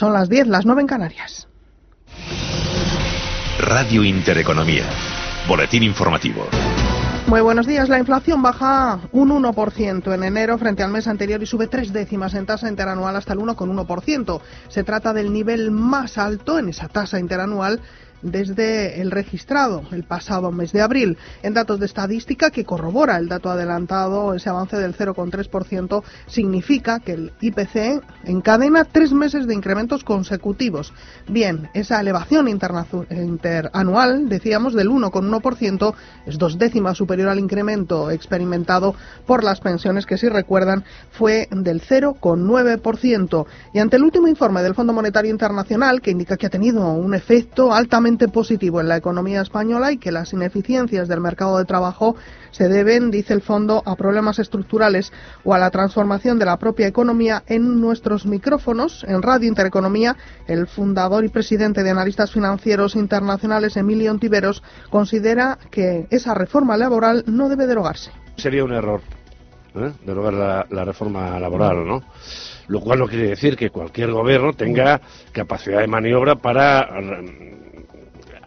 Son las 10, las 9 en Canarias. Radio Intereconomía. Boletín informativo. Muy buenos días. La inflación baja un 1% en enero frente al mes anterior y sube tres décimas en tasa interanual hasta el 1,1%. Se trata del nivel más alto en esa tasa interanual desde el registrado el pasado mes de abril. En datos de estadística que corrobora el dato adelantado, ese avance del 0,3% significa que el IPC encadena tres meses de incrementos consecutivos. Bien, esa elevación interanual, decíamos, del 1,1% es dos décimas superior al incremento experimentado por las pensiones, que si recuerdan fue del 0,9%. Y ante el último informe del Fondo Monetario Internacional, que indica que ha tenido un efecto altamente positivo en la economía española y que las ineficiencias del mercado de trabajo se deben, dice el fondo, a problemas estructurales o a la transformación de la propia economía en nuestros micrófonos. En Radio Intereconomía, el fundador y presidente de Analistas Financieros Internacionales, Emilio Ontiveros, considera que esa reforma laboral no debe derogarse. Sería un error ¿eh? derogar la, la reforma laboral, ¿no? lo cual no quiere decir que cualquier gobierno tenga capacidad de maniobra para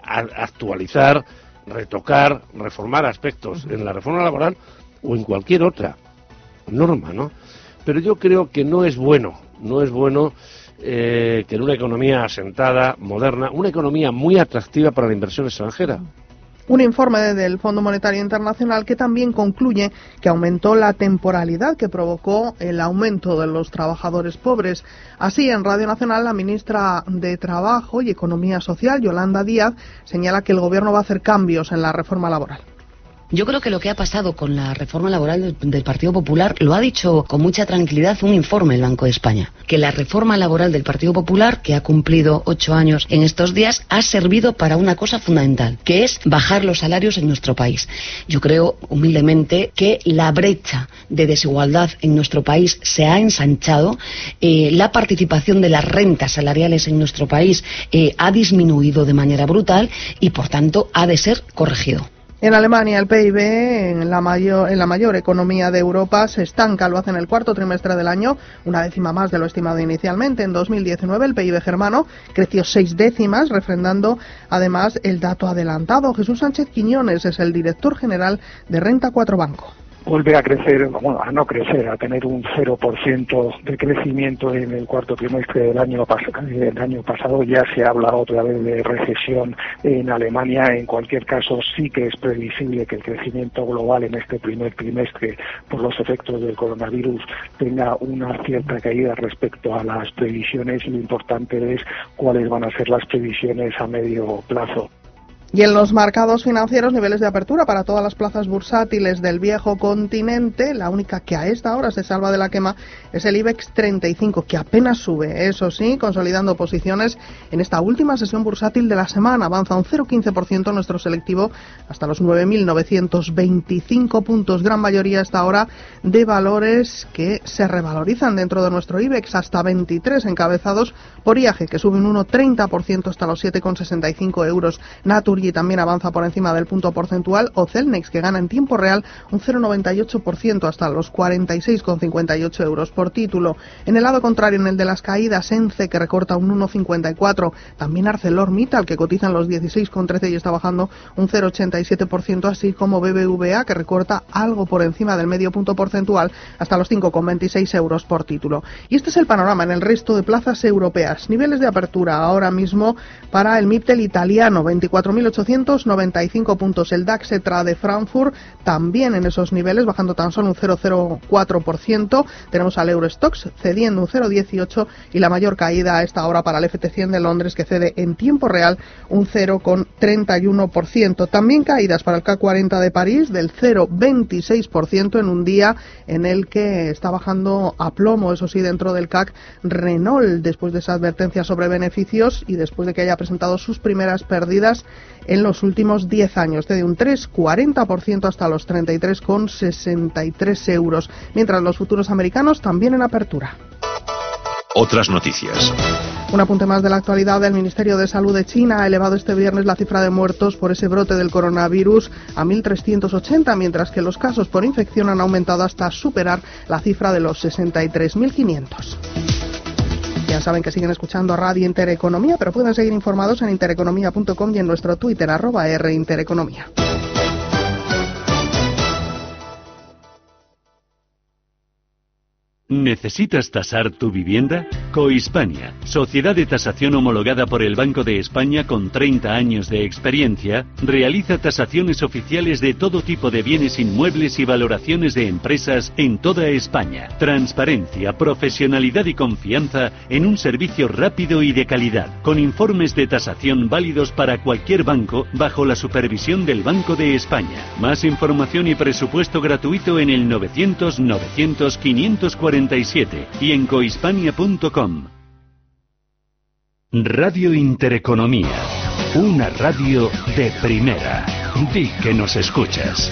actualizar, retocar, reformar aspectos en la reforma laboral o en cualquier otra norma, ¿no? Pero yo creo que no es bueno, no es bueno eh, que en una economía asentada, moderna, una economía muy atractiva para la inversión extranjera, un informe del Fondo Monetario Internacional que también concluye que aumentó la temporalidad que provocó el aumento de los trabajadores pobres. Así, en Radio Nacional, la ministra de Trabajo y Economía Social, Yolanda Díaz, señala que el Gobierno va a hacer cambios en la reforma laboral. Yo creo que lo que ha pasado con la reforma laboral del, Partido Popular lo ha dicho con mucha tranquilidad un informe del Banco de España, que la reforma laboral del Partido Popular, que ha cumplido ocho años en estos días, ha servido para una cosa fundamental, que es bajar los salarios en nuestro país. Yo creo humildemente que la brecha de desigualdad en nuestro país se ha ensanchado, eh, la participación de las rentas salariales en nuestro país eh, ha disminuido de manera brutal y, por tanto, ha de ser corregido. En Alemania, el PIB, en la, mayor, en la mayor economía de Europa, se estanca, lo hace en el cuarto trimestre del año, una décima más de lo estimado inicialmente. En 2019, el PIB germano creció seis décimas, refrendando además el dato adelantado. Jesús Sánchez Quiñones es el director general de Renta 4 Banco vuelve a crecer, bueno, a no crecer, a tener un 0% de crecimiento en el cuarto trimestre del año, del año pasado. Ya se habla otra vez de recesión en Alemania. En cualquier caso, sí que es previsible que el crecimiento global en este primer trimestre, por los efectos del coronavirus, tenga una cierta caída respecto a las previsiones. Lo importante es cuáles van a ser las previsiones a medio plazo. Y en los mercados financieros, niveles de apertura para todas las plazas bursátiles del viejo continente. La única que a esta hora se salva de la quema es el IBEX 35, que apenas sube, eso sí, consolidando posiciones en esta última sesión bursátil de la semana. Avanza un 0,15% nuestro selectivo hasta los 9.925 puntos. Gran mayoría hasta ahora de valores que se revalorizan dentro de nuestro IBEX, hasta 23 encabezados por IAG, que sube un 1,30% hasta los 7,65 euros. Natur y también avanza por encima del punto porcentual, o Celnex, que gana en tiempo real un 0,98% hasta los 46,58 euros por título. En el lado contrario, en el de las caídas, ENCE, que recorta un 1,54%, también ArcelorMittal, que cotiza en los 16,13 y está bajando un 0,87%, así como BBVA, que recorta algo por encima del medio punto porcentual hasta los 5,26 euros por título. Y este es el panorama en el resto de plazas europeas. Niveles de apertura ahora mismo para el MIPTEL italiano, 24.000 895 puntos. El DAX ETRA de Frankfurt también en esos niveles, bajando tan solo un 0,04%. Tenemos al Eurostox cediendo un 0,18% y la mayor caída a esta hora para el FT100 de Londres, que cede en tiempo real un 0,31%. También caídas para el K40 de París del 0,26% en un día en el que está bajando a plomo, eso sí, dentro del CAC Renault, después de esa advertencia sobre beneficios y después de que haya presentado sus primeras pérdidas en los últimos 10 años, de un 3,40% hasta los 33,63 euros, mientras los futuros americanos también en apertura. Otras noticias. Un apunte más de la actualidad del Ministerio de Salud de China ha elevado este viernes la cifra de muertos por ese brote del coronavirus a 1.380, mientras que los casos por infección han aumentado hasta superar la cifra de los 63.500. Ya saben que siguen escuchando Radio Intereconomía, pero pueden seguir informados en intereconomía.com y en nuestro Twitter, arroba R Intereconomía. ¿Necesitas tasar tu vivienda? Cohispania, sociedad de tasación homologada por el Banco de España con 30 años de experiencia, realiza tasaciones oficiales de todo tipo de bienes inmuebles y valoraciones de empresas en toda España. Transparencia, profesionalidad y confianza en un servicio rápido y de calidad, con informes de tasación válidos para cualquier banco bajo la supervisión del Banco de España. Más información y presupuesto gratuito en el 900 900 540 y en cohispania.com. Radio Intereconomía, una radio de primera. Di que nos escuchas.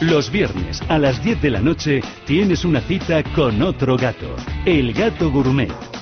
Los viernes a las 10 de la noche tienes una cita con otro gato, el gato gourmet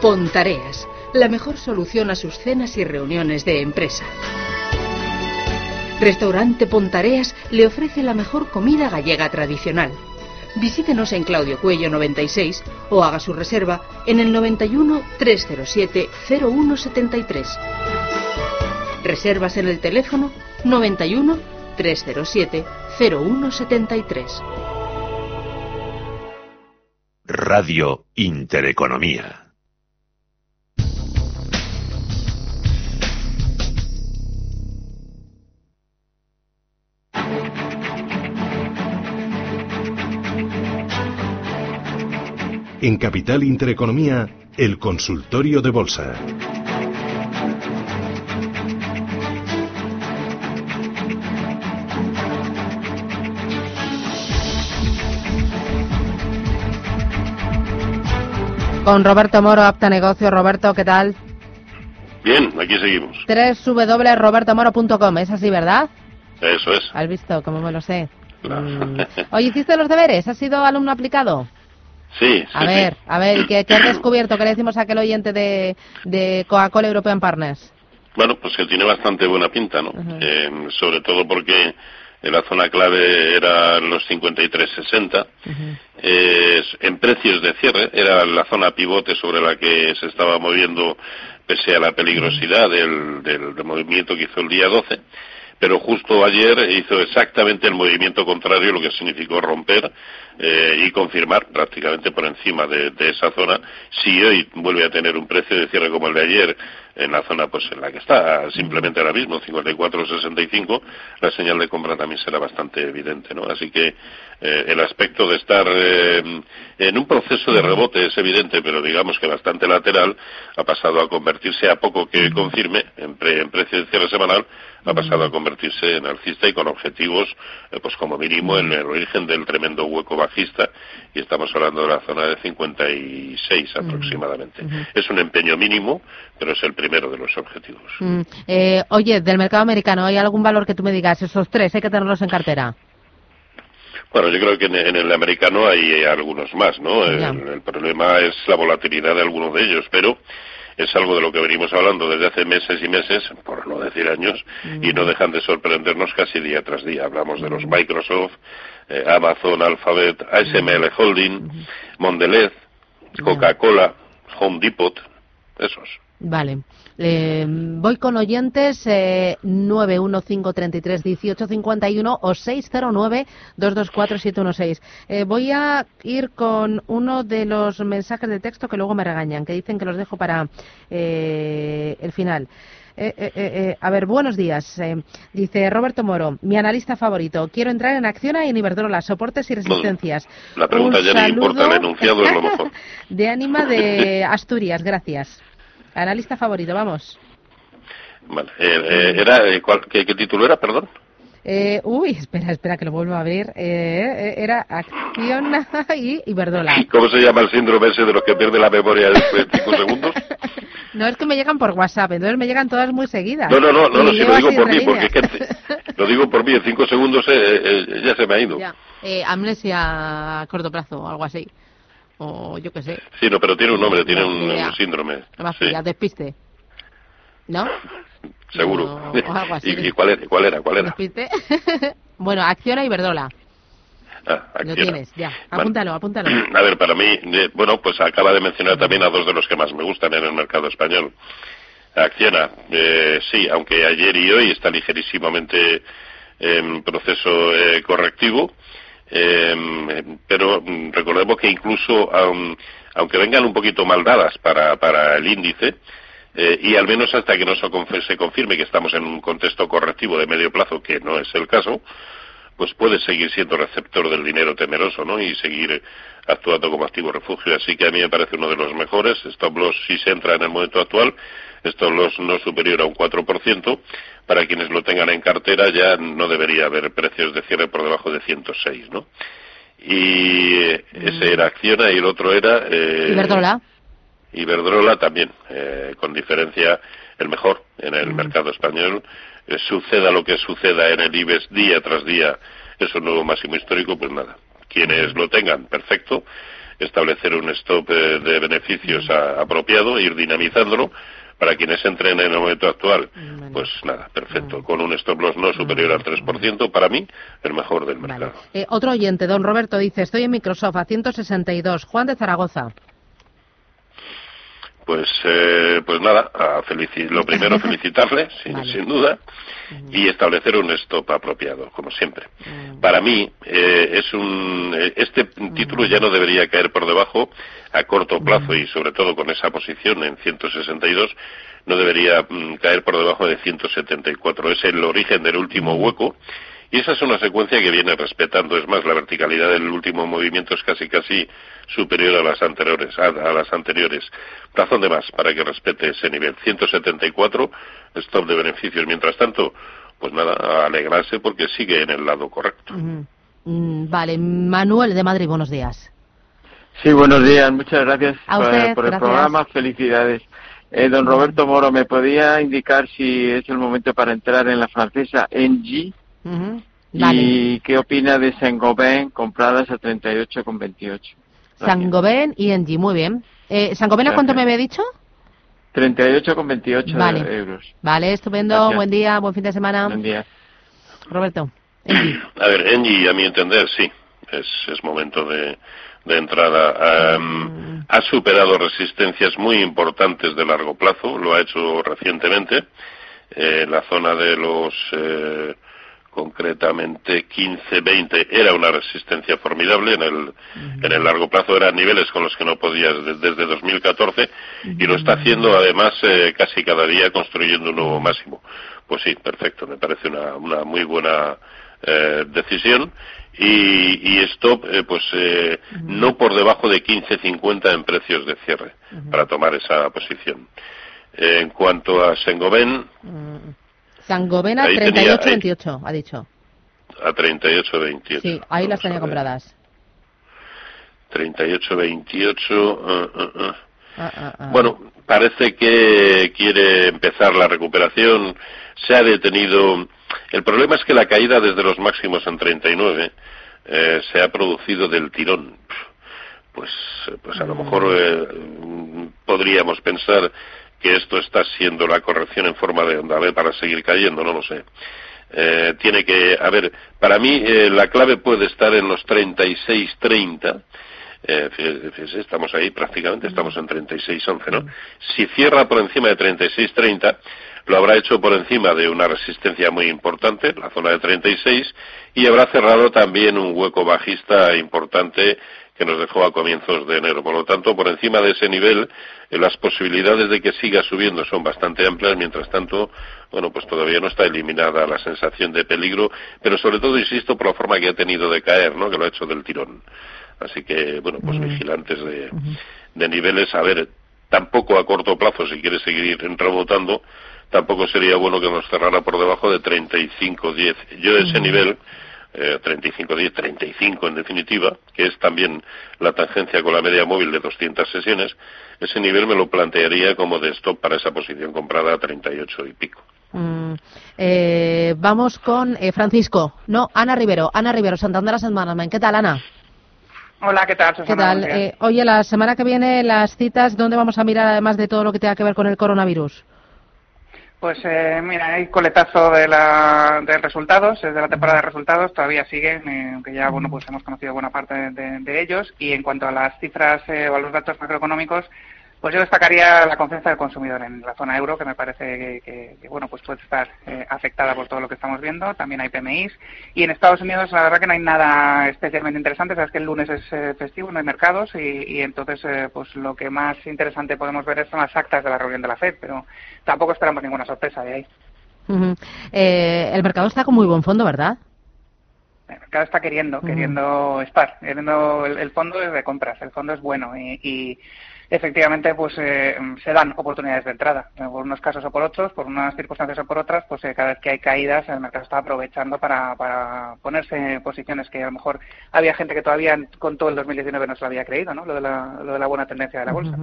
Pontareas, la mejor solución a sus cenas y reuniones de empresa. Restaurante Pontareas le ofrece la mejor comida gallega tradicional. Visítenos en Claudio Cuello 96 o haga su reserva en el 91 307 0173. Reservas en el teléfono 91 307 0173. Radio Intereconomía. En Capital Intereconomía, el consultorio de bolsa. Con Roberto Moro, Apta Negocio. Roberto, ¿qué tal? Bien, aquí seguimos. www.robertomoro.com, es así, ¿verdad? Eso es. ¿Has visto cómo me lo sé? Mm. Oye, ¿hiciste los deberes? ¿Has sido alumno aplicado? Sí, A ver, a ver, ¿y qué, qué has descubierto? ¿Qué le decimos a aquel oyente de, de Coca-Cola European Partners? Bueno, pues que tiene bastante buena pinta, ¿no? Eh, sobre todo porque la zona clave era los 53.60. Eh, en precios de cierre era la zona pivote sobre la que se estaba moviendo pese a la peligrosidad del, del, del movimiento que hizo el día 12 pero justo ayer hizo exactamente el movimiento contrario, lo que significó romper eh, y confirmar prácticamente por encima de, esa zona. Si hoy vuelve a tener un precio de cierre como el de ayer, en la zona pues en la que está simplemente ahora mismo, 54.65, la señal de compra también será bastante evidente, ¿no? Así que eh, el aspecto de estar eh, en un proceso de rebote es evidente, pero digamos que bastante lateral, ha pasado a convertirse a poco que confirme en, pre, en precio de cierre semanal, ha pasado a convertirse en alcista y con objetivos, eh, pues como mínimo en el origen del tremendo hueco bajista, y estamos hablando de la zona de 56 aproximadamente. Es un empeño mínimo, pero es el primero de los objetivos. Mm, eh, oye, del mercado americano, ¿hay algún valor que tú me digas? Esos tres, hay que tenerlos en cartera. Bueno, yo creo que en, el americano hay algunos más, ¿no? El problema es la volatilidad de algunos de ellos, pero es algo de lo que venimos hablando desde hace meses y meses, por no decir años, y no dejan de sorprendernos casi día tras día. Hablamos de los Microsoft, eh, Amazon, Alphabet, ASML Holding, Mondelez, Coca-Cola, Home Depot, esos. Vale. Eh, voy con oyentes eh, 915331851 o 609224716. Eh, voy a ir con uno de los mensajes de texto que luego me regañan, que dicen que los dejo para eh, el final. Eh, eh, a ver, buenos días. Dice Roberto Moro, mi analista favorito. Quiero entrar en Acciona y en Iberdrola, soportes y resistencias. La pregunta Un ya no importa, el enunciado es lo mejor. De Ánima de Asturias, gracias. Analista favorito, vamos. Vale. Eh, eh, era, eh, ¿cuál- qué, qué título era, perdón? Eh, uy, espera, espera, que lo vuelvo a abrir. Eh, eh, era Acciona y Iberdrola. ¿Cómo se llama el síndrome ese de los que pierde la memoria después de cinco segundos? No es que me llegan por WhatsApp, entonces me llegan todas muy seguidas. No, no, no, no, no si lo digo por mí, entre porque es que lo digo por mí, en cinco segundos eh, eh, ya se me ha ido. Ya. Eh, amnesia a corto plazo o algo así. O yo qué sé. Sí, no, pero tiene un nombre, tiene un, síndrome. Más Sí, despiste. ¿No? seguro. o algo así. ¿Y, y cuál era? ¿Cuál era? ¿Cuál era? Despiste. bueno, Acciona y Iberdrola. Ah, Lo Acciona. tienes, ya. Apúntalo, apúntalo. A ver, para mí, eh, bueno, pues acaba de mencionar también a dos de los que más me gustan en el mercado español. Acciona, eh, sí, aunque ayer y hoy está ligerísimamente en proceso eh, correctivo, eh, pero mm, recordemos que incluso, aun- aunque vengan un poquito mal dadas para, para el índice, eh, y al menos hasta que no se conf- se confirme que estamos en un contexto correctivo de medio plazo, que no es el caso, pues puede seguir siendo receptor del dinero temeroso, ¿no? Y seguir actuando como activo refugio. Así que a mí me parece uno de los mejores. Stop loss si se entra en el momento actual, stop loss no superior a un 4%. Para quienes lo tengan en cartera ya no debería haber precios de cierre por debajo de 106, ¿no? Y eh, ese era Acciona y el otro era... eh, Iberdrola. Iberdrola también, eh, con diferencia el mejor en el mercado español. Eh, suceda lo que suceda en el IBEX día tras día, es un nuevo máximo histórico, pues nada. Quienes lo tengan, perfecto. Establecer un stop eh, de beneficios a- apropiado, ir dinamizándolo. Para quienes entren en el momento actual, pues nada, perfecto. Con un stop loss no superior al 3%, para mí, el mejor del mercado. Eh, otro oyente, don Roberto, dice, estoy en Microsoft a 162. Juan de Zaragoza. Pues, eh, pues nada, a lo primero felicitarle, sin, Vale. sin duda, y establecer un stop apropiado, como siempre. Mm. Para mí, eh, es un, eh, este título ya no debería caer por debajo a corto plazo y sobre todo con esa posición en 162 no debería mm, caer por debajo de 174. Es el origen del último hueco y esa es una secuencia que viene respetando. Es más, la verticalidad del último movimiento es casi casi superior a las anteriores. A, a las anteriores. Razón de más para que respete ese nivel. 174, stop de beneficios. Mientras tanto, pues nada, a alegrarse porque sigue en el lado correcto. Mm, vale, Manuel de Madrid, buenos días. Sí, buenos días. Muchas gracias A por, usted, por el gracias. programa. Felicidades. Eh, don Roberto Moro, ¿me podía indicar si es el momento para entrar en la francesa Vale. ¿Y qué opina de Saint-Gobain compradas a 38,28? Sangoben y Engie, muy bien. Eh, ¿Sangoben a cuánto me había dicho? 38,28 Vale. euros. Vale, estupendo. Gracias. Buen día, buen fin de semana. Buen día. Roberto. A ver, Engie, a mi entender, sí, es, es momento de, de entrada. Am, ha superado resistencias muy importantes de largo plazo, lo ha hecho recientemente. Eh, la zona de los, eh, concretamente 15-20, era una resistencia formidable en el, en el largo plazo, eran niveles con los que no podías de- desde 2014 y lo está haciendo además eh, casi cada día construyendo un nuevo máximo. Pues sí, perfecto, me parece una, una muy buena eh, decisión y, y stop eh, pues eh, no por debajo de 15.50 en precios de cierre para tomar esa posición. En cuanto a Sengoben, Sangoben a Ahí tenía- ahí- 38-28, ha dicho. a 38.28. Sí, ahí las tenía compradas. 38.28. ah, ah, ah. Ah, ah, ah. Bueno, parece que quiere empezar la recuperación. Se ha detenido. El problema es que la caída desde los máximos en 39 eh, se ha producido del tirón. Pues, pues a lo mejor eh, podríamos pensar que esto está siendo la corrección en forma de onda B para seguir cayendo, no lo sé. Eh, tiene que, a ver, para mí eh, la clave puede estar en los 36-30. Eh, fíjese, estamos ahí prácticamente, estamos en 36-11, ¿no? Si cierra por encima de 36-30, lo habrá hecho por encima de una resistencia muy importante, la zona de 36, y habrá cerrado también un hueco bajista importante que nos dejó a comienzos de enero. Por lo tanto, por encima de ese nivel, eh, las posibilidades de que siga subiendo son bastante amplias. Mientras tanto, bueno, pues todavía no está eliminada la sensación de peligro, pero sobre todo, insisto, por la forma que ha tenido de caer, ¿no? Que lo ha hecho del tirón. Así que, bueno, pues vigilantes de, de niveles. A ver, tampoco a corto plazo, si quiere seguir rebotando, tampoco sería bueno que nos cerrara por debajo de 35-10. Yo ese nivel eh, 35 10 35 en definitiva, que es también la tangencia con la media móvil de 200 sesiones, ese nivel me lo plantearía como de stop para esa posición comprada a 38 y pico. Mm, eh, vamos con eh, Francisco. No, Ana Rivero. Ana Rivero, Santander a ¿Qué tal, Ana? Hola, ¿qué tal? ¿Qué tal? Eh, oye, la semana que viene las citas, ¿dónde vamos a mirar además de todo lo que tenga que ver con el coronavirus? Pues eh, mira, hay coletazo de, la, de resultados, de la temporada de resultados, todavía siguen, eh, aunque ya bueno pues hemos conocido buena parte de, ellos. Y en cuanto a las cifras eh, o a los datos macroeconómicos, pues yo destacaría la confianza del consumidor en la zona euro, que me parece que, bueno pues puede estar eh, afectada por todo lo que estamos viendo. También hay PMIs. Y en Estados Unidos, la verdad que no hay nada especialmente interesante. Sabes que el lunes es eh, festivo, no hay mercados. Y, entonces, eh, pues lo que más interesante podemos ver son las actas de la reunión de la FED. Pero tampoco esperamos ninguna sorpresa de ahí. el mercado está con muy buen fondo, ¿verdad? El mercado está queriendo, queriendo estar, queriendo el, fondo es de compras, el fondo es bueno y efectivamente pues eh, se dan oportunidades de entrada, eh, por unos casos o por otros, por unas circunstancias o por otras, pues eh, cada vez que hay caídas el mercado está aprovechando para, para ponerse en posiciones que a lo mejor había gente que todavía con todo el 2019 no se lo había creído, ¿no? Lo de la, lo de la buena tendencia de la bolsa.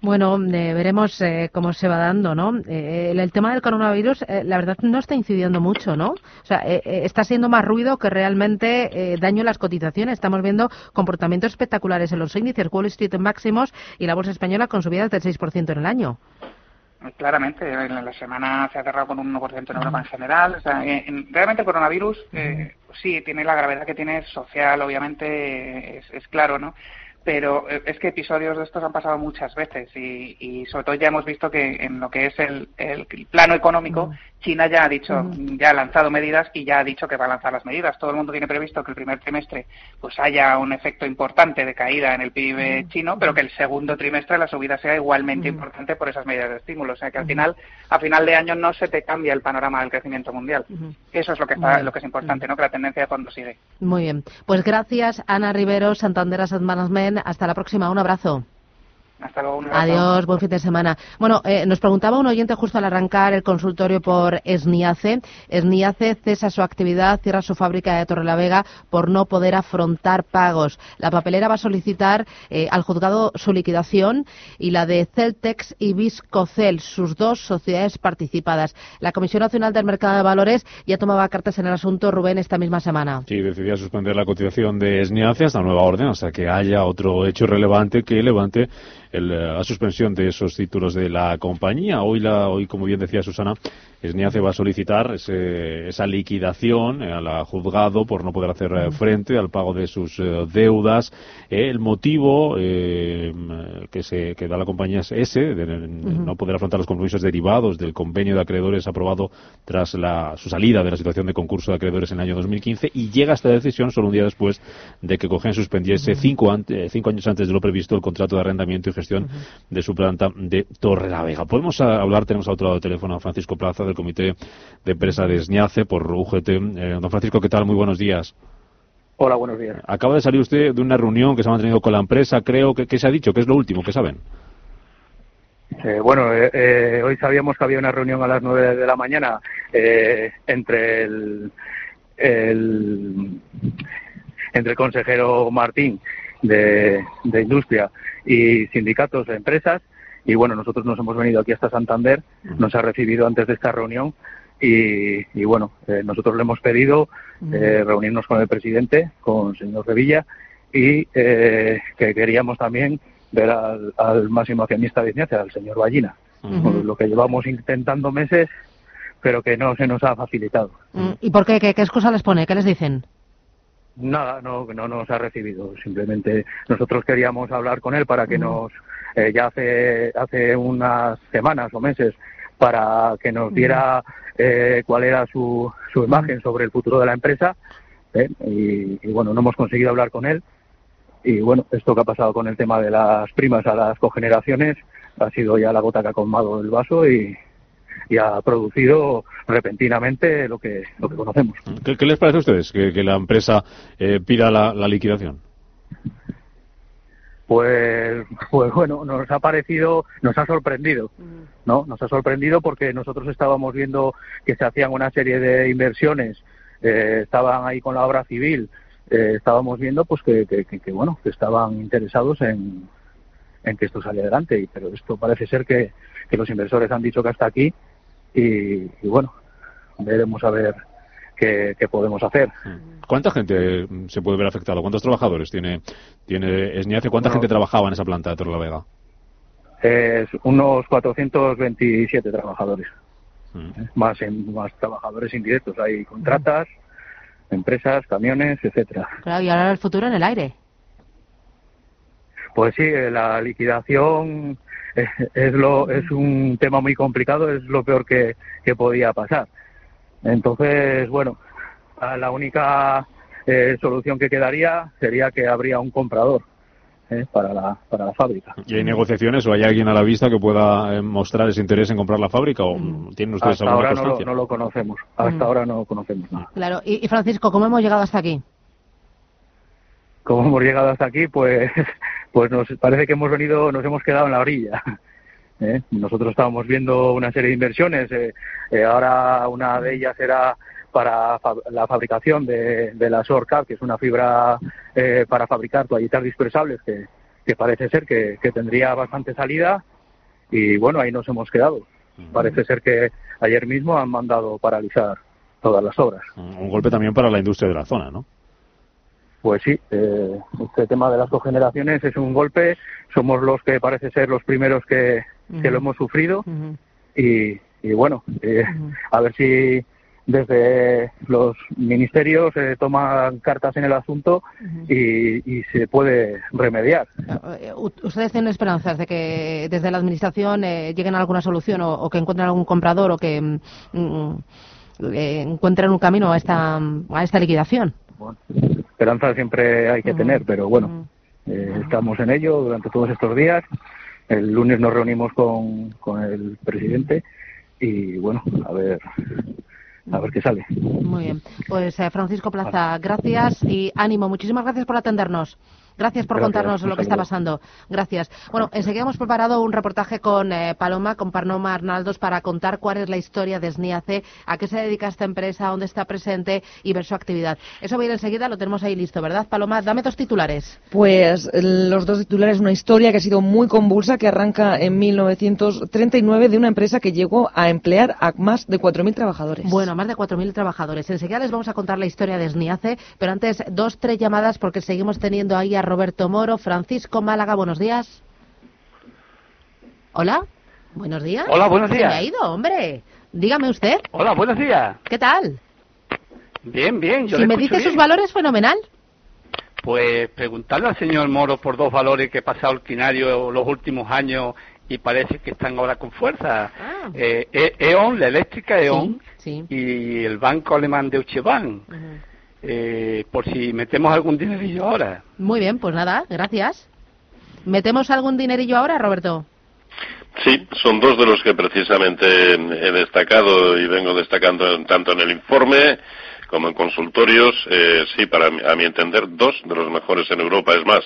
Bueno, veremos cómo se va dando, ¿no? el, tema del coronavirus, la verdad, no está incidiendo mucho, ¿no? O sea, está siendo más ruido que realmente daño en las cotizaciones. Estamos viendo comportamientos espectaculares en los índices Wall Street máximos y la bolsa española con subidas del 6% en el año. Claramente, en la semana se ha cerrado con un 1% en Europa en general. O sea, realmente el coronavirus, eh, sí, tiene la gravedad que tiene social, obviamente, es, es claro, ¿no? pero eh, es que episodios de estos han pasado muchas veces y, y sobre todo ya hemos visto que en lo que es el, el plano económico, China ya ha dicho, ya ha lanzado medidas y ya ha dicho que va a lanzar las medidas. Todo el mundo tiene previsto que el primer trimestre pues haya un efecto importante de caída en el PIB chino, pero que el segundo trimestre la subida sea igualmente importante por esas medidas de estímulo. O sea que al final, a final de año no se te cambia el panorama del crecimiento mundial. Eso es lo que está, lo que es importante, ¿no? Que la tendencia de fondo sigue. Muy bien. Pues gracias, Ana Rivero, Santander Asset Management hasta la próxima. Un abrazo. Hasta luego. Adiós, buen fin de semana. Bueno, eh, nos preguntaba un oyente justo al arrancar el consultorio por Esniace. Esniace cesa su actividad, cierra su fábrica de Torrelavega por no poder afrontar pagos. La papelera va a solicitar eh, al juzgado su liquidación y la de Celtex y Viscocel, sus dos sociedades participadas. La Comisión Nacional del Mercado de Valores ya tomaba cartas en el asunto, Rubén, esta misma semana. Sí, decidía suspender la cotización de Esniace hasta nueva orden, hasta que haya otro hecho relevante que levante eh, la suspensión de esos títulos de la compañía. Hoy, la, hoy como bien decía Susana, SNIACE va a solicitar esa liquidación eh, al juzgado por no poder hacer eh, frente al pago de sus deudas. el motivo que, se, que da la compañía es ese, de no poder afrontar los compromisos derivados del convenio de acreedores aprobado tras la, su salida de la situación de concurso de acreedores en el año 2015 y llega esta decisión solo un día después de que Cogen suspendiese cinco, cinco años antes de lo previsto el contrato de arrendamiento y gestión de su planta de Torre la Vega. Podemos hablar, tenemos a otro lado del teléfono a Francisco Plaza del Comité de Empresa de Esñace por UGT. Eh, don Francisco, ¿qué tal? Muy buenos días. Hola, buenos días. Acaba de salir usted de una reunión que se ha mantenido con la empresa, creo. que se ha dicho? ¿Qué es lo último? ¿Qué saben? Eh, bueno, eh, hoy sabíamos que había una reunión a las nueve de la mañana entre el, entre el consejero Martín de, de Industria y sindicatos de empresas. Y bueno, nosotros nos hemos venido aquí hasta Santander, nos ha recibido antes de esta reunión y, y bueno, eh, nosotros le hemos pedido eh, reunirnos con el presidente, con el señor Revilla, y eh, que queríamos también ver al, al máximo accionista de Ignacia, al señor Ballina. Con Lo que llevamos intentando meses, pero que no se nos ha facilitado. Mm, ¿Y por qué? ¿Qué, qué excusa les pone? ¿Qué les dicen? Nada, no, no nos ha recibido. Simplemente nosotros queríamos hablar con él para que nos, eh, ya hace, hace unas semanas o meses, para que nos diera eh, cuál era su, su imagen sobre el futuro de la empresa. ¿eh? Y, y bueno, no hemos conseguido hablar con él. Y bueno, esto que ha pasado con el tema de las primas a las cogeneraciones ha sido ya la gota que ha colmado el vaso y, y ha producido repentinamente lo que, lo que conocemos. ¿Qué, qué les parece a ustedes que, que la empresa eh, pida la, la liquidación? Pues, pues bueno, nos ha parecido, nos ha sorprendido, ¿no? Nos ha sorprendido porque nosotros estábamos viendo que se hacían una serie de inversiones, eh, estaban ahí con la obra civil, eh, estábamos viendo pues que, que, que- que, bueno, que estaban interesados en, en que esto saliera adelante, y- pero esto parece ser que, que los inversores han dicho que hasta aquí y, y bueno, veremos a ver qué, qué podemos hacer. ¿Cuánta gente mm, se puede ver afectado? ¿Cuántos trabajadores tiene, tiene Esniace? ¿Cuánta gente trabajaba en esa planta de Torrelavega? Es unos 427 trabajadores, ¿eh? más en, más trabajadores indirectos. Hay contratas, empresas, camiones, etcétera. Claro, y ahora el futuro en el aire. Pues sí, eh, la liquidación eh, es lo es un tema muy complicado, es lo peor que, que podía pasar. Entonces, bueno, la única eh, solución que quedaría sería que habría un comprador eh, para la para la fábrica. ¿Y hay negociaciones o hay alguien a la vista que pueda eh, mostrar ese interés en comprar la fábrica? ¿O mm, tienen ustedes Hasta alguna ahora no lo, no lo conocemos. Hasta Mm. ahora no conocemos nada. Claro. Y, y Francisco, ¿cómo hemos llegado hasta aquí? como hemos llegado hasta aquí, pues, pues nos parece que hemos venido, nos hemos quedado en la orilla. ¿Eh? Nosotros estábamos viendo una serie de inversiones, eh, eh, ahora una de ellas era para fa- la fabricación de, de la SORCAP, que es una fibra eh, para fabricar toallitas dispersables, que, que parece ser que, que tendría bastante salida, y bueno, ahí nos hemos quedado. Parece ser que ayer mismo han mandado paralizar todas las obras. Un golpe también para la industria de la zona, ¿no? Pues sí, eh, este tema de las cogeneraciones es un golpe. Somos los que parece ser los primeros que, que lo hemos sufrido. y, y bueno, eh, a ver si desde los ministerios se toman cartas en el asunto y, y se puede remediar. Eh, ¿Ustedes tienen esperanzas de que desde la Administración eh, lleguen a alguna solución o, o que encuentren algún comprador o que mm, mm, eh, encuentren un camino a esta, a esta liquidación? Esperanza siempre hay que tener, pero bueno, eh, estamos en ello durante todos estos días. El lunes nos reunimos con, con el presidente y bueno, a ver, a ver qué sale. Muy bien. Pues eh, Francisco Plaza, gracias y ánimo. Muchísimas gracias por atendernos. Gracias por Gracias, contarnos lo que está pasando. Gracias. Bueno, enseguida hemos preparado un reportaje con eh, Paloma, con Paloma Arnaldos, para contar cuál es la historia de SNIACE, a qué se dedica esta empresa, dónde está presente y ver su actividad. Eso va a ir enseguida, lo tenemos ahí listo, ¿verdad, Paloma? Dame dos titulares. Pues el- los dos titulares, una historia que ha sido muy convulsa, que arranca en 1939 de una empresa que llegó a emplear a más de 4.000 trabajadores. Bueno, más de 4.000 trabajadores. Enseguida les vamos a contar la historia de SNIACE, pero antes dos, tres llamadas porque seguimos teniendo ahí a Roberto Moro, Francisco Málaga, buenos días. Hola, buenos días. Hola, buenos días. me ha ido, hombre. Dígame usted. Hola, buenos días. ¿Qué tal? Bien, bien. Yo si me dice sus valores, fenomenal. Pues preguntarle al señor Moro por dos valores que he pasado el quinario los últimos años y parece que están ahora con fuerza. Eh, E- E.ON, la eléctrica E.ON Ah. Sí. y el banco alemán Deutsche Bank. Eh, por si metemos algún dinerillo ahora. Muy bien, pues nada, gracias. ¿Metemos algún dinerillo ahora, Roberto? Sí, son dos de los que precisamente he destacado y vengo destacando en- tanto en el informe como en consultorios. Eh, sí, para mi- a mi entender, dos de los mejores en Europa. Es más,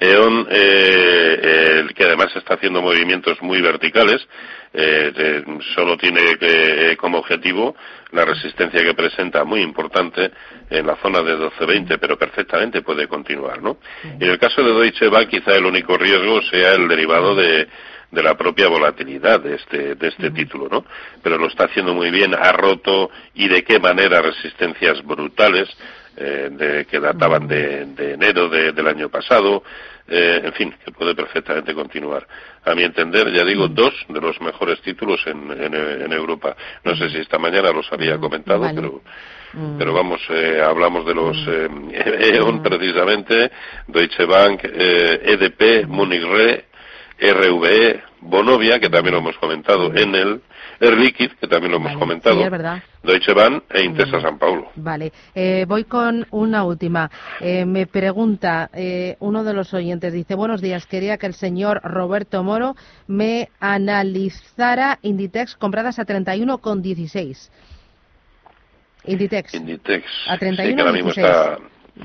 E.ON, eh, que además está haciendo movimientos muy verticales, eh, solo tiene que- como objetivo la resistencia que presenta, muy importante, en la zona de 12-20, pero perfectamente puede continuar, ¿no? En el caso de Deutsche Bank, quizá el único riesgo sea el derivado de, de la propia volatilidad de este, de este título, ¿no? Pero lo está haciendo muy bien, ha roto y de qué manera resistencias brutales eh, de, que databan de, de enero del año pasado, eh, en fin, que puede perfectamente continuar. A mi entender, ya digo, dos de los mejores títulos en, en, Europa. No sé si esta mañana los había comentado, pero pero vamos, eh, hablamos de los eh, E.ON precisamente, Deutsche Bank, eh, EDP, Munich Re, RVE, Bonovia, que también lo hemos comentado, Enel, Air Liquid, que también lo hemos comentado, Deutsche Bank e Intesa San Paulo. Vale, eh, voy con una última. Eh, me pregunta eh, uno de los oyentes, dice, buenos días, quería que el señor Roberto Moro me analizara Inditex compradas a 31,16. Inditex. Inditex. A 31,16.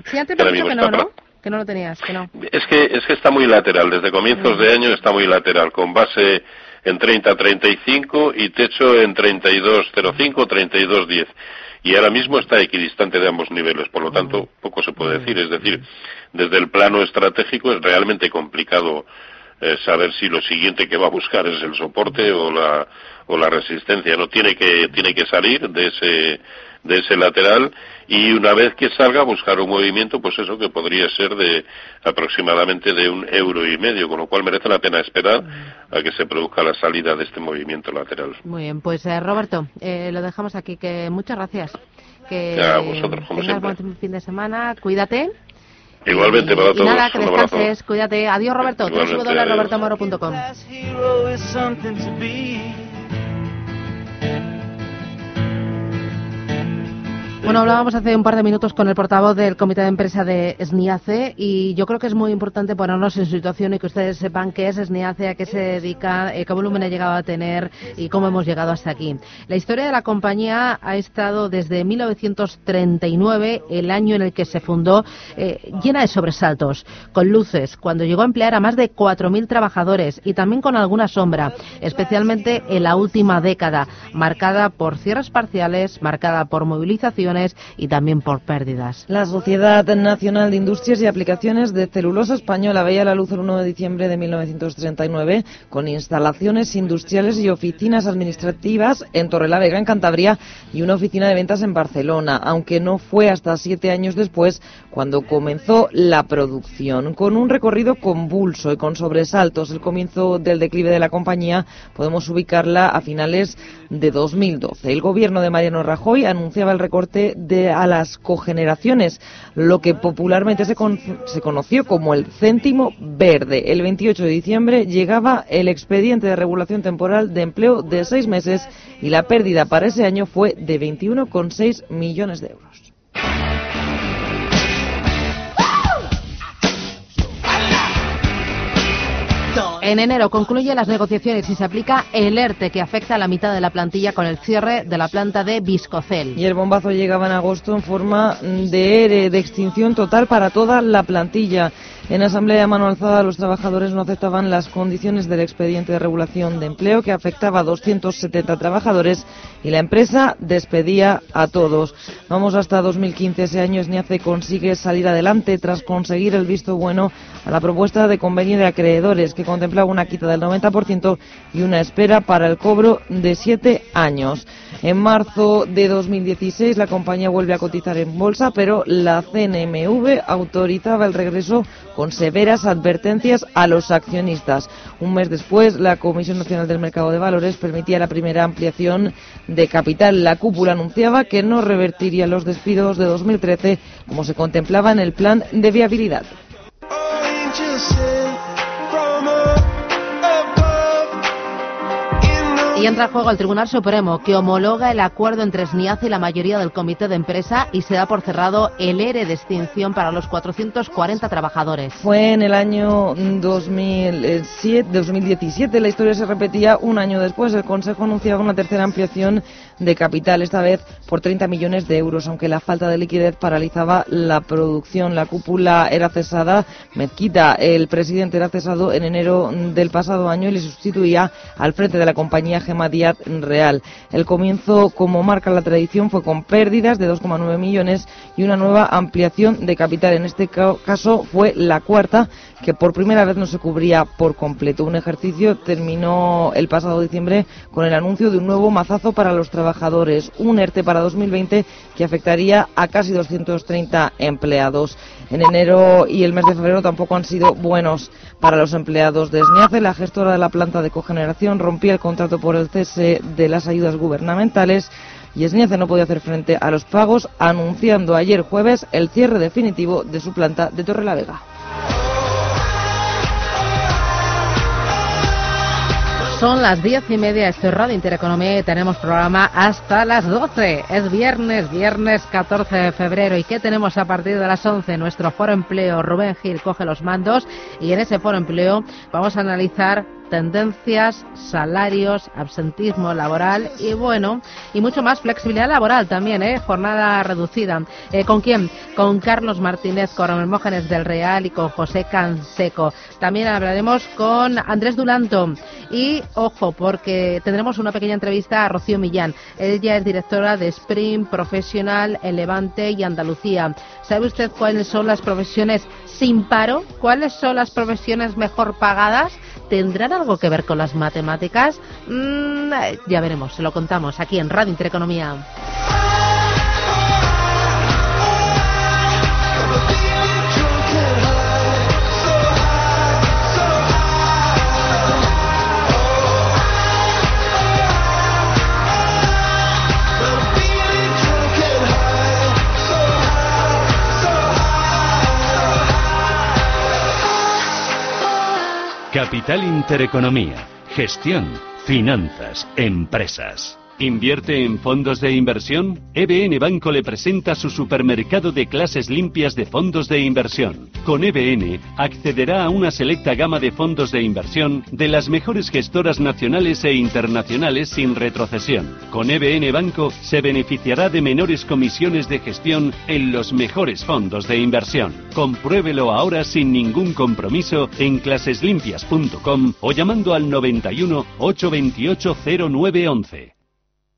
Sí, antes me dicho que no, ¿no? Que no lo tenías, que no. Es que, es que está muy lateral. Desde comienzos de año está muy lateral, con base en 30.35 y techo en 32.05, 32.10. Y ahora mismo está equidistante de ambos niveles, por lo tanto, poco se puede decir. Es decir, desde el plano estratégico es realmente complicado eh, saber si lo siguiente que va a buscar es el soporte o la, o la resistencia. No tiene que, tiene que salir de ese, de ese lateral y una vez que salga buscar un movimiento pues eso que podría ser de aproximadamente de un euro y medio con lo cual merece la pena esperar a que se produzca la salida de este movimiento lateral muy bien pues eh, Roberto eh, lo dejamos aquí que muchas gracias que a vosotros como tengas buen fin de semana cuídate Igualmente para todos. Y nada, que descanses, cuídate. Adiós, Roberto. www.robertomoro.com. Bueno, hablábamos hace un par de minutos con el portavoz del comité de empresa de SNIACE y yo creo que es muy importante ponernos en situación y que ustedes sepan qué es SNIACE, a qué se dedica, eh, qué volumen ha llegado a tener y cómo hemos llegado hasta aquí. La historia de la compañía ha estado desde 1939, el año en el que se fundó, eh, llena de sobresaltos, con luces, cuando llegó a emplear a más de 4.000 trabajadores y también con alguna sombra, especialmente en la última década, marcada por cierres parciales, marcada por movilización y también por pérdidas. La Sociedad Nacional de Industrias y Aplicaciones de Celulosa Española veía la luz el 1 de diciembre de 1939 con instalaciones industriales y oficinas administrativas en Torrelavega, en Cantabria, y una oficina de ventas en Barcelona, aunque no fue hasta siete años después cuando comenzó la producción. Con un recorrido convulso y con sobresaltos, el comienzo del declive de la compañía podemos ubicarla a finales de 2012. El gobierno de Mariano Rajoy anunciaba el recorte de, a las cogeneraciones, lo que popularmente se, se conoció como el céntimo verde. El 28 de diciembre llegaba el expediente de regulación temporal de empleo de seis meses y la pérdida para ese año fue de 21,6 millones de euros. En enero concluye las negociaciones y se aplica el ERTE que afecta a la mitad de la plantilla con el cierre de la planta de Viscocel. Y el bombazo llegaba en agosto en forma de ERE, de extinción total para toda la plantilla. En asamblea de mano alzada, los trabajadores no aceptaban las condiciones del expediente de regulación de empleo que afectaba a 270 trabajadores y la empresa despedía a todos. Vamos hasta 2015. Ese año SNIACE consigue salir adelante tras conseguir el visto bueno a la propuesta de convenio de acreedores que contemplaba una quita del 90% y una espera para el cobro de siete años. En marzo de 2016 la compañía vuelve a cotizar en bolsa, pero la CNMV autorizaba el regreso con severas advertencias a los accionistas. Un mes después, la Comisión Nacional del Mercado de Valores permitía la primera ampliación de capital. La cúpula anunciaba que no revertiría los despidos de 2013 como se contemplaba en el plan de viabilidad. Y entra en juego el Tribunal Supremo, que homologa el acuerdo entre SNIAC y la mayoría del comité de empresa y se da por cerrado el ERE de extinción para los 440 trabajadores. Fue en el año 2007, 2017. La historia se repetía un año después. El Consejo anunciaba una tercera ampliación de capital, esta vez por 30 millones de euros, aunque la falta de liquidez paralizaba la producción. La cúpula era cesada. Mezquita, el presidente, era cesado en enero del pasado año y le sustituía al frente de la compañía Gema Real. El comienzo, como marca la tradición, fue con pérdidas de 2,9 millones y una nueva ampliación de capital. En este caso fue la cuarta, que por primera vez no se cubría por completo. Un ejercicio terminó el pasado diciembre con el anuncio de un nuevo mazazo para los trabajadores, un ERTE para 2020 que afectaría a casi 230 empleados. En enero y el mes de febrero tampoco han sido buenos para los empleados de SNIACE. La gestora de la planta de cogeneración rompía el contrato por el cese de las ayudas gubernamentales y SNIACE no podía hacer frente a los pagos, anunciando ayer jueves el cierre definitivo de su planta de Torrelavega. Son las diez y media, esto es Radio Intereconomía y tenemos programa hasta las doce. Es viernes, viernes 14 de febrero. ¿Y qué tenemos a partir de las once? Nuestro foro empleo, Rubén Gil coge los mandos y en ese foro empleo vamos a analizar tendencias, salarios, absentismo laboral y bueno, y mucho más flexibilidad laboral también, ¿eh? jornada reducida. Eh, ¿Con quién? Con Carlos Martínez, con Hermógenes del Real y con José Canseco. También hablaremos con Andrés Dulanto y, ojo, porque tendremos una pequeña entrevista a Rocío Millán. Ella es directora de Spring Profesional en Levante y Andalucía. ¿Sabe usted cuáles son las profesiones sin paro? ¿Cuáles son las profesiones mejor pagadas? ¿Tendrán algo que ver con las matemáticas? Mm, ya veremos, se lo contamos aquí en Radio Intereconomía. Capital Intereconomía, gestión, finanzas, empresas. ¿Invierte en fondos de inversión? EBN Banco le presenta su supermercado de clases limpias de fondos de inversión. Con EBN accederá a una selecta gama de fondos de inversión de las mejores gestoras nacionales e internacionales sin retrocesión. Con EBN Banco se beneficiará de menores comisiones de gestión en los mejores fondos de inversión. Compruébelo ahora sin ningún compromiso en claseslimpias.com o llamando al 91 828 0911.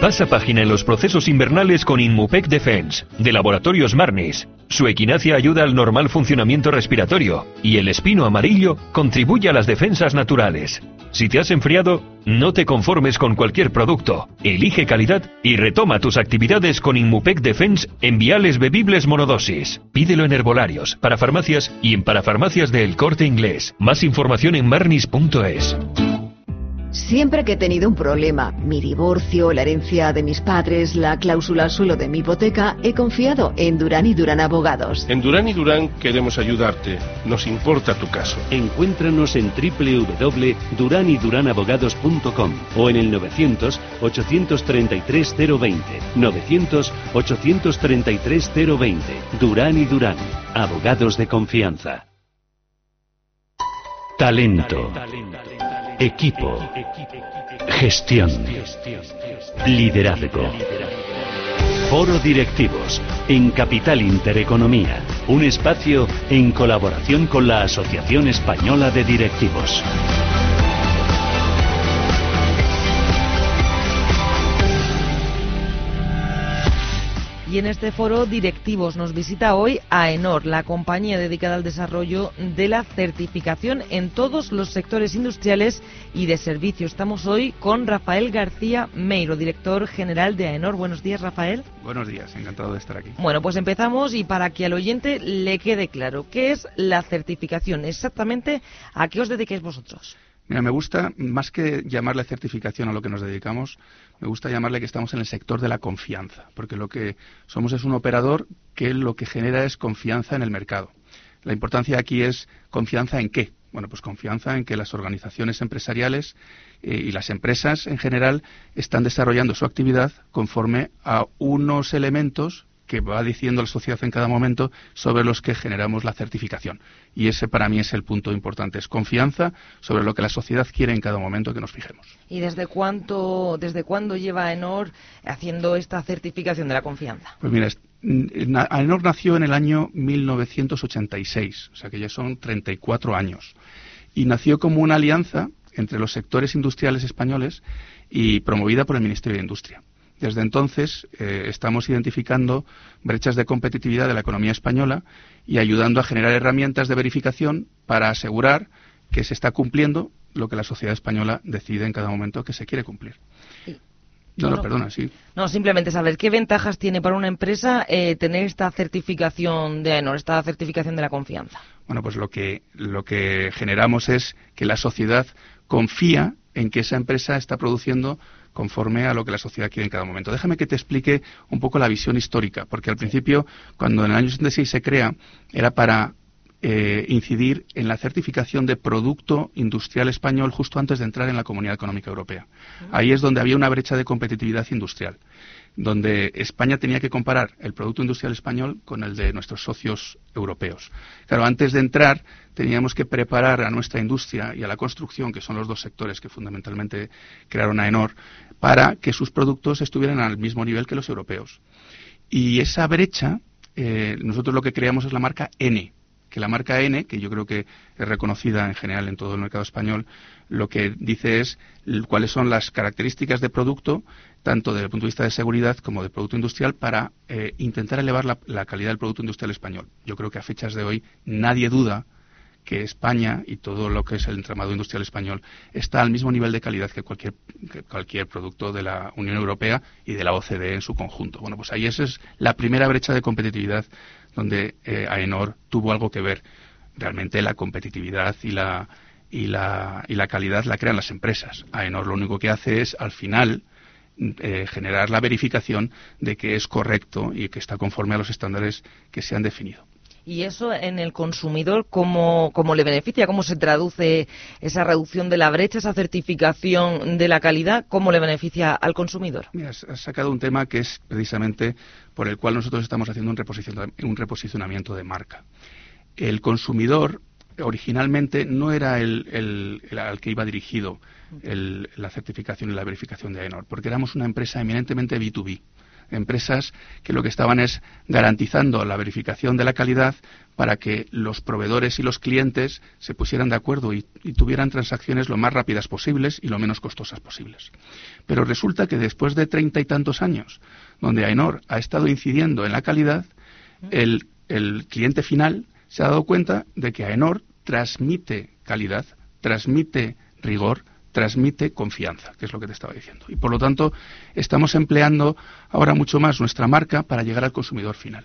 Pasa página en los procesos invernales con Inmupec Defense, de Laboratorios Marnis. Su equinacia ayuda al normal funcionamiento respiratorio y el espino amarillo contribuye a las defensas naturales. Si te has enfriado, no te conformes con cualquier producto. Elige calidad y retoma tus actividades con Inmupec Defense en viales bebibles monodosis. Pídelo en herbolarios, para farmacias y en parafarmacias del Corte Inglés. Más información en marnis.es. Siempre que he tenido un problema, mi divorcio, la herencia de mis padres, la cláusula suelo de mi hipoteca, he confiado en Durán y Durán Abogados. En Durán y Durán queremos ayudarte. Nos importa tu caso. Encuéntranos en www.duranyduranabogados.com o en el 900 833 020. 900 833 020. Durán y Durán. Abogados de confianza. Talento. Equipo. Gestión. Liderazgo. Foro Directivos en Capital Intereconomía. Un espacio en colaboración con la Asociación Española de Directivos. Y en este foro directivos nos visita hoy AENOR, la compañía dedicada al desarrollo de la certificación en todos los sectores industriales y de servicio. Estamos hoy con Rafael García Meiro, director general de AENOR. Buenos días, Rafael. Buenos días, encantado de estar aquí. Bueno, pues empezamos y para que al oyente le quede claro, ¿qué es la certificación? Exactamente, ¿a qué os dedicáis vosotros? Mira, me gusta, más que llamarle certificación a lo que nos dedicamos, me gusta llamarle que estamos en el sector de la confianza, porque lo que somos es un operador que lo que genera es confianza en el mercado. La importancia aquí es confianza en qué. Bueno, pues confianza en que las organizaciones empresariales eh, y las empresas en general están desarrollando su actividad conforme a unos elementos que va diciendo la sociedad en cada momento sobre los que generamos la certificación. Y ese para mí es el punto importante, es confianza sobre lo que la sociedad quiere en cada momento que nos fijemos. ¿Y desde cuánto, desde cuándo lleva ENOR haciendo esta certificación de la confianza? Pues mira, AENOR nació en el año 1986, o sea que ya son 34 años. Y nació como una alianza entre los sectores industriales españoles y promovida por el Ministerio de Industria. Desde entonces eh, estamos identificando brechas de competitividad de la economía española y ayudando a generar herramientas de verificación para asegurar que se está cumpliendo lo que la sociedad española decide en cada momento que se quiere cumplir. No, no, perdona, sí. No, simplemente saber qué ventajas tiene para una empresa eh, tener esta certificación de AENOR, esta certificación de la confianza. Bueno, pues lo que, lo que generamos es que la sociedad confía en que esa empresa está produciendo conforme a lo que la sociedad quiere en cada momento. Déjame que te explique un poco la visión histórica, porque al principio, cuando en el año 76 se crea, era para eh, incidir en la certificación de producto industrial español justo antes de entrar en la Comunidad Económica Europea. Ahí es donde había una brecha de competitividad industrial donde España tenía que comparar el Producto Industrial Español con el de nuestros socios europeos. Claro, antes de entrar teníamos que preparar a nuestra industria y a la construcción, que son los dos sectores que fundamentalmente crearon a ENOR, para que sus productos estuvieran al mismo nivel que los europeos. Y esa brecha, eh, nosotros lo que creamos es la marca N, que la marca N, que yo creo que es reconocida en general en todo el mercado español, lo que dice es cuáles son las características de producto, tanto desde el punto de vista de seguridad como de producto industrial, para eh, intentar elevar la, calidad del producto industrial español. Yo creo que a fechas de hoy nadie duda que España y todo lo que es el entramado industrial español está al mismo nivel de calidad que cualquier, cualquier producto de la Unión Europea y de la OCDE en su conjunto. Bueno, pues ahí esa es la primera brecha de competitividad donde eh, AENOR tuvo algo que ver. Realmente la competitividad y la, y la, y la calidad la crean las empresas. AENOR lo único que hace es, al final, eh, generar la verificación de que es correcto y que está conforme a los estándares que se han definido. ¿Y eso en el consumidor cómo, cómo, le beneficia? ¿Cómo se traduce esa reducción de la brecha, esa certificación de la calidad? ¿Cómo le beneficia al consumidor? Mira, has sacado un tema que es precisamente por el cual nosotros estamos haciendo un, reposicionamiento de marca. El consumidor originalmente no era el, al que iba dirigido la certificación y la verificación de AENOR, porque éramos una empresa eminentemente B2B empresas que lo que estaban es garantizando la verificación de la calidad para que los proveedores y los clientes se pusieran de acuerdo y, tuvieran transacciones lo más rápidas posibles y lo menos costosas posibles. Pero resulta que después de treinta y tantos años, donde AENOR ha estado incidiendo en la calidad, el, el cliente final se ha dado cuenta de que AENOR transmite calidad, transmite rigor, transmite confianza, que es lo que te estaba diciendo. Y por lo tanto, estamos empleando ahora mucho más nuestra marca para llegar al consumidor final.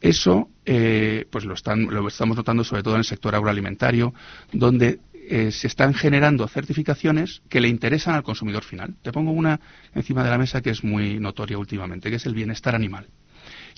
Eso, eh, pues lo, estamos notando sobre todo en el sector agroalimentario, donde eh, se están generando certificaciones que le interesan al consumidor final. Te pongo una encima de la mesa que es muy notoria últimamente, que es el bienestar animal.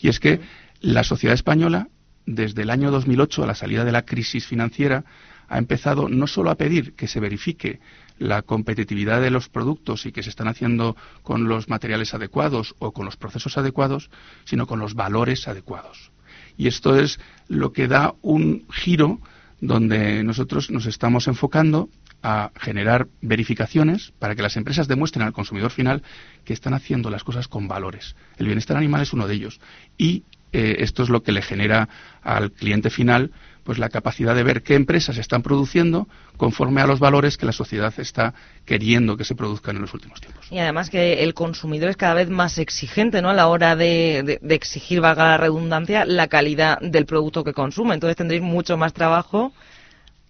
Y es que la sociedad española, desde el año 2008, a la salida de la crisis financiera, ha empezado no solo a pedir que se verifique la competitividad de los productos y que se están haciendo con los materiales adecuados o con los procesos adecuados, sino con los valores adecuados. Y esto es lo que da un giro donde nosotros nos estamos enfocando a generar verificaciones para que las empresas demuestren al consumidor final que están haciendo las cosas con valores. El bienestar animal es uno de ellos. Y eh, esto es lo que le genera al cliente final pues la capacidad de ver qué empresas están produciendo conforme a los valores que la sociedad está queriendo que se produzcan en los últimos tiempos. Y además que el consumidor es cada vez más exigente ¿no? a la hora de, exigir, valga la redundancia, la calidad del producto que consume. Entonces tendréis mucho más trabajo.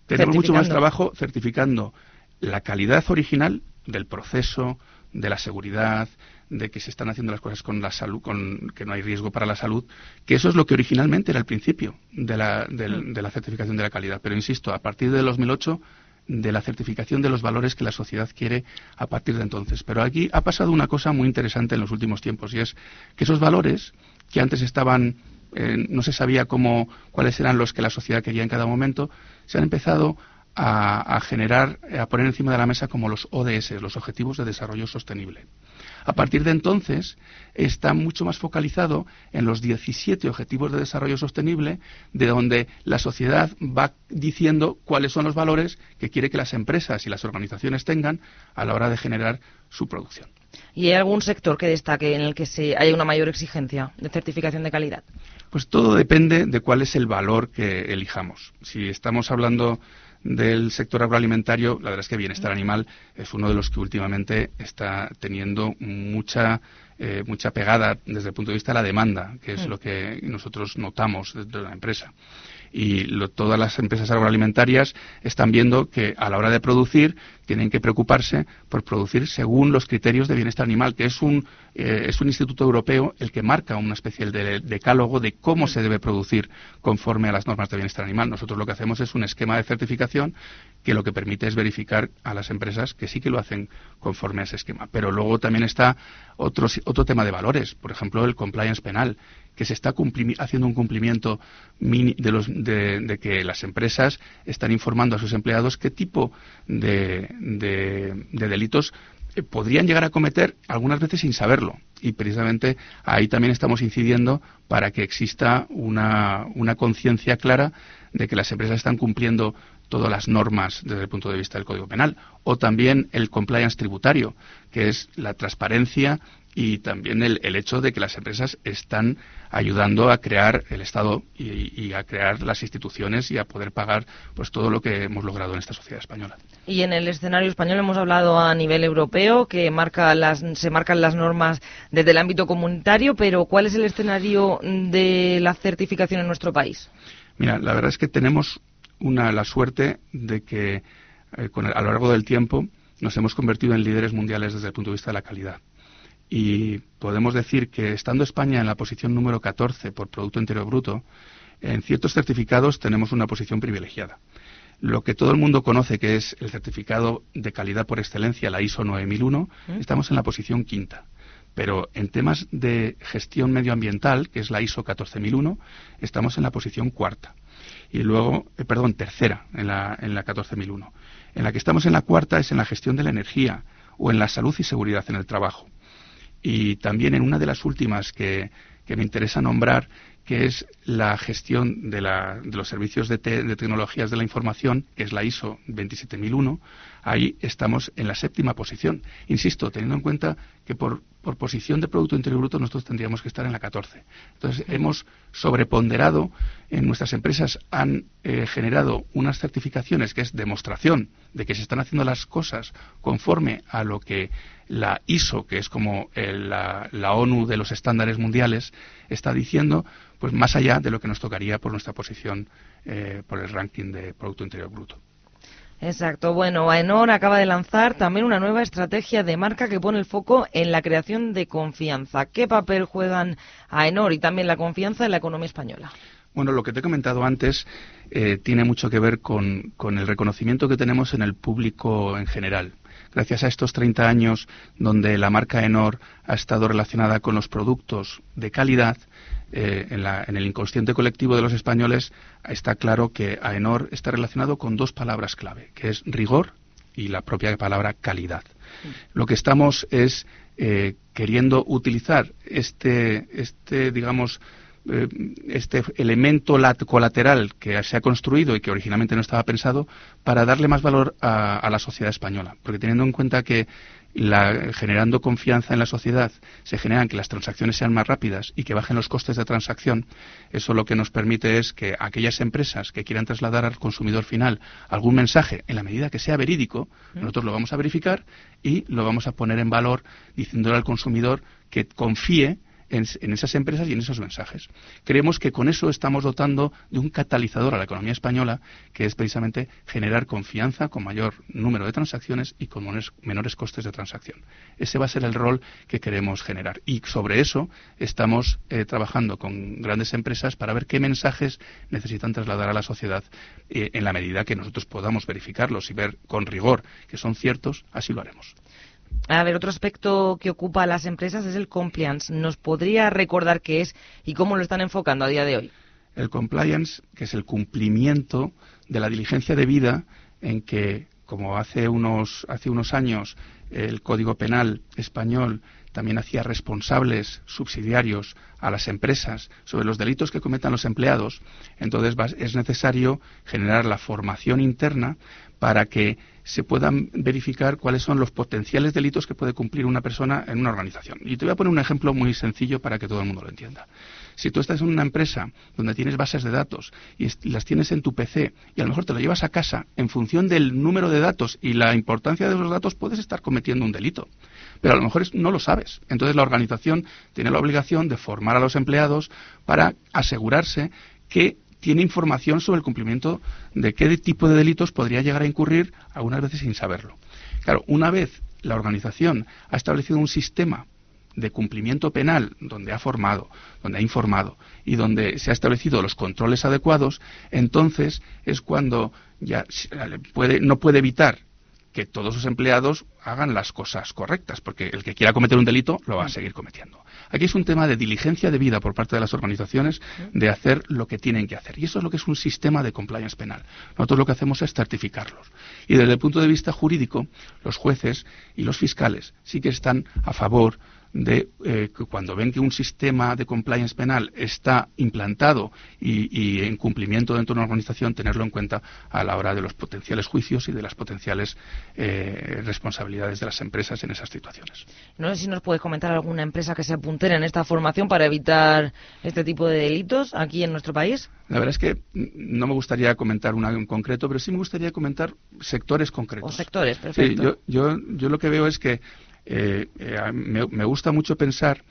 Tenemos mucho más trabajo certificando la calidad original del proceso, de la seguridad, de que se están haciendo las cosas con la salud, con que no hay riesgo para la salud, que eso es lo que originalmente era el principio de la, mm. de, la certificación de la calidad. Pero insisto, a partir de 2008 de la certificación de los valores que la sociedad quiere a partir de entonces. Pero aquí ha pasado una cosa muy interesante en los últimos tiempos y es que esos valores que antes estaban eh, no se sabía cómo cuáles eran los que la sociedad quería en cada momento, se han empezado a, a generar, a poner encima de la mesa como los ODS, los Objetivos de Desarrollo Sostenible. A partir de entonces, está mucho más focalizado en los 17 Objetivos de Desarrollo Sostenible, de donde la sociedad va diciendo cuáles son los valores que quiere que las empresas y las organizaciones tengan a la hora de generar su producción. ¿Y hay algún sector que destaque en el que se haya una mayor exigencia de certificación de calidad? Pues todo depende de cuál es el valor que elijamos. Si estamos hablando del sector agroalimentario, la verdad es que bienestar animal es uno de los que últimamente está teniendo mucha eh, mucha pegada desde el punto de vista de la demanda, que es lo que nosotros notamos dentro de la empresa y todas las empresas agroalimentarias están viendo que a la hora de producir tienen que preocuparse por producir según los criterios de bienestar animal, que es un, eh, es un instituto europeo el que marca una especie de decálogo de cómo se debe producir conforme a las normas de bienestar animal. Nosotros lo que hacemos es un esquema de certificación que lo que permite es verificar a las empresas que sí que lo hacen conforme a ese esquema. Pero luego también está otro, otro tema de valores, por ejemplo, el compliance penal, que se está haciendo un cumplimiento de, los, de, que las empresas están informando a sus empleados qué tipo de, delitos eh, podrían llegar a cometer algunas veces sin saberlo. Y precisamente ahí también estamos incidiendo para que exista una conciencia clara de que las empresas están cumpliendo todas las normas desde el punto de vista del Código Penal. O también el compliance tributario, que es la transparencia y también el, hecho de que las empresas están ayudando a crear el Estado y, a crear las instituciones y a poder pagar pues todo lo que hemos logrado en esta sociedad española. Y en el escenario español hemos hablado a nivel europeo que marca las, se marcan las normas desde el ámbito comunitario, pero ¿cuál es el escenario de la certificación en nuestro país? Mira, la verdad es que tenemos una, la suerte de que eh, a lo largo del tiempo nos hemos convertido en líderes mundiales desde el punto de vista de la calidad y podemos decir que estando España en la posición número 14 por Producto Interior Bruto, en ciertos certificados tenemos una posición privilegiada. Lo que todo el mundo conoce que es el certificado de calidad por excelencia, la ISO 9001, ¿Mm? estamos en la posición quinta. Pero en temas de gestión medioambiental, que es la ISO 14001, estamos en la posición cuarta. Y luego, eh, perdón, tercera en la, en la 14001. En la que estamos en la cuarta es en la gestión de la energía o en la salud y seguridad en el trabajo y también en una de las últimas que, me interesa nombrar, que es la gestión de, los servicios de, tecnologías de la información, que es la ISO 27001. Ahí estamos en la séptima posición. Insisto, teniendo en cuenta que por, posición de Producto Interior Bruto nosotros tendríamos que estar en la 14. Entonces, hemos sobreponderado, en nuestras empresas han eh, generado unas certificaciones que es demostración de que se están haciendo las cosas conforme a lo que la ISO, que es como la, ONU de los estándares mundiales, está diciendo, pues más allá de lo que nos tocaría por nuestra posición eh, por el ranking de Producto Interior Bruto. Exacto. Bueno, AENOR acaba de lanzar también una nueva estrategia de marca que pone el foco en la creación de confianza. ¿Qué papel juegan AENOR y también la confianza en la economía española? Bueno, lo que te he comentado antes eh, tiene mucho que ver con, el reconocimiento que tenemos en el público en general gracias a estos 30 años donde la marca Enor ha estado relacionada con los productos de calidad, eh, en, el inconsciente colectivo de los españoles está claro que AENOR está relacionado con dos palabras clave, que es rigor y la propia palabra calidad. Lo que estamos es eh, queriendo utilizar este, este digamos, eh, este elemento colateral que se ha construido y que originalmente no estaba pensado para darle más valor a la sociedad española. Porque teniendo en cuenta que generando confianza en la sociedad, se generan que las transacciones sean más rápidas y que bajen los costes de transacción, eso lo que nos permite es que aquellas empresas que quieran trasladar al consumidor final algún mensaje, en la medida que sea verídico, nosotros lo vamos a verificar y lo vamos a poner en valor diciéndole al consumidor que confíe en, esas empresas y en esos mensajes. Creemos que con eso estamos dotando de un catalizador a la economía española, que es precisamente generar confianza con mayor número de transacciones y con menores, costes de transacción. Ese va a ser el rol que queremos generar. Y sobre eso estamos eh, trabajando con grandes empresas para ver qué mensajes necesitan trasladar a la sociedad eh, en la medida que nosotros podamos verificarlos y ver con rigor que son ciertos, así lo haremos. A ver, otro aspecto que ocupa a las empresas es el compliance. ¿Nos podría recordar qué es y cómo lo están enfocando a día de hoy? El compliance, que es el cumplimiento de la diligencia debida en que, como hace unos, hace unos años el Código Penal español también hacía responsables subsidiarios a las empresas sobre los delitos que cometan los empleados, entonces es necesario generar la formación interna para que se puedan verificar cuáles son los potenciales delitos que puede cumplir una persona en una organización. Y te voy a poner un ejemplo muy sencillo para que todo el mundo lo entienda. Si tú estás en una empresa donde tienes bases de datos y las tienes en tu PC y a lo mejor te lo llevas a casa, en función del número de datos y la importancia de esos datos puedes estar cometiendo un delito. Pero a lo mejor no lo sabes. Entonces la organización tiene la obligación de formar a los empleados para asegurarse que tiene información sobre el cumplimiento de qué tipo de delitos podría llegar a incurrir algunas veces sin saberlo. Claro, una vez la organización ha establecido un sistema de cumplimiento penal donde ha formado, donde ha informado y donde se ha establecido los controles adecuados, entonces es cuando ya puede, no puede evitar que todos sus empleados hagan las cosas correctas, porque el que quiera cometer un delito lo va a seguir cometiendo. Aquí es un tema de diligencia de vida por parte de las organizaciones de hacer lo que tienen que hacer. Y eso es lo que es un sistema de compliance penal. Nosotros lo que hacemos es certificarlos. Y desde el punto de vista jurídico, los jueces y los fiscales sí que están a favor de eh, que cuando ven que un sistema de compliance penal está implantado y, en cumplimiento dentro de una organización, tenerlo en cuenta a la hora de los potenciales juicios y de las potenciales eh, responsabilidades de las empresas en esas situaciones. No sé si nos puedes comentar alguna empresa que se apuntera en esta formación para evitar este tipo de delitos aquí en nuestro país. La verdad es que no me gustaría comentar una en concreto, pero sí me gustaría comentar sectores concretos. O sectores, perfecto. yo, yo lo que veo es que eh, eh, me, gusta mucho pensar,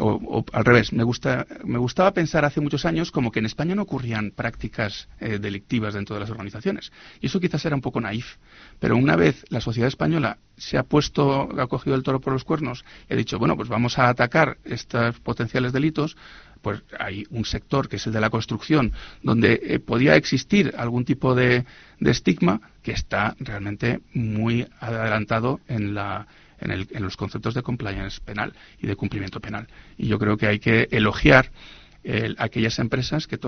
o, al revés, me, gusta, me gustaba pensar hace muchos años como que en España no ocurrían prácticas eh, delictivas dentro de las organizaciones. Y eso quizás era un poco naif. Pero una vez la sociedad española se ha puesto, ha cogido el toro por los cuernos y ha dicho, bueno, pues vamos a atacar estos potenciales delitos, pues hay un sector que es el de la construcción donde podía existir algún tipo de, estigma que está realmente muy adelantado en la, en, los conceptos de compliance penal y de cumplimiento penal. Y yo creo que hay que elogiar aquellas empresas que,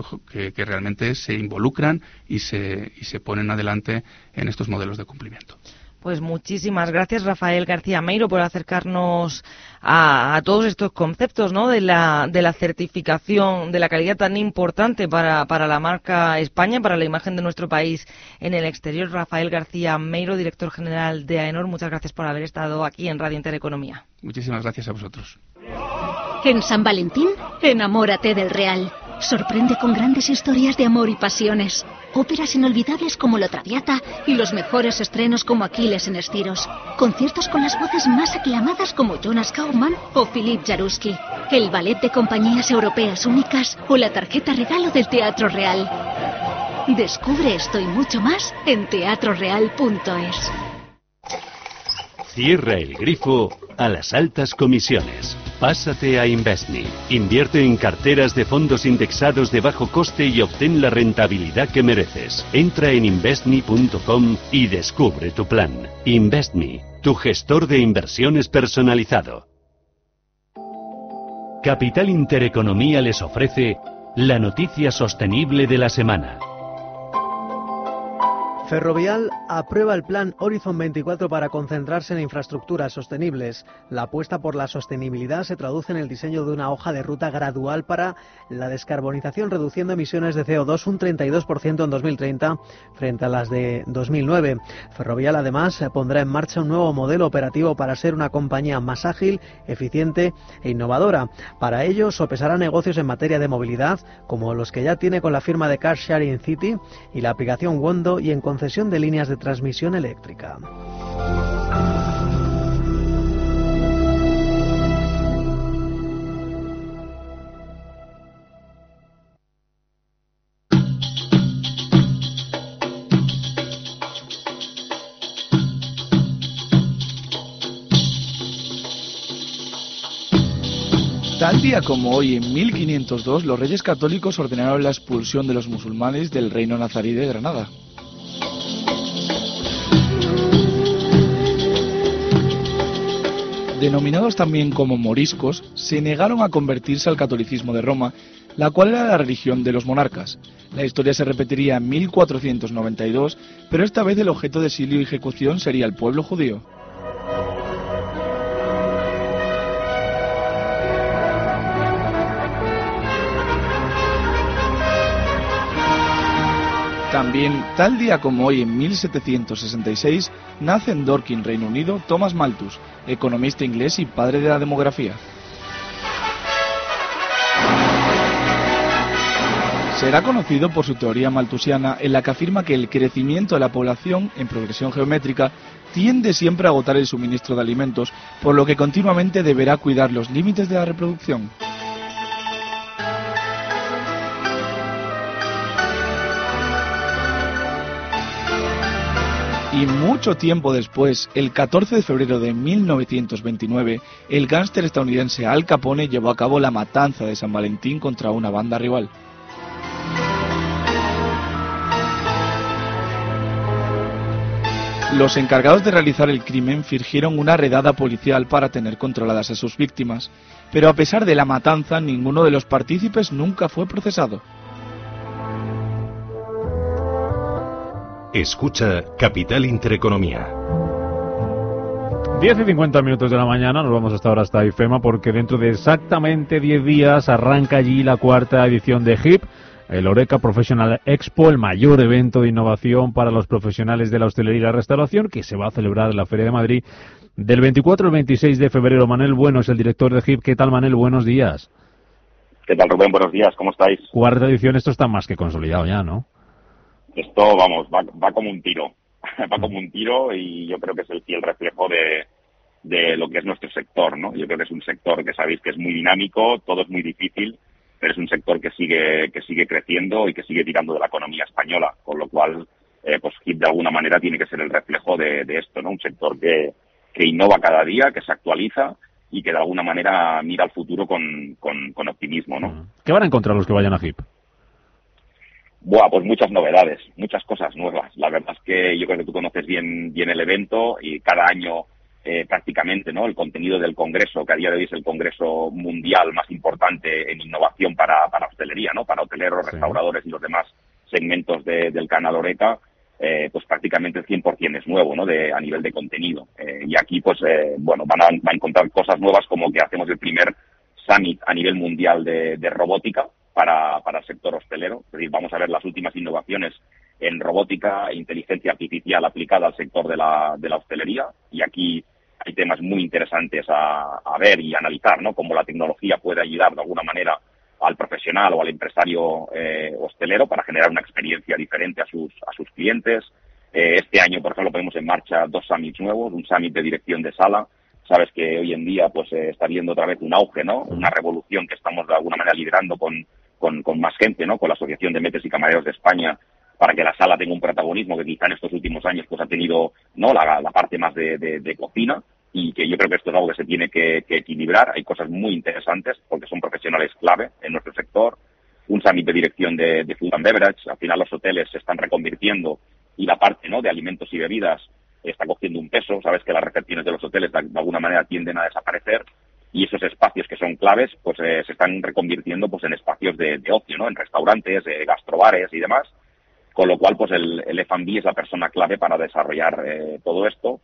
que, realmente se involucran y se, y se ponen adelante en estos modelos de cumplimiento. Pues muchísimas gracias, Rafael García Meiro, por acercarnos a, todos estos conceptos ¿no? de, la, de la certificación de la calidad tan importante para, para la marca España, para la imagen de nuestro país en el exterior. Rafael García Meiro, director general de AENOR, muchas gracias por haber estado aquí en Radio Intereconomía. Muchísimas gracias a vosotros. En San Valentín, enamórate del Real. Sorprende con grandes historias de amor y pasiones, óperas inolvidables como La Traviata y los mejores estrenos como Aquiles en Estiros, conciertos con las voces más aclamadas como Jonas Kaufmann o Philip Jaruski, el ballet de compañías europeas únicas o la tarjeta regalo del Teatro Real. Descubre esto y mucho más en teatroreal.es. Cierra el grifo a las altas comisiones. Pásate a Investme. Invierte en carteras de fondos indexados de bajo coste y obtén la rentabilidad que mereces. Entra en investme.com y descubre tu plan. Investme, tu gestor de inversiones personalizado. Capital Intereconomía les ofrece la noticia sostenible de la semana. Ferrovial aprueba el plan Horizon 24 para concentrarse en infraestructuras sostenibles. La apuesta por la sostenibilidad se traduce en el diseño de una hoja de ruta gradual para la descarbonización, reduciendo emisiones de CO2 un 32% en 2030 frente a las de 2009. Ferrovial además pondrá en marcha un nuevo modelo operativo para ser una compañía más ágil, eficiente e innovadora. Para ello sopesará negocios en materia de movilidad, como los que ya tiene con la firma de Car Sharing City y la aplicación Wondo y en concesión de líneas de transmisión eléctrica. Tal día como hoy, en 1502, los reyes católicos ordenaron la expulsión de los musulmanes del reino nazarí de Granada. Denominados también como moriscos, se negaron a convertirse al catolicismo de Roma, la cual era la religión de los monarcas. La historia se repetiría en 1492, pero esta vez el objeto de exilio y ejecución sería el pueblo judío. También, tal día como hoy en 1766, nace en Dorking, Reino Unido, Thomas Malthus, economista inglés y padre de la demografía. Será conocido por su teoría malthusiana en la que afirma que el crecimiento de la población en progresión geométrica tiende siempre a agotar el suministro de alimentos, por lo que continuamente deberá cuidar los límites de la reproducción. Y mucho tiempo después, el 14 de febrero de 1929, el gángster estadounidense Al Capone llevó a cabo la matanza de San Valentín contra una banda rival. Los encargados de realizar el crimen fingieron una redada policial para tener controladas a sus víctimas, pero a pesar de la matanza, ninguno de los partícipes nunca fue procesado. Escucha Capital Intereconomía. 10 y 50 minutos de la mañana, nos vamos hasta ahora hasta IFEMA porque dentro de exactamente 10 días arranca allí la cuarta edición de HIP, el Oreca Professional Expo, el mayor evento de innovación para los profesionales de la hostelería y la restauración, que se va a celebrar en la Feria de Madrid del 24 al 26 de febrero. Manel Bueno es el director de HIP. ¿Qué tal, Manel? Buenos días. ¿Qué tal, Rubén? Buenos días. ¿Cómo estáis? Cuarta edición, esto está más que consolidado ya, ¿no? Esto, vamos, va, va como un tiro. va como un tiro y yo creo que es el fiel reflejo de, de lo que es nuestro sector, ¿no? Yo creo que es un sector que sabéis que es muy dinámico, todo es muy difícil, pero es un sector que sigue, que sigue creciendo y que sigue tirando de la economía española, con lo cual, eh, pues HIP de alguna manera tiene que ser el reflejo de, esto, ¿no? Un sector que, que innova cada día, que se actualiza y que de alguna manera mira al futuro con, con, con optimismo, ¿no? ¿Qué van a encontrar los que vayan a HIP? Buah, pues muchas novedades, muchas cosas nuevas. La verdad es que yo creo que tú conoces bien, bien el evento y cada año eh, prácticamente ¿no? el contenido del Congreso, que a día de hoy es el Congreso mundial más importante en innovación para, para hostelería, ¿no? para hoteleros, restauradores y los demás segmentos de- del canal Oreca, eh, pues prácticamente el 100% es nuevo ¿no? de, a nivel de contenido. Eh, y aquí, pues, eh, bueno, van a, van a encontrar cosas nuevas como que hacemos el primer summit a nivel mundial de, de robótica para, para el sector hostelero. Es decir, vamos a ver las últimas innovaciones en robótica e inteligencia artificial aplicada al sector de la, de la hostelería. Y aquí hay temas muy interesantes a, a ver y analizar, ¿no? Cómo la tecnología puede ayudar de alguna manera al profesional o al empresario eh, hostelero para generar una experiencia diferente a sus, a sus clientes. Eh, este año, por ejemplo, ponemos en marcha dos summits nuevos, un summit de dirección de sala. Sabes que hoy en día pues eh, está viendo otra vez un auge, ¿no? Una revolución que estamos de alguna manera liderando con, con, con más gente, ¿no? Con la Asociación de Metes y Camareros de España para que la sala tenga un protagonismo que quizá en estos últimos años pues ha tenido no la, parte más de, cocina y que yo creo que esto es algo que se tiene que, equilibrar. Hay cosas muy interesantes porque son profesionales clave en nuestro sector. Un summit de dirección de, food and beverage. Al final los hoteles se están reconvirtiendo y la parte no de alimentos y bebidas está cogiendo un peso. Sabes que las recepciones de los hoteles de alguna manera tienden a desaparecer y esos espacios que son claves pues eh, se están reconvirtiendo pues en espacios de, de ocio, ¿no? En restaurantes, eh, gastrobares y demás. Con lo cual, pues el, el F&B es la persona clave para desarrollar eh, todo esto.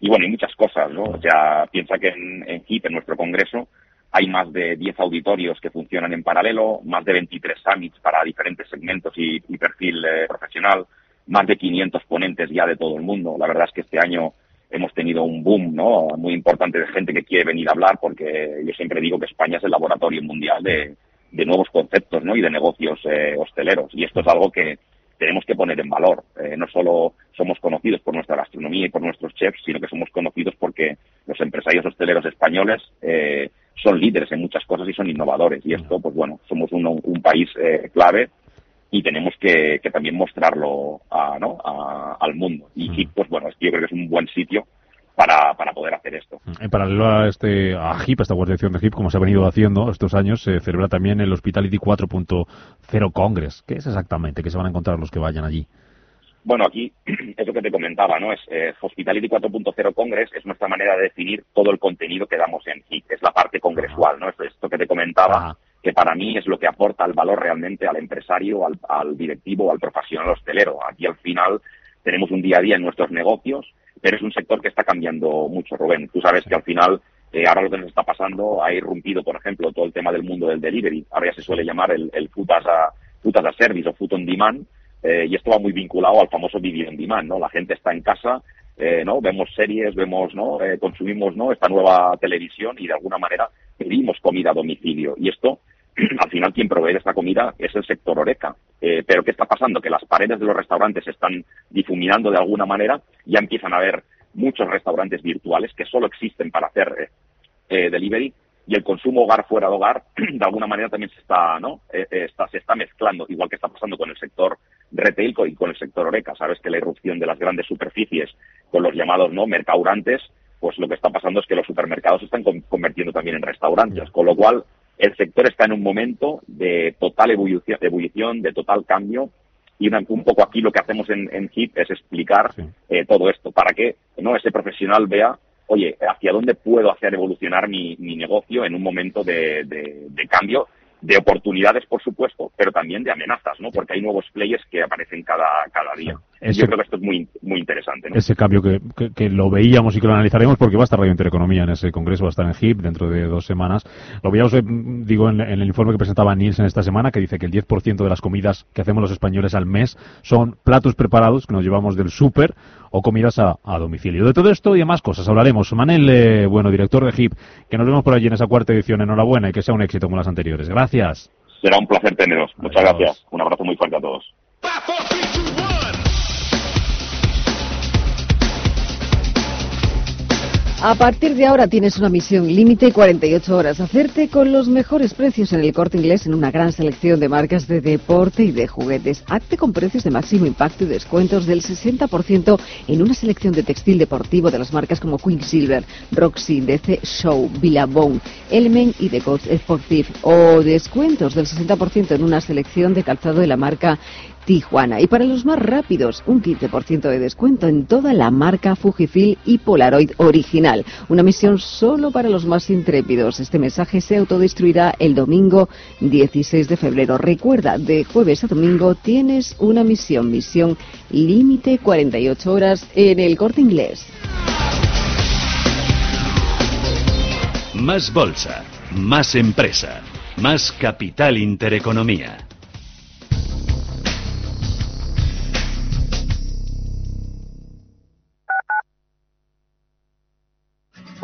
Y bueno, hay muchas cosas, ¿no? O sea, piensa que en, en HIP, en nuestro congreso, hay más de 10 auditorios que funcionan en paralelo, más de 23 summits para diferentes segmentos y, y perfil eh, profesional, más de 500 ponentes ya de todo el mundo. La verdad es que este año hemos tenido un boom, ¿no? Muy importante de gente que quiere venir a hablar porque yo siempre digo que España es el laboratorio mundial de, de nuevos conceptos, ¿no? Y de negocios eh, hosteleros. Y esto es algo que tenemos que poner en valor. Eh, no solo somos conocidos por nuestra gastronomía y por nuestros chefs, sino que somos conocidos porque los empresarios hosteleros españoles eh, son líderes en muchas cosas y son innovadores. Y esto, pues bueno, somos uno- un país eh, clave y tenemos que, que también mostrarlo a, ¿no? a- al mundo. Y HIP, pues bueno, yo creo que es un buen sitio para, para poder hacer esto. En paralelo a, este, a HIP, a esta cuarta edición de HIP, como se ha venido haciendo estos años, se celebra también el Hospitality 4.0 Congress. ¿Qué es exactamente? ¿Qué se van a encontrar los que vayan allí? Bueno, aquí es lo que te comentaba, ¿no? Es eh, Hospitality 4.0 Congress es nuestra manera de definir todo el contenido que damos en HIT, es la parte congresual, ¿no? Es esto que te comentaba, que para mí es lo que aporta el valor realmente al empresario, al, al directivo, al profesional hostelero. Aquí al final tenemos un día a día en nuestros negocios, pero es un sector que está cambiando mucho, Rubén. Tú sabes que al final eh, ahora lo que nos está pasando ha irrumpido, por ejemplo, todo el tema del mundo del delivery. Ahora ya se suele llamar el, el food, as a, food as a service o food on demand, eh, y esto va muy vinculado al famoso video on demand, ¿no? La gente está en casa, eh, ¿no? Vemos series, vemos, ¿no? Eh, consumimos, ¿no? Esta nueva televisión y de alguna manera pedimos comida a domicilio. Y esto, al final, quien provee esta comida es el sector Oreca. pero ¿qué está pasando? Que las paredes de los restaurantes se están difuminando de alguna manera, ya empiezan a haber muchos restaurantes virtuales que solo existen para hacer delivery y el consumo hogar fuera de hogar de alguna manera también se está no eh, eh, está, se está mezclando igual que está pasando con el sector retail y con el sector oreca. Sabes que la irrupción de las grandes superficies con los llamados no mercaurantes pues lo que está pasando es que los supermercados se están convirtiendo también en restaurantes. Con lo cual el sector está en un momento de total ebullición, ebullición de total cambio y un poco aquí lo que hacemos en, en HIP es explicar eh, todo esto para que no ese profesional vea oye, ¿hacia dónde puedo hacer evolucionar mi, negocio en un momento de, de, cambio? De oportunidades, por supuesto, pero también de amenazas, ¿no? Porque hay nuevos players que aparecen cada, cada día. Yo creo que esto es muy, muy interesante. ¿no? Ese cambio que, que, lo veíamos y que lo analizaremos porque va a estar Radio Intereconomía en ese congreso, va a estar en HIP dentro de dos semanas. Lo veíamos, eh, digo, en, el informe que presentaba Nielsen esta semana, que dice que el 10% de las comidas que hacemos los españoles al mes son platos preparados que nos llevamos del súper o comidas a, domicilio. De todo esto y demás cosas hablaremos. Manel, eh, bueno, director de HIP, que nos vemos por allí en esa cuarta edición. Enhorabuena y que sea un éxito como las anteriores. Gracias. Será un placer teneros. Muchas gracias. Un abrazo muy fuerte a todos. A partir de ahora tienes una misión límite 48 horas. Hacerte con los mejores precios en el corte inglés en una gran selección de marcas de deporte y de juguetes. Hazte con precios de máximo impacto y descuentos del 60% en una selección de textil deportivo de las marcas como Quicksilver, Roxy, DC Show, Billabong, Element y The Coach Sportive. O descuentos del 60% en una selección de calzado de la marca Tijuana. Y para los más rápidos, un 15% de descuento en toda la marca Fujifilm y Polaroid original. Una misión solo para los más intrépidos. Este mensaje se autodestruirá el domingo 16 de febrero. Recuerda, de jueves a domingo tienes una misión. Misión límite 48 horas en el corte inglés. Más bolsa, más empresa, más capital intereconomía.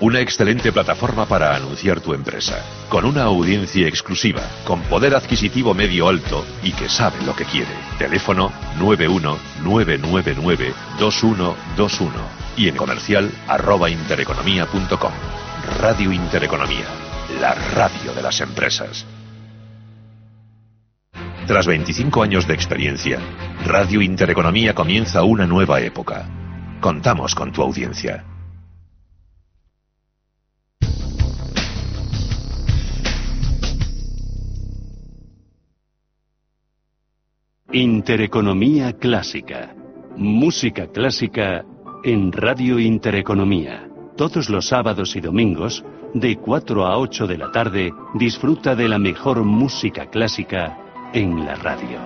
una excelente plataforma para anunciar tu empresa, con una audiencia exclusiva, con poder adquisitivo medio alto y que sabe lo que quiere. Teléfono 919992121 y en comercial arroba intereconomía.com. Radio Intereconomía, la radio de las empresas. Tras 25 años de experiencia, Radio Intereconomía comienza una nueva época Contamos con tu audiencia. Intereconomía Clásica. Música clásica en Radio Intereconomía. Todos los sábados y domingos, de 4 a 8 de la tarde, disfruta de la mejor música clásica en la radio.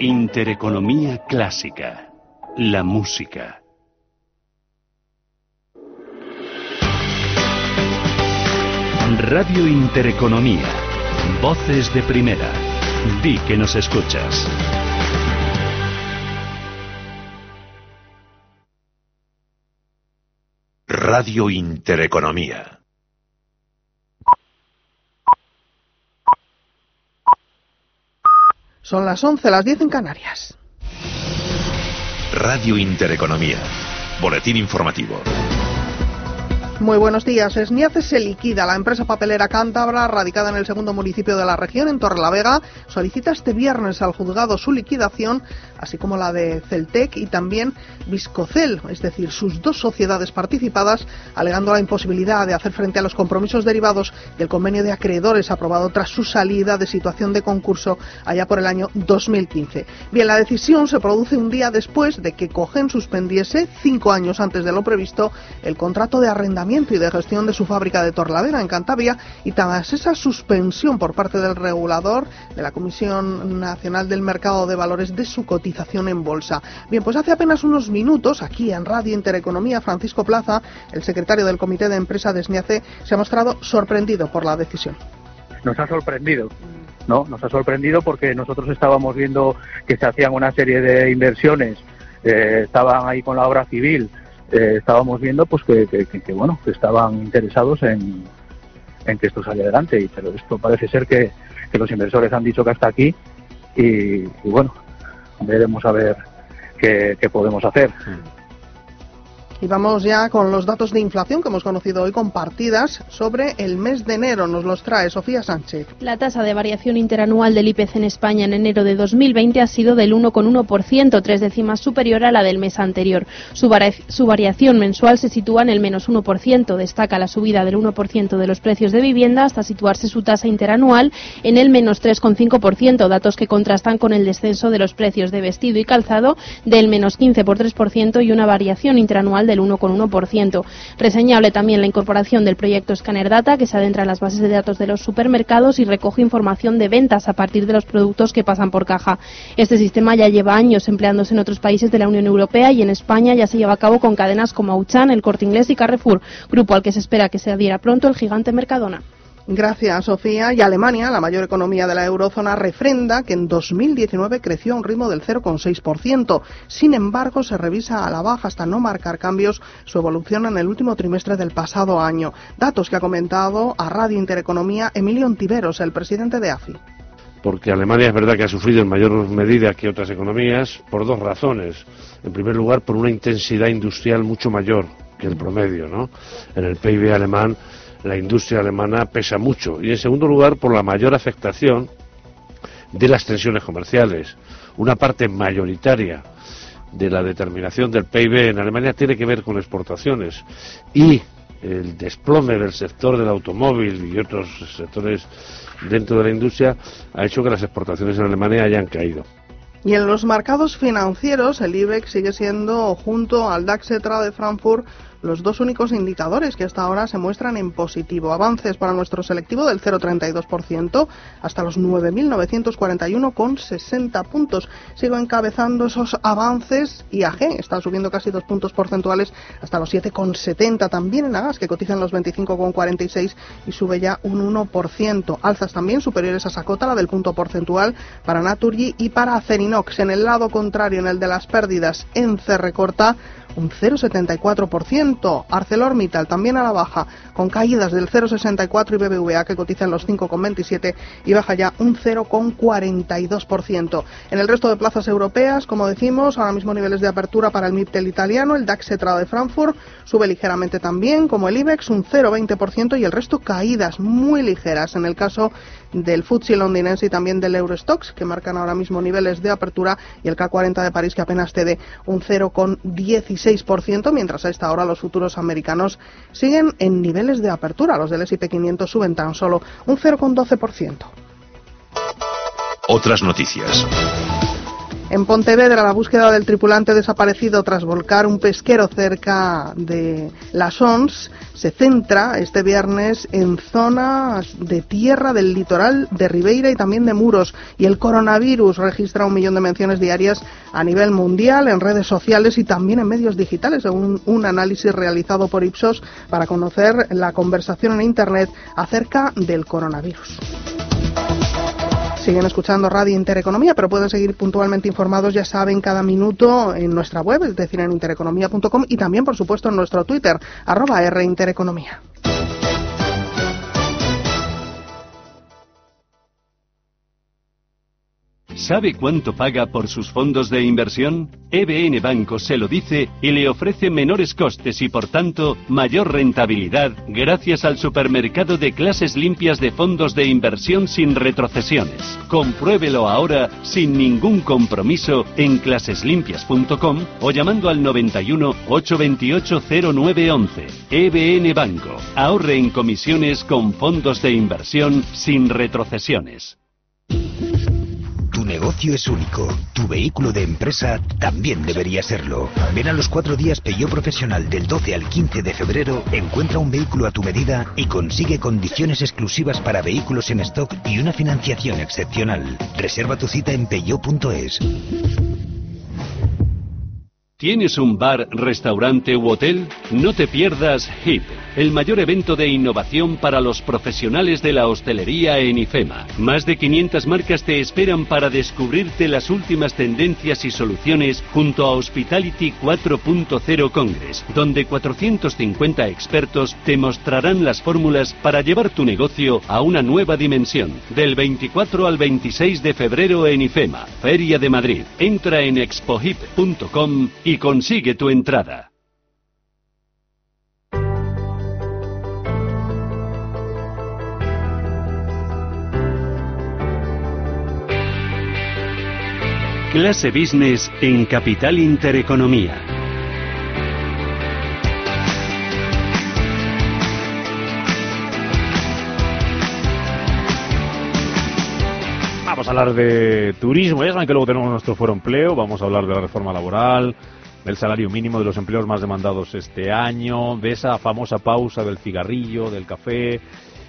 Intereconomía clásica. La música. Radio Intereconomía. Voces de primera. Di que nos escuchas. Radio Intereconomía. Son las 11, las 10 en Canarias. Radio Intereconomía. Boletín informativo. Muy buenos días. Esniaces se liquida. La empresa papelera cántabra, radicada en el segundo municipio de la región, en Torrelavega, solicita este viernes al juzgado su liquidación, así como la de Celtec y también Viscocel, es decir, sus dos sociedades participadas, alegando la imposibilidad de hacer frente a los compromisos derivados del convenio de acreedores aprobado tras su salida de situación de concurso allá por el año 2015. Bien, la decisión se produce un día después de que Cogen suspendiese, cinco años antes de lo previsto, el contrato de arrendamiento y de gestión de su fábrica de Torlavera en Cantabria y tras esa suspensión por parte del regulador de la Comisión Nacional del Mercado de Valores de su cotización en bolsa. Bien, pues hace apenas unos minutos aquí en Radio Intereconomía Francisco Plaza, el secretario del Comité de Empresa de SNIACE, se ha mostrado sorprendido por la decisión. Nos ha sorprendido. No, nos ha sorprendido porque nosotros estábamos viendo que se hacían una serie de inversiones, eh, estaban ahí con la obra civil, eh, estábamos viendo pues que, que, bueno que estaban interesados en, en que esto saliera adelante y pero esto parece ser que, los inversores han dicho que hasta aquí y, bueno veremos a ver qué, qué podemos hacer. Y vamos ya con los datos de inflación que hemos conocido hoy compartidas sobre el mes de enero. Nos los trae Sofía Sánchez. La tasa de variación interanual del IPC en España en enero de 2020 ha sido del 1,1%, tres décimas superior a la del mes anterior. Su, variación mensual se sitúa en el menos 1%. Destaca la subida del 1% de los precios de vivienda hasta situarse su tasa interanual en el menos 3,5%, datos que contrastan con el descenso de los precios de vestido y calzado del menos 15 por 3% y una variación interanual del 1,1%. Reseñable también la incorporación del proyecto Scanner Data, que se adentra en las bases de datos de los supermercados y recoge información de ventas a partir de los productos que pasan por caja. Este sistema ya lleva años empleándose en otros países de la Unión Europea y en España ya se lleva a cabo con cadenas como Auchan, El Corte Inglés y Carrefour, grupo al que se espera que se adhiera pronto el gigante Mercadona. Gracias, Sofía. Y Alemania, la mayor economía de la eurozona, refrenda que en 2019 creció a un ritmo del 0,6%. Sin embargo, se revisa a la baja hasta no marcar cambios su evolución en el último trimestre del pasado año. Datos que ha comentado a Radio Intereconomía Emilio Ontiveros, el presidente de AFI porque Alemania es verdad que ha sufrido en mayor medida que otras economías por dos razones. En primer lugar, por una intensidad industrial mucho mayor que el promedio, ¿no? En el PIB alemán la industria alemana pesa mucho. Y en segundo lugar, por la mayor afectación de las tensiones comerciales. Una parte mayoritaria de la determinación del PIB en Alemania tiene que ver con exportaciones y el desplome del sector del automóvil y otros sectores dentro de la industria ha hecho que las exportaciones en Alemania hayan caído. Y en los mercados financieros, el IBEX sigue siendo, junto al DAX ETRA de Frankfurt, los dos únicos indicadores que hasta ahora se muestran en positivo. Avances para nuestro selectivo del 0,32% hasta los 9.941,60 puntos. Sigo encabezando esos avances. IAG está subiendo casi dos puntos porcentuales hasta los 7,70. También en Agas, que cotiza en los 25,46 y sube ya un 1%. Alzas también superiores a Sacota, la del punto porcentual para Naturgy y para Acerinox. En el lado contrario, en el de las pérdidas, en recorta un 0,74%. ArcelorMittal también a la baja, con caídas del 0,64 y BBVA que cotiza en los 5,27 y baja ya un 0,42%. En el resto de plazas europeas, como decimos, ahora mismo niveles de apertura para el MIPTEL italiano, el DAX de Frankfurt sube ligeramente también, como el IBEX, un 0,20% y el resto caídas muy ligeras. En el caso del FTSE londinense y también del Eurostox, que marcan ahora mismo niveles de apertura, y el K40 de París, que apenas cede un 0,16%, mientras a esta hora los futuros americanos siguen en niveles de apertura. Los del S&P 500 suben tan solo un 0,12%. Otras noticias. En Pontevedra, la búsqueda del tripulante desaparecido tras volcar un pesquero cerca de las ONS se centra este viernes en zonas de tierra del litoral de Ribeira y también de Muros. Y el coronavirus registra un millón de menciones diarias a nivel mundial, en redes sociales y también en medios digitales, según un análisis realizado por Ipsos para conocer la conversación en Internet acerca del coronavirus. Siguen escuchando Radio Intereconomía, pero pueden seguir puntualmente informados, ya saben, cada minuto en nuestra web, es decir, en intereconomía.com y también, por supuesto, en nuestro Twitter, arroba R Intereconomía. ¿Sabe cuánto paga por sus fondos de inversión? EBN Banco se lo dice y le ofrece menores costes y por tanto mayor rentabilidad gracias al supermercado de clases limpias de fondos de inversión sin retrocesiones. Compruébelo ahora sin ningún compromiso en claseslimpias.com o llamando al 91 828 0911. EBN Banco. Ahorre en comisiones con fondos de inversión sin retrocesiones. Tu negocio es único. Tu vehículo de empresa también debería serlo. Ven a los cuatro días Peugeot Profesional del 12 al 15 de febrero, encuentra un vehículo a tu medida y consigue condiciones exclusivas para vehículos en stock y una financiación excepcional. Reserva tu cita en peugeot.es. ¿Tienes un bar, restaurante u hotel? No te pierdas HIP, el mayor evento de innovación para los profesionales de la hostelería en IFEMA. Más de 500 marcas te esperan para descubrirte las últimas tendencias y soluciones junto a Hospitality 4.0 Congress, donde 450 expertos te mostrarán las fórmulas para llevar tu negocio a una nueva dimensión. Del 24 al 26 de febrero en IFEMA, Feria de Madrid. Entra en expohip.com y consigue tu entrada. Clase Business en Capital Intereconomía. Vamos a hablar de turismo, ya saben que luego tenemos nuestro foro empleo, vamos a hablar de la reforma laboral, del salario mínimo de los empleos más demandados este año, de esa famosa pausa del cigarrillo, del café.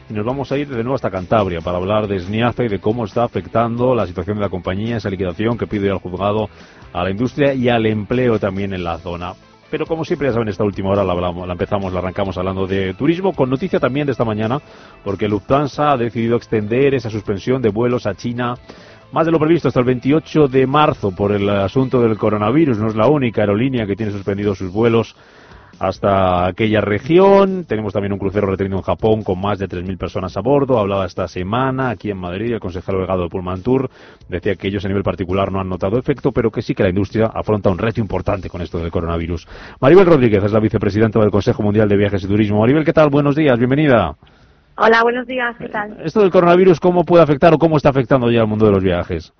Y nos vamos a ir de nuevo hasta Cantabria para hablar de Sniaza y de cómo está afectando la situación de la compañía, esa liquidación que pide al juzgado a la industria y al empleo también en la zona. Pero como siempre, ya saben, esta última hora la, hablamos, la empezamos, la arrancamos hablando de turismo, con noticia también de esta mañana, porque Lufthansa ha decidido extender esa suspensión de vuelos a China más de lo previsto hasta el 28 de marzo por el asunto del coronavirus. No es la única aerolínea que tiene suspendidos sus vuelos hasta aquella región. Tenemos también un crucero retenido en Japón con más de 3.000 personas a bordo. Hablaba esta semana aquí en Madrid el consejero delegado de Pullman Tour. Decía que ellos a nivel particular no han notado efecto, pero que sí que la industria afronta un reto importante con esto del coronavirus. Maribel Rodríguez es la vicepresidenta del Consejo Mundial de Viajes y Turismo. Maribel, ¿qué tal? Buenos días, bienvenida. Hola, buenos días, ¿qué tal? Esto del coronavirus, ¿cómo puede afectar o cómo está afectando ya al mundo de los viajes?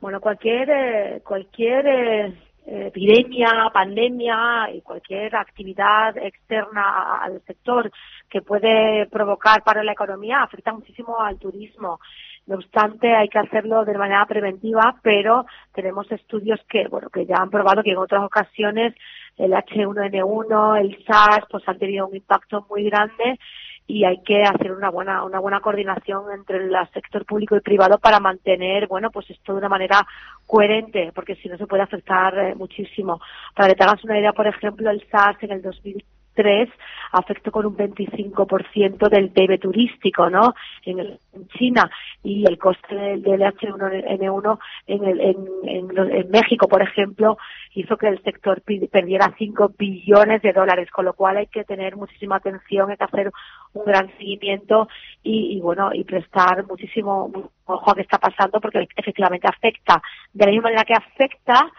Bueno, cualquier, eh, cualquier eh, epidemia, pandemia y cualquier actividad externa al sector que puede provocar para la economía afecta muchísimo al turismo. No obstante, hay que hacerlo de manera preventiva, pero tenemos estudios que, bueno, que ya han probado que en otras ocasiones el H1N1, el SARS, pues han tenido un impacto muy grande y hay que hacer una buena una buena coordinación entre el sector público y privado para mantener bueno pues esto de una manera coherente porque si no se puede afectar eh, muchísimo. Para que te hagas una idea por ejemplo el SARS en el 2000 3 afectó con un 25% del PIB turístico, ¿no? En, China y el coste del, H1N1 en, el, en, en, México, por ejemplo, hizo que el sector perdiera 5 billones de dólares, con lo cual hay que tener muchísima atención, hay que hacer un gran seguimiento y, y bueno, y prestar muchísimo ojo a qué está pasando porque efectivamente afecta. De la misma manera que afecta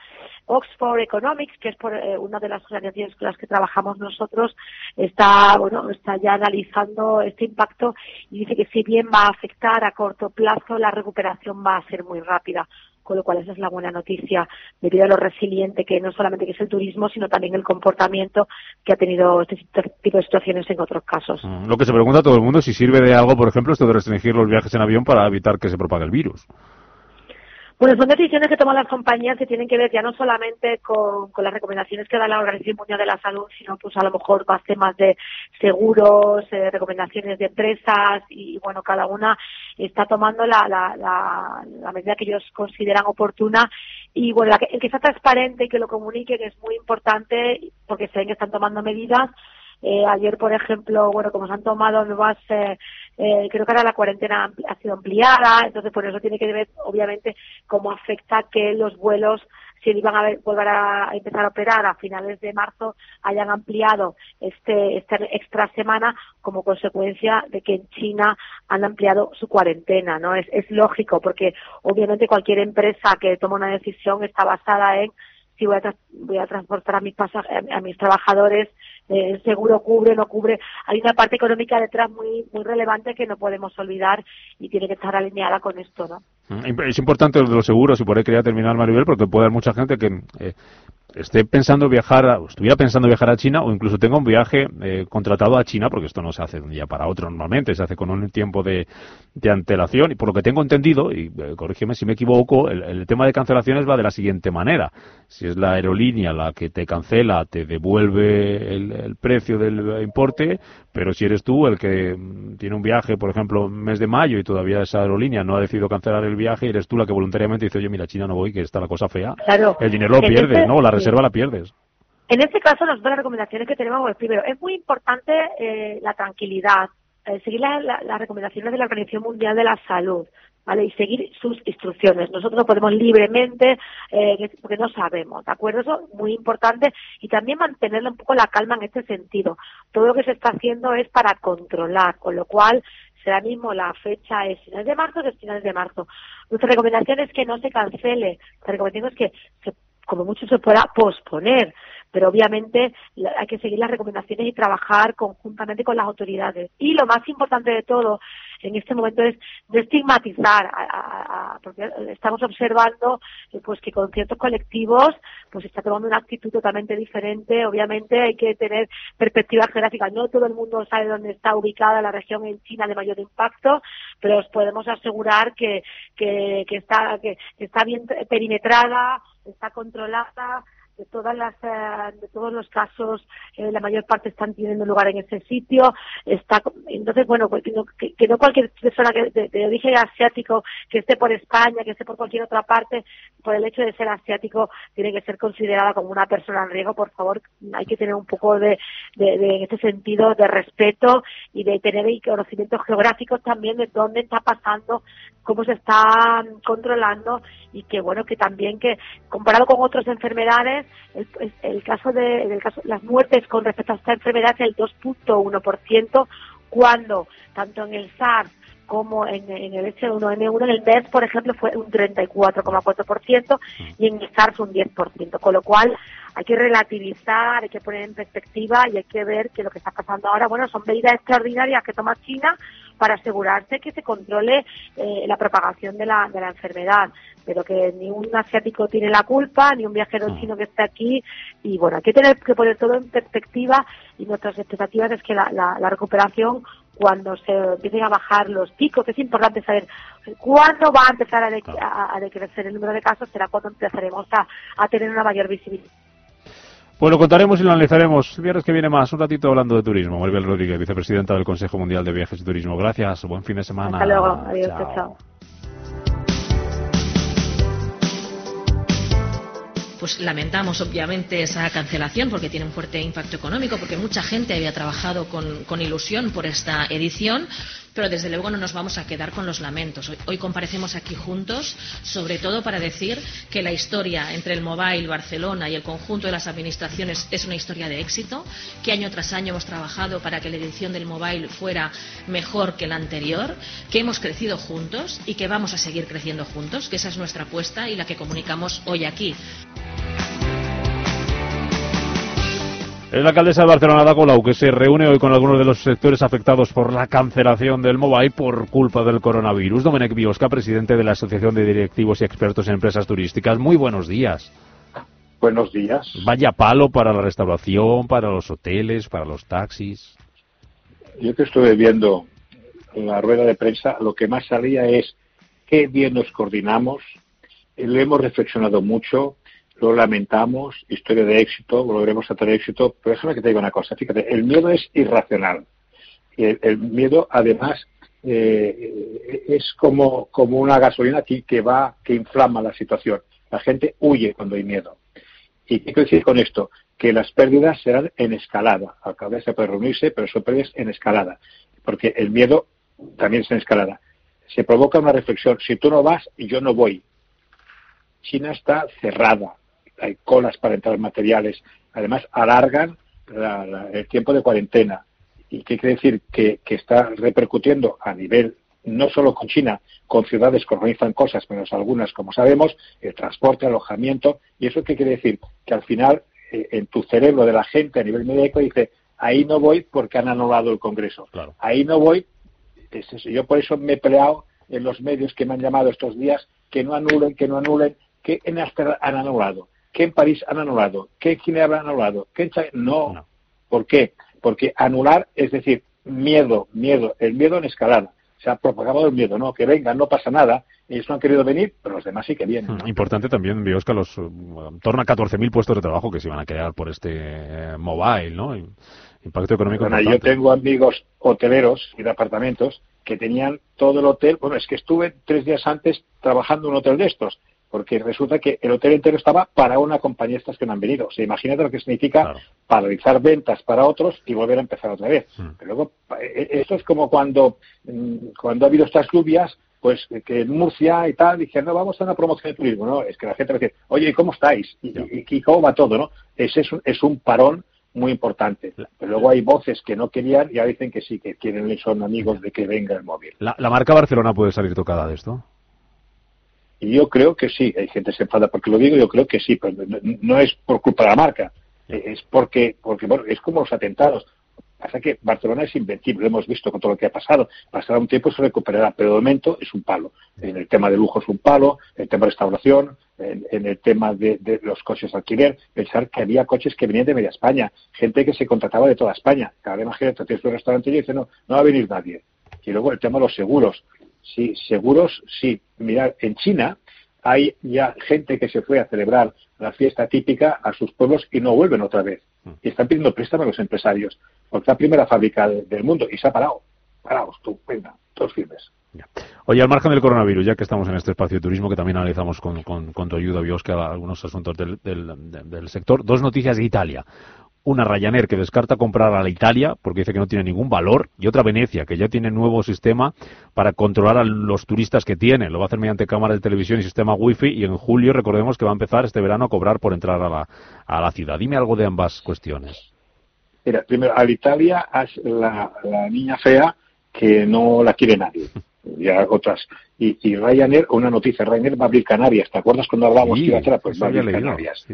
Oxford Economics, que es por, eh, una de las organizaciones con las que trabajamos nosotros, está, bueno, está ya analizando este impacto y dice que si bien va a afectar a corto plazo, la recuperación va a ser muy rápida con lo cual esa es la buena noticia debido a lo resiliente que no solamente que es el turismo, sino también el comportamiento que ha tenido este tipo de situaciones en otros casos. Mm, lo que se pregunta a todo el mundo es si sirve de algo, por ejemplo, esto de restringir los viajes en avión para evitar que se propague el virus. Bueno, son decisiones que toman las compañías que tienen que ver ya no solamente con, las recomendaciones que da la Organización Mundial de la Salud, sino pues a lo mejor más temas de seguros, eh, recomendaciones de empresas y bueno, cada una está tomando la, la, la, medida que ellos consideran oportuna. Y bueno, el que sea transparente y que lo comunique que es muy importante porque se ven que están tomando medidas eh, ayer, por ejemplo, bueno, como se han tomado nuevas, eh, creo que ahora la cuarentena ha sido ampliada, entonces por eso tiene que ver, obviamente, cómo afecta que los vuelos si iban a volver a empezar a operar a finales de marzo, hayan ampliado este, esta extra semana como consecuencia de que en China han ampliado su cuarentena, ¿no? Es, es lógico porque obviamente cualquier empresa que toma una decisión está basada en si voy a, voy a transportar a mis, a mis trabajadores, el seguro cubre, no cubre. Hay una parte económica detrás muy, muy relevante que no podemos olvidar y tiene que estar alineada con esto, ¿no? Mm, es importante lo de los seguros, y por ahí quería terminar, Maribel, porque puede haber mucha gente que eh, esté pensando viajar, o estuviera pensando viajar a China o incluso tenga un viaje eh, contratado a China, porque esto no se hace de un día para otro normalmente, se hace con un tiempo de, antelación y por lo que tengo entendido, y eh, corrígeme si me equivoco, el, tema de cancelaciones va de la siguiente manera. Si es la aerolínea la que te cancela, te devuelve el, precio del importe, pero si eres tú el que mm, tiene un viaje, por ejemplo, mes de mayo y todavía esa aerolínea no ha decidido cancelar el viaje, eres tú la que voluntariamente dice, oye, mira, China no voy, que está la cosa fea. El dinero lo pierdes, ¿no? La reserva la pierdes. En este caso, nosotros las recomendaciones que tenemos, pues, primero, es muy importante eh, la tranquilidad, eh, seguir las recomendaciones de la Organización Mundial de la Salud. ¿Vale? Y seguir sus instrucciones. Nosotros no podemos libremente, eh, porque no sabemos, ¿de acuerdo? Eso es muy importante y también mantenerle un poco la calma en este sentido. Todo lo que se está haciendo es para controlar, con lo cual será mismo la fecha es finales de marzo, es finales de marzo. Nuestra recomendación es que no se cancele, la recomendación es que se como mucho se pueda posponer, pero obviamente hay que seguir las recomendaciones y trabajar conjuntamente con las autoridades. Y lo más importante de todo en este momento es de estigmatizar, porque estamos observando pues que con ciertos colectivos pues está tomando una actitud totalmente diferente. Obviamente hay que tener perspectiva geográfica. No todo el mundo sabe dónde está ubicada la región en China de mayor impacto, pero os podemos asegurar que, que, que está, que está bien perimetrada, está controlada, de todas las eh, de todos los casos eh, la mayor parte están teniendo lugar en ese sitio. Está entonces bueno pues, que no, que, no cualquier persona que de, origen asiático que esté por España que esté por cualquier otra parte por el hecho de ser asiático tiene que ser considerada como una persona en riesgo. Por favor hay que tener un poco de, de, de en este sentido de respeto y de tener conocimientos geográficos también de dónde está pasando cómo se está controlando y que bueno que también que comparado con otras enfermedades el, caso de el caso, las muertes con respecto a esta enfermedad es el 2.1%, cuando tanto en el SARS como en, el H1N1, en el MERS, por ejemplo, fue un 34,4% y en el SARS un 10%, con lo cual hay que relativizar, hay que poner en perspectiva y hay que ver que lo que está pasando ahora, bueno, son medidas extraordinarias que toma China para asegurarse que se controle eh, la propagación de la, de la enfermedad pero que ni un asiático tiene la culpa, ni un viajero mm. chino que esté aquí, y bueno, hay que tener que poner todo en perspectiva y nuestras expectativas es que la, la, recuperación cuando se empiecen a bajar los picos, es importante saber cuándo va a empezar a, decrecer el número de casos, será cuando empezaremos a, a tener una mayor visibilidad. Pues lo contaremos y lo analizaremos el viernes que viene más, un ratito hablando de turismo. Maribel Rodríguez, vicepresidenta del Consejo Mundial de Viajes y Turismo. Gracias, buen fin de semana. Hasta luego, adiós, chao. Pues lamentamos obviamente esa cancelación porque tiene un fuerte impacto económico, porque mucha gente había trabajado con, ilusión por esta edición, pero desde luego no nos vamos a quedar con los lamentos. Hoy, comparecemos aquí juntos, sobre todo para decir que la historia entre el Mobile, Barcelona y el conjunto de las administraciones es una historia de éxito, que año tras año hemos trabajado para que la edición del Mobile fuera mejor que la anterior, que hemos crecido juntos y que vamos a seguir creciendo juntos, que esa es nuestra apuesta y la que comunicamos hoy aquí. La alcaldesa de Barcelona, Ada que se reúne hoy con algunos de los sectores afectados por la cancelación del mobile por culpa del coronavirus. Domenech Biosca, presidente de la Asociación de Directivos y Expertos en Empresas Turísticas. Muy buenos días. Buenos días. Vaya palo para la restauración, para los hoteles, para los taxis. Yo que estuve viendo la rueda de prensa, lo que más salía es qué bien nos coordinamos, lo hemos reflexionado mucho, lo lamentamos, historia de éxito, volveremos a tener éxito, pero déjame que te diga una cosa, fíjate, el miedo es irracional. Y el, miedo, además, eh, es como, como una gasolina que, que va, que inflama la situación. La gente huye cuando hay miedo. ¿Y qué quiero decir con esto? Que las pérdidas serán en escalada. Al se puede reunirse, pero son pérdidas en escalada. Porque el miedo también es en escalada. Se provoca una reflexión. Si tú no vas, yo no voy. China está cerrada. Hay colas para entrar materiales. Además, alargan el tiempo de cuarentena. ¿Y qué quiere decir? Que, que está repercutiendo a nivel no solo con China, con ciudades que organizan cosas, menos algunas, como sabemos, el transporte, alojamiento, y eso qué quiere decir? Que al final, eh, en tu cerebro de la gente a nivel médico dice, ahí no voy porque han anulado el Congreso, ahí no voy, yo por eso me he peleado en los medios que me han llamado estos días, que no anulen, que no anulen, que en Ámsterdam han anulado, que en París han anulado, que en China han anulado, que en China... No. no. ¿Por qué? Porque anular es decir, miedo, miedo, el miedo en escalada se ha propagado el miedo, ¿no? Que vengan, no pasa nada. Ellos no han querido venir, pero los demás sí que vienen. Mm, importante también, Biosca, los en torno a 14.000 puestos de trabajo que se iban a crear por este eh, mobile, ¿no? Impacto económico. Bueno, yo tengo amigos hoteleros y de apartamentos que tenían todo el hotel. Bueno, es que estuve tres días antes trabajando en un hotel de estos porque resulta que el hotel entero estaba para una compañía estas que no han venido. O sea, imagínate lo que significa paralizar ventas para otros y volver a empezar otra vez. Hmm. Pero luego, eh, esto es como cuando, mm, cuando ha habido estas lluvias, pues que en Murcia y tal, dije, no, vamos a una promoción de turismo, ¿no? Es que la gente me dice, oye, ¿y cómo estáis? ¿Y, cómo va todo, no? Ese es un, es un parón muy importante. Pero luego hay voces que no querían y ahora dicen que sí, que quieren y son amigos de que venga el móvil. ¿La marca Barcelona puede salir tocada de esto? Y yo creo que sí, hay gente que se enfada porque lo digo, yo creo que sí, pero no, es por culpa de la marca, es porque, porque bueno, es como los atentados. Pasa que Barcelona es invencible, lo hemos visto con todo lo que ha pasado. Pasará un tiempo y se recuperará, pero de momento es un palo. En el tema de lujo es un palo, en el tema de restauración, en, el tema de, los coches alquiler. Pensar que había coches que venían de media España, gente que se contrataba de toda España. Cada vez más gente tienes un restaurante y dice, no, no va a venir nadie. Y luego el tema de los seguros. Sí, seguros, sí. Mirad, en China hay ya gente que se fue a celebrar la fiesta típica a sus pueblos y no vuelven otra vez. Mm. Y están pidiendo préstamo a los empresarios, porque es la primera fábrica del mundo y se ha parado. Paraos tú, venga, todos firmes. Oye, al margen del coronavirus, ya que estamos en este espacio de turismo, que también analizamos con, tu ayuda, Biosca, algunos asuntos del, del, sector, dos noticias de Italia una Ryanair que descarta comprar a la Italia porque dice que no tiene ningún valor y otra Venecia que ya tiene nuevo sistema para controlar a los turistas que tiene. Lo va a hacer mediante cámara de televisión y sistema wifi y en julio recordemos que va a empezar este verano a cobrar por entrar a la, a la ciudad. Dime algo de ambas cuestiones. Mira, primero, Alitalia es la, la niña fea que no la quiere nadie. ya otras. Y, y, Ryanair, una noticia, Ryanair va a abrir Canarias. ¿Te acuerdas cuando hablábamos sí, que iba a Pues va a abrir Canarias.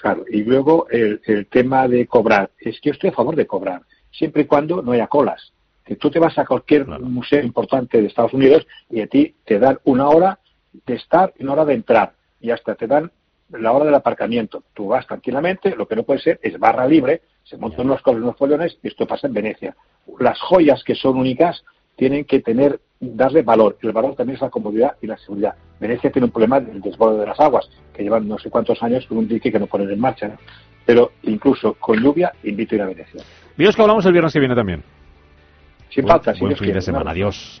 claro. Y luego el, el, tema de cobrar. Es que yo estoy a favor de cobrar, siempre y cuando no haya colas. Que tú te vas a cualquier museo importante de Estados Unidos y a ti te dan una hora de estar y una hora de entrar. Y hasta te dan la hora del aparcamiento. Tú vas tranquilamente, lo que no puede ser es barra libre, se montan unos unos follones, y esto pasa en Venecia. Las joyas que son únicas tienen que tener, darle valor. El valor también es la comodidad y la seguridad. Venecia tiene un problema del desborde de las aguas, que llevan no sé cuántos años con un dique que no ponen en marcha. Pero incluso con lluvia, invito a ir a Venecia. Dios que hablamos el viernes que viene también. Sin falta, buen fin de semana. Adiós.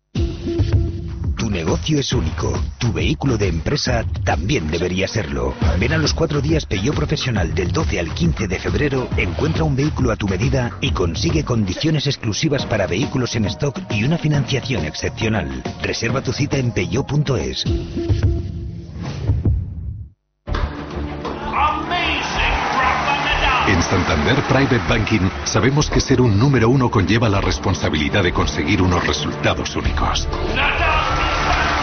negocio es único. Tu vehículo de empresa también debería serlo. Ven a los cuatro días Peugeot Profesional del 12 al 15 de febrero, encuentra un vehículo a tu medida y consigue condiciones exclusivas para vehículos en stock y una financiación excepcional. Reserva tu cita en peugeot.es. En Santander Private Banking sabemos que ser un número uno conlleva la responsabilidad de conseguir unos resultados únicos.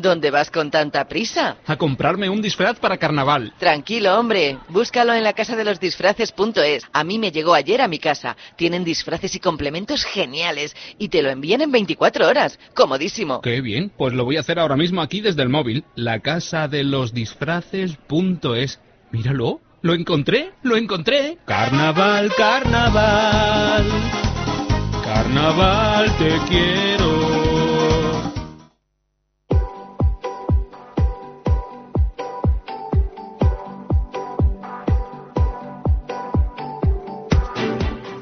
¿Dónde vas con tanta prisa? A comprarme un disfraz para carnaval. Tranquilo, hombre. Búscalo en la casa de los disfraces.es. A mí me llegó ayer a mi casa. Tienen disfraces y complementos geniales y te lo envían en 24 horas. Comodísimo. Qué bien. Pues lo voy a hacer ahora mismo aquí desde el móvil. La casa de los disfraces.es. Míralo. Lo encontré. Lo encontré. Carnaval, carnaval. Carnaval, te quiero.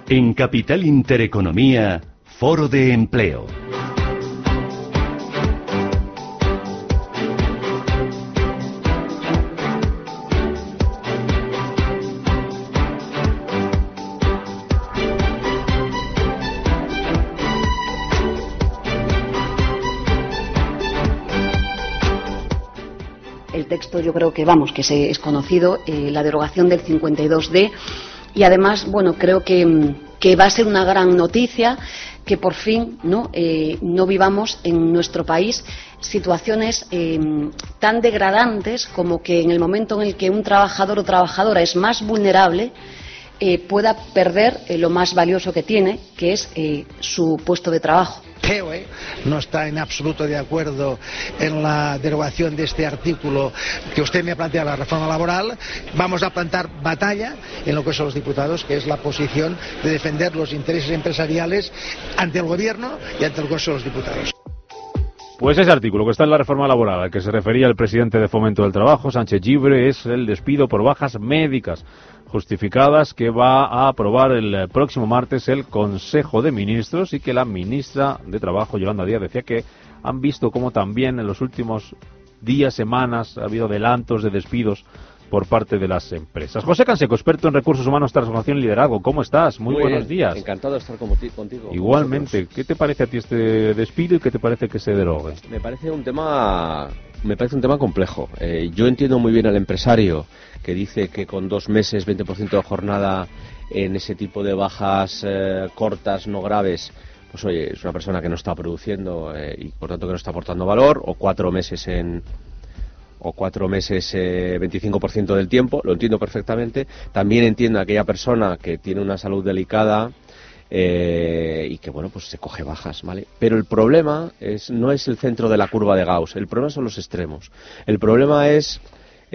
En Capital Intereconomía, Foro de Empleo. El texto yo creo que vamos, que se es conocido, eh, la derogación del 52D y además, bueno, creo que, que va a ser una gran noticia que por fin no, eh, no vivamos en nuestro país situaciones eh, tan degradantes como que en el momento en el que un trabajador o trabajadora es más vulnerable, eh, pueda perder lo más valioso que tiene, que es su puesto de trabajo. CEOE no está en absoluto de acuerdo en la derogación de este artículo que usted me ha planteado, la reforma laboral. Vamos a plantar batalla en lo que son los diputados, que es la posición de defender los intereses empresariales ante el Gobierno y ante el Congreso de los Diputados. Pues ese artículo que está en la reforma laboral al que se refería el presidente de Fomento del Trabajo, Sánchez Gibre, es el despido por bajas médicas justificadas que va a aprobar el próximo martes el Consejo de Ministros y que la ministra de Trabajo, Yolanda Díaz, decía que han visto cómo también en los últimos días, semanas, ha habido adelantos de despidos por parte de las empresas. José Canseco, experto en recursos humanos, transformación y liderazgo. ¿Cómo estás? Muy, Muy buenos bien, días. Encantado de estar contigo. Igualmente, ¿qué te parece a ti este despido y qué te parece que se derogue? Me parece un tema, me parece un tema complejo. Eh, yo entiendo muy bien al empresario que dice que con dos meses, 20% de jornada en ese tipo de bajas eh, cortas, no graves, pues oye, es una persona que no está produciendo eh, y por tanto que no está aportando valor, o cuatro meses en o cuatro meses eh, 25% del tiempo, lo entiendo perfectamente. También entiendo a aquella persona que tiene una salud delicada eh, y que bueno pues se coge bajas, ¿vale? Pero el problema es no es el centro de la curva de Gauss, el problema son los extremos. El problema es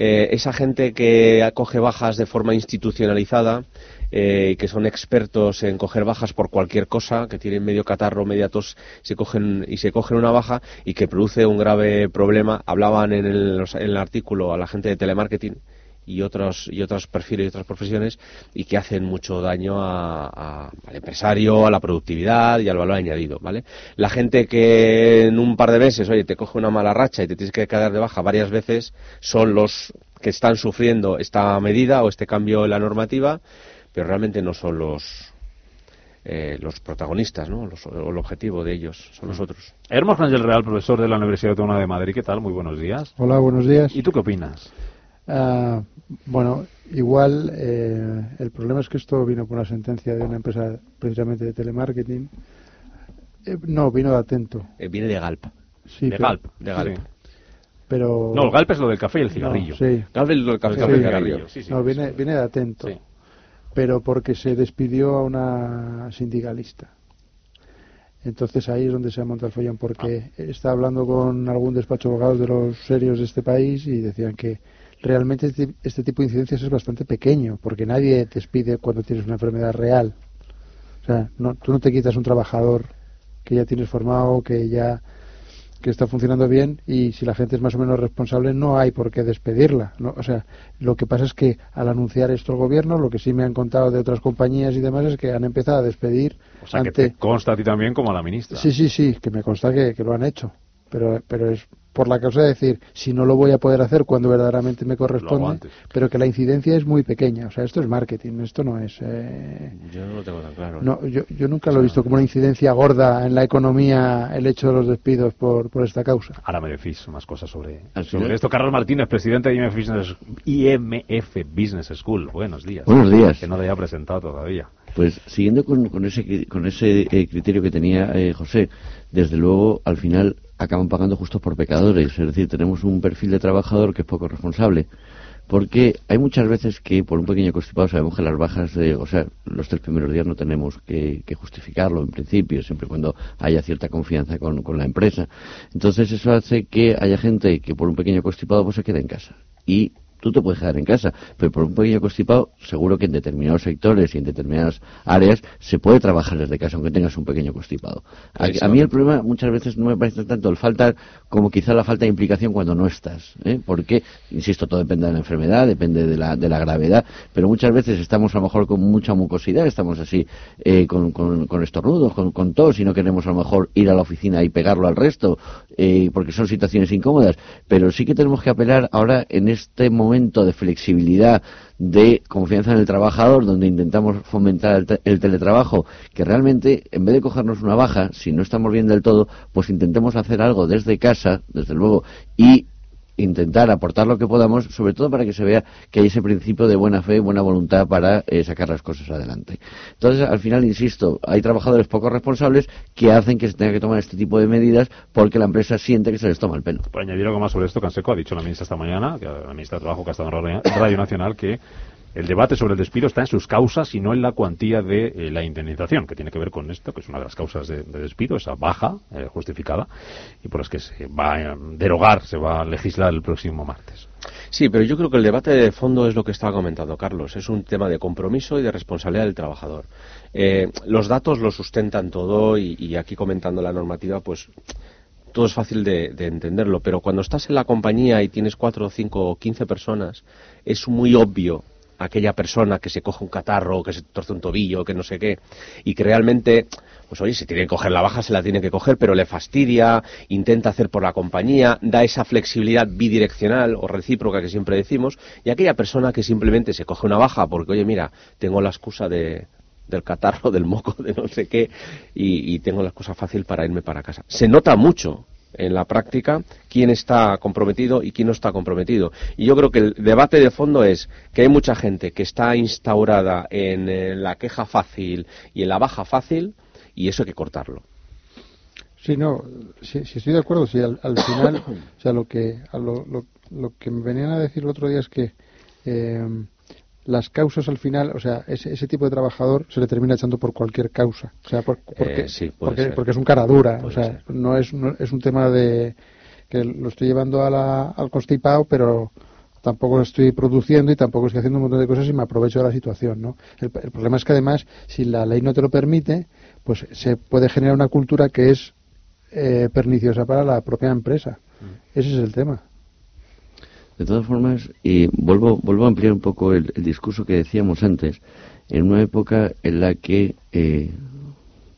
eh, esa gente que coge bajas de forma institucionalizada eh, que son expertos en coger bajas por cualquier cosa, que tienen medio catarro, media tos, se cogen y se cogen una baja y que produce un grave problema. Hablaban en el, en el artículo a la gente de telemarketing y otros y otros perfiles y otras profesiones y que hacen mucho daño a- a- al empresario, a la productividad y al valor añadido, ¿vale? La gente que en un par de meses, oye, te coge una mala racha y te tienes que quedar de baja varias veces, son los que están sufriendo esta medida o este cambio en la normativa, pero realmente no son los eh, los protagonistas, ¿no? Los- o el objetivo de ellos son los otros. Hermos Ángel Real, profesor de la Universidad Autónoma de Madrid. ¿Qué tal? Muy buenos días. Hola, buenos días. ¿Y tú qué opinas? Ah, bueno, igual eh, el problema es que esto vino por una sentencia de una empresa precisamente de telemarketing. Eh, no, vino de Atento. Eh, viene de Galp. Sí, de pero- Galp. De Galp. sí. Pero... No, el Galp es lo del café y el cigarrillo. No, sí. Galp es lo del café y el cigarrillo. Sí, sí. no, viene, viene de Atento. Pero porque se despidió a una sindicalista. Entonces ahí es donde se ha montado el follón, porque está hablando con algún despacho de abogados de los serios de este país y decían que realmente este, este tipo de incidencias es bastante pequeño, porque nadie te despide cuando tienes una enfermedad real. O sea, no, tú no te quitas un trabajador que ya tienes formado, que ya que está funcionando bien y si la gente es más o menos responsable no hay por qué despedirla. ¿no? O sea, lo que pasa es que al anunciar esto el gobierno, lo que sí me han contado de otras compañías y demás es que han empezado a despedir O sea, que te consta a ti también como a la ministra. Sí, sí, sí, que me consta que, que lo han hecho. Pero, pero es por la causa de decir, si no lo voy a poder hacer cuando verdaderamente me corresponde, pero que la incidencia es muy pequeña. O sea, esto es marketing, esto no es... Eh... Yo no lo tengo tan claro. No, yo, yo nunca lo he visto como una incidencia gorda en la economía el hecho de los despidos por, por esta causa. Ahora me decís más cosas sobre, sobre esto. Carlos Martínez, presidente de IMF Business, IMF Business School. Buenos días. Buenos días. Que no le haya presentado todavía. Pues siguiendo con, con ese, con ese eh, criterio que tenía eh, José, desde luego al final acaban pagando justos por pecadores. Es decir, tenemos un perfil de trabajador que es poco responsable. Porque hay muchas veces que por un pequeño constipado sabemos que las bajas, de, o sea, los tres primeros días no tenemos que, justificarlo en principio, siempre cuando haya cierta confianza con, con, la empresa. Entonces eso hace que haya gente que por un pequeño constipado pues se quede en casa. Y tú te puedes quedar en casa, pero por un pequeño constipado, seguro que en determinados sectores y en determinadas áreas se puede trabajar desde casa, aunque tengas un pequeño constipado. A, mí el problema muchas veces no me parece tanto el falta como quizá la falta de implicación cuando no estás, ¿eh? porque, insisto, todo depende de la enfermedad, depende de la, de la gravedad, pero muchas veces estamos a lo mejor con mucha mucosidad, estamos así eh, con, con, con, estornudos, con, con tos, y no queremos a lo mejor ir a la oficina y pegarlo al resto, eh, porque son situaciones incómodas, pero sí que tenemos que apelar ahora en este momento momento de flexibilidad, de confianza en el trabajador, donde intentamos fomentar el, teletrabajo, que realmente, en vez de cogernos una baja, si no estamos bien del todo, pues intentemos hacer algo desde casa, desde luego, y intentar aportar lo que podamos, sobre todo para que se vea que hay ese principio de buena fe y buena voluntad para eh, sacar las cosas adelante. Entonces, al final, insisto, hay trabajadores poco responsables que hacen que se tenga que tomar este tipo de medidas porque la empresa siente que se les toma el pelo. Por añadir algo más sobre esto, Canseco ha dicho la ministra esta mañana, la ministra de Trabajo que ha estado en Radio Nacional, que el debate sobre el despido está en sus causas y no en la cuantía de eh, la indemnización, que tiene que ver con esto, que es una de las causas de, despido, esa baja eh, justificada, y por las que se va a derogar, se va a legislar el próximo martes. Sí, pero yo creo que el debate de fondo es lo que estaba comentando Carlos. Es un tema de compromiso y de responsabilidad del trabajador. Eh, los datos lo sustentan todo y, aquí comentando la normativa, pues todo es fácil de, de, entenderlo, pero cuando estás en la compañía y tienes cuatro, cinco o quince personas, es muy obvio aquella persona que se coge un catarro, que se torce un tobillo, que no sé qué, y que realmente, pues oye, si tiene que coger la baja, se la tiene que coger, pero le fastidia, intenta hacer por la compañía, da esa flexibilidad bidireccional o recíproca que siempre decimos, y aquella persona que simplemente se coge una baja porque, oye, mira, tengo la excusa de, del catarro, del moco, de no sé qué, y, y tengo la excusa fácil para irme para casa. Se nota mucho en la práctica quién está comprometido y quién no está comprometido. Y yo creo que el debate de fondo es que hay mucha gente que está instaurada en, eh, la queja fácil y en la baja fácil y eso hay que cortarlo. Sí, no, sí, estoy de acuerdo. Sí, al, final, o sea, lo que, lo, lo, que me venían a decir el otro día es que eh, las causas al final, o sea, ese, ese, tipo de trabajador se le termina echando por cualquier causa. O sea, porque, eh, porque, porque, es un cara dura. o sea, no es, es un tema de que lo estoy llevando a la, al constipado, pero tampoco estoy produciendo y tampoco estoy haciendo un montón de cosas y me aprovecho de la situación, ¿no? El, problema es que además, si la ley no te lo permite, pues se puede generar una cultura que es eh, perniciosa para la propia empresa. Mm. Ese es el tema. De todas formas, y vuelvo, vuelvo a ampliar un poco el, discurso que decíamos antes, en una época en la que eh,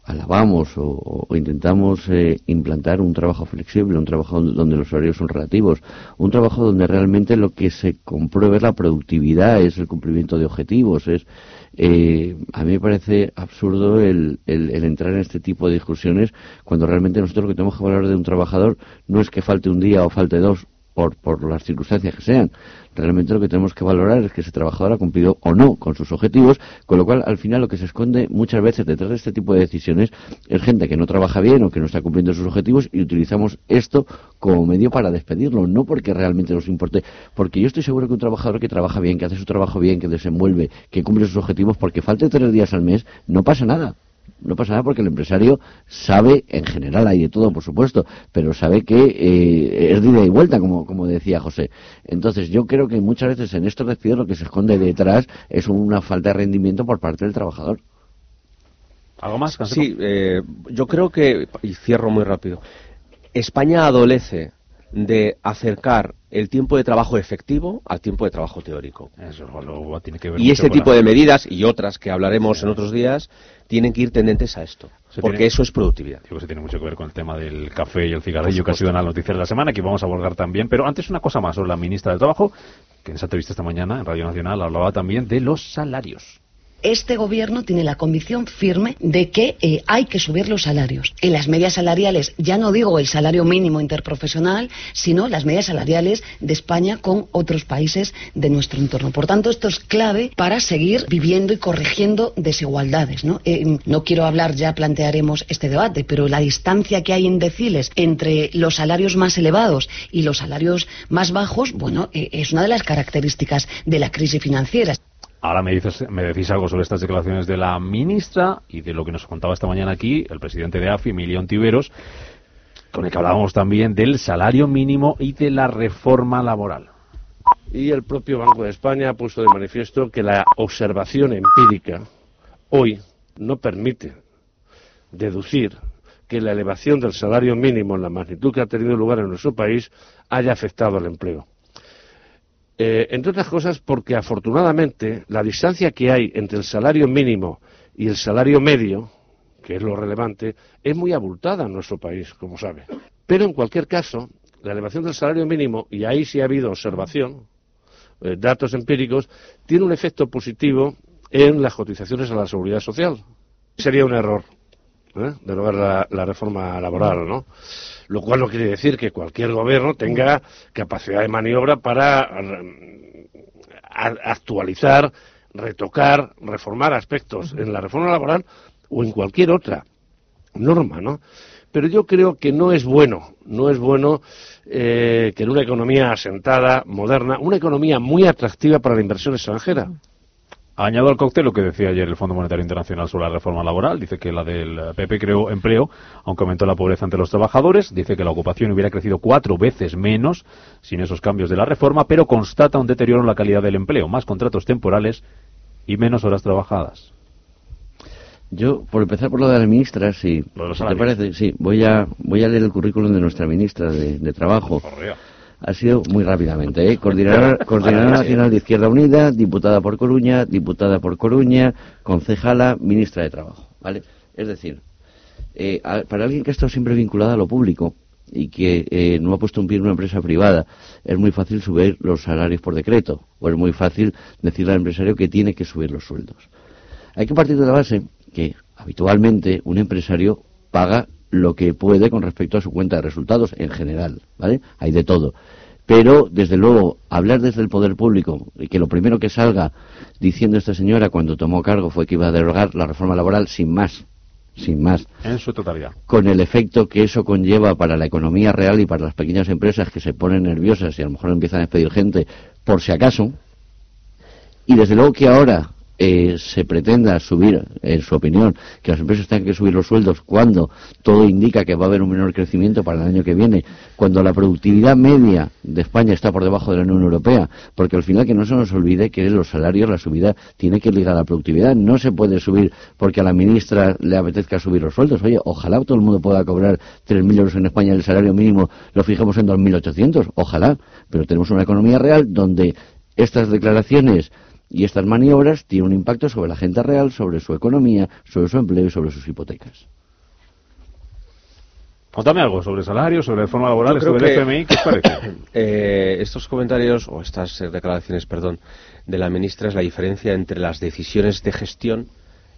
alabamos o, intentamos eh, implantar un trabajo flexible, un trabajo donde los horarios son relativos, un trabajo donde realmente lo que se comprueba es la productividad, es el cumplimiento de objetivos, es eh, a mí me parece absurdo el, el, entrar en este tipo de discusiones cuando realmente nosotros lo que tenemos que hablar de un trabajador no es que falte un día o falte dos por, por las circunstancias que sean. Realmente lo que tenemos que valorar es que ese trabajador ha cumplido o no con sus objetivos, con lo cual al final lo que se esconde muchas veces detrás de este tipo de decisiones es gente que no trabaja bien o que no está cumpliendo sus objetivos y utilizamos esto como medio para despedirlo, no porque realmente nos importe, porque yo estoy seguro que un trabajador que trabaja bien, que hace su trabajo bien, que desenvuelve, que cumple sus objetivos, porque falte tres días al mes, no pasa nada no pasa nada porque el empresario sabe, en general hay de todo, por supuesto, pero sabe que eh, es de ida y vuelta, como, como decía José. Entonces, yo creo que muchas veces en estos despidos lo que se esconde detrás es una falta de rendimiento por parte del trabajador. ¿Algo más? Sí, eh, yo creo que, y cierro muy rápido, España adolece de acercar el tiempo de trabajo efectivo al tiempo de trabajo teórico. Eso luego tiene que ver y este tipo la- de medidas y otras que hablaremos en otros días tienen que ir tendentes a esto, Se porque tiene- eso es productividad. Digo que se tiene mucho que ver con el tema del café y el cigarrillo que ha sido en las noticias de la semana, que vamos a abordar también. Pero antes una cosa más sobre la ministra del Trabajo, que en esa entrevista esta mañana en Radio Nacional hablaba también de los salarios. Este gobierno tiene la convicción firme de que eh, hay que subir los salarios. En las medias salariales, ya no digo el salario mínimo interprofesional, sino las medias salariales de España con otros países de nuestro entorno. Por tanto, esto es clave para seguir viviendo y corrigiendo desigualdades. ¿no? Eh, quiero hablar, ya plantearemos este debate, pero la distancia que hay en deciles entre los salarios más elevados y los salarios más bajos, bueno, eh, es una de las características de la crisis financiera. Ahora me, dices, me decís algo sobre estas declaraciones de la ministra y de lo que nos contaba esta mañana aquí el presidente de AFI, Emilio Ontiveros, con el que hablábamos también del salario mínimo y de la reforma laboral. Y el propio Banco de España ha puesto de manifiesto que la observación empírica hoy no permite deducir que la elevación del salario mínimo en la magnitud que ha tenido lugar en nuestro país haya afectado al empleo. Eh, entre otras cosas porque afortunadamente la distancia que hay entre el salario mínimo y el salario medio, que es lo relevante, es muy abultada en nuestro país, como sabe. Pero en cualquier caso, la elevación del salario mínimo, y ahí sí ha habido observación, eh, datos empíricos, tiene un efecto positivo en las cotizaciones a la seguridad social. Sería un error ¿eh? derogar la, la reforma laboral, ¿no? Lo cual no quiere decir que cualquier gobierno tenga capacidad de maniobra para mm, actualizar, retocar, reformar aspectos en la reforma laboral o en cualquier otra norma, ¿no? Pero yo creo que no es bueno, no es bueno eh, que en una economía asentada, moderna, una economía muy atractiva para la inversión extranjera, Añado al cóctel lo que decía ayer el Fondo Monetario Internacional sobre la reforma laboral. Dice que la del PP creó empleo, aunque aumentó la pobreza entre los trabajadores. Dice que la ocupación hubiera crecido cuatro veces menos sin esos cambios de la reforma, pero constata un deterioro en la calidad del empleo, más contratos temporales y menos horas trabajadas. Yo, por empezar por lo de la ministra, sí. Te parece, sí. Voy a, voy a leer el currículum de nuestra ministra de, de Trabajo. Ha sido muy rápidamente, ¿eh? Coordinadora, coordinadora Nacional de Izquierda Unida, diputada por Coruña, diputada por Coruña, concejala, ministra de Trabajo, ¿vale? Es decir, eh, a- para alguien que ha estado siempre vinculada a lo público y que eh, no ha puesto un pie en una empresa privada, es muy fácil subir los salarios por decreto, o es muy fácil decirle al empresario que tiene que subir los sueldos. Hay que partir de la base que habitualmente un empresario paga lo que puede con respecto a su cuenta de resultados en general, ¿vale? Hay de todo. Pero, desde luego, hablar desde el poder público y que lo primero que salga diciendo esta señora cuando tomó cargo fue que iba a derogar la reforma laboral sin más, sin más, En su totalidad. con el efecto que eso conlleva para la economía real y para las pequeñas empresas que se ponen nerviosas y a lo mejor empiezan a despedir gente por si acaso, y desde luego que ahora eh, se pretenda subir, en su opinión, que las empresas tengan que subir los sueldos cuando todo indica que va a haber un menor crecimiento para el año que viene, cuando la productividad media de España está por debajo de la Unión Europea, porque al final que no se nos olvide que los salarios, la subida, tiene que ir ligada a la productividad. No se puede subir porque a la ministra le apetezca subir los sueldos. Oye, ojalá todo el mundo pueda cobrar 3.000 euros en España, el salario mínimo lo fijemos en 2.800, ojalá, pero tenemos una economía real donde estas declaraciones y estas maniobras tienen un impacto sobre la gente real, sobre su economía, sobre su empleo y sobre sus hipotecas. Contame algo sobre salarios, sobre reforma laboral, del que- FMI, ¿qué os parece? Eh, estos comentarios o estas eh, declaraciones, perdón, de la ministra es la diferencia entre las decisiones de gestión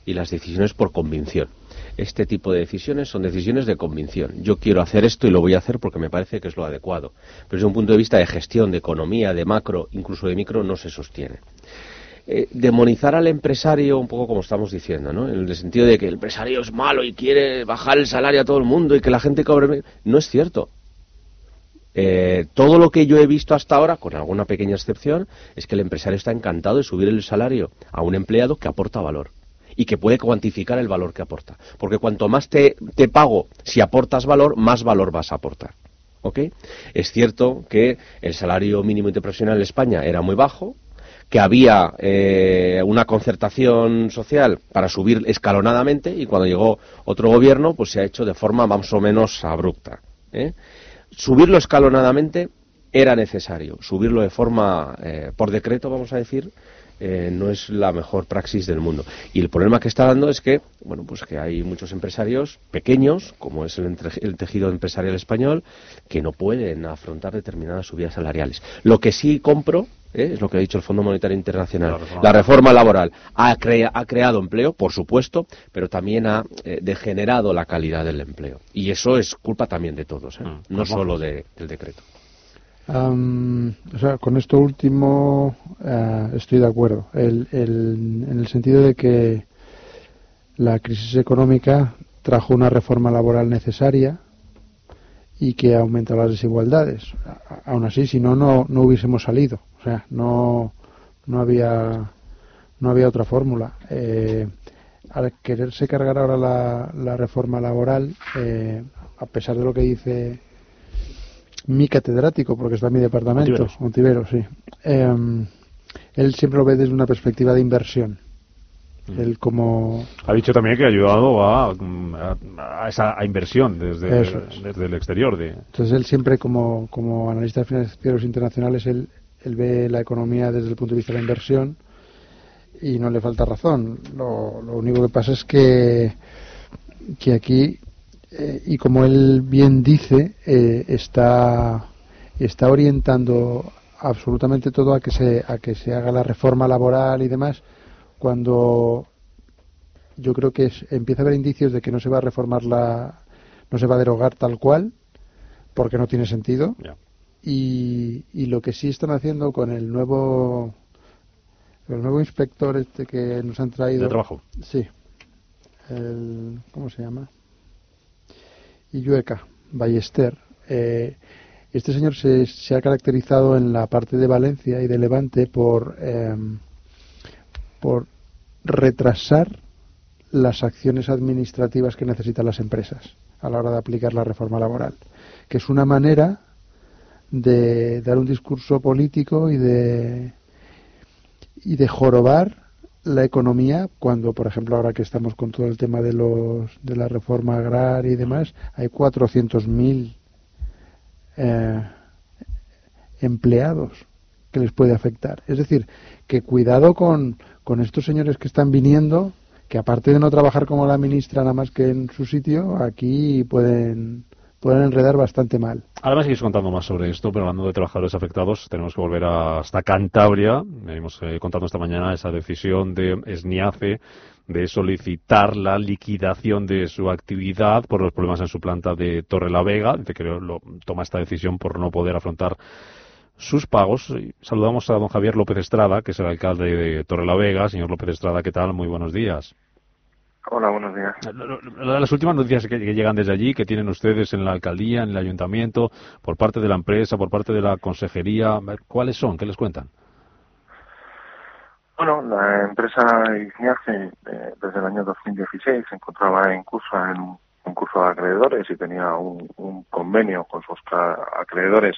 y las decisiones por convicción. Este tipo de decisiones son decisiones de convicción. Yo quiero hacer esto y lo voy a hacer porque me parece que es lo adecuado. Pero desde un punto de vista de gestión, de economía, de macro, incluso de micro, no se sostiene. Eh, demonizar al empresario un poco como estamos diciendo, ¿no? En el sentido de que el empresario es malo y quiere bajar el salario a todo el mundo y que la gente cobre... menos. No es cierto. Eh, todo lo que yo he visto hasta ahora, con alguna pequeña excepción, es que el empresario está encantado de subir el salario a un empleado que aporta valor y que puede cuantificar el valor que aporta. Porque cuanto más te, te pago si aportas valor, más valor vas a aportar. ¿Ok? Es cierto que el salario mínimo interprofesional en España era muy bajo, que había eh, una concertación social para subir escalonadamente y cuando llegó otro gobierno pues se ha hecho de forma más o menos abrupta. ¿eh? subirlo escalonadamente era necesario. Subirlo de forma, eh, por decreto, vamos a decir, eh, no es la mejor praxis del mundo. Y el problema que está dando es que, bueno, pues que hay muchos empresarios pequeños, como es el, el tejido empresarial español, que no pueden afrontar determinadas subidas salariales. Lo que sí compro ¿eh? es lo que ha dicho el Fondo Monetario Internacional. La reforma, laboral ha, ha, creado empleo, por supuesto, pero también ha eh, degenerado la calidad del empleo. Y eso es culpa también de todos, ¿eh? mm, no solo del decreto o sea, con esto último eh, estoy de acuerdo, el, en el sentido de que la crisis económica trajo una reforma laboral necesaria y que aumenta las desigualdades. aún así, si no, no, no hubiésemos salido. O sea, no, no había no había otra fórmula. Eh, al quererse cargar ahora la, la reforma laboral, eh, a pesar de lo que dice mi catedrático, porque está en mi departamento, Montivero, sí. Em, él siempre lo ve desde una perspectiva de inversión. Mm. Él como... Ha dicho también que ha ayudado a, a, esa inversión desde, desde el exterior. De... Entonces él siempre como, como analista de financieros internacionales, él, él ve la economía desde el punto de vista de la inversión y no le falta razón. Lo, lo único que pasa es que, que aquí eh, y como él bien dice, eh, está, está orientando absolutamente todo a que, se, a que se haga la reforma laboral y demás, cuando yo creo que empieza a haber indicios de que no se va a reformar la, no se va a derogar tal cual, porque no tiene sentido. Y, y lo que sí están haciendo con el nuevo el nuevo inspector este que nos han traído. De trabajo. Sí. El, cómo se llama Illueca Ballester. Eh, este señor se, ha caracterizado en la parte de Valencia y de Levante por, por retrasar las acciones administrativas que necesitan las empresas a la hora de aplicar la reforma laboral, que es una manera de dar un discurso político y de y de jorobar la economía cuando, por ejemplo, ahora que estamos con todo el tema de, los, de la reforma agraria y demás, hay 400.000 eh, empleados que les puede afectar. Es decir, que cuidado con, con estos señores que están viniendo, que aparte de no trabajar como la ministra nada más que en su sitio, aquí pueden pueden enredar bastante mal. Ahora me contando más sobre esto, pero hablando de trabajadores afectados, tenemos que volver hasta Cantabria. Venimos eh, contando esta mañana esa decisión de SNIACE de solicitar la liquidación de su actividad por los problemas en su planta de Torre la Vega. Dice que lo, toma esta decisión por no poder afrontar sus pagos. Saludamos a don Javier López Estrada, que es el alcalde de Torre la Vega. Señor López Estrada, ¿qué tal? Muy buenos días. Hola, buenos días. Las últimas noticias que, llegan desde allí, que tienen ustedes en la alcaldía, en el ayuntamiento, por parte de la empresa, por parte de la consejería, ¿cuáles son? ¿Qué les cuentan? Bueno, la empresa Ignace eh, desde el año 2016 se encontraba en curso en un concurso de acreedores y tenía un, convenio con sus acreedores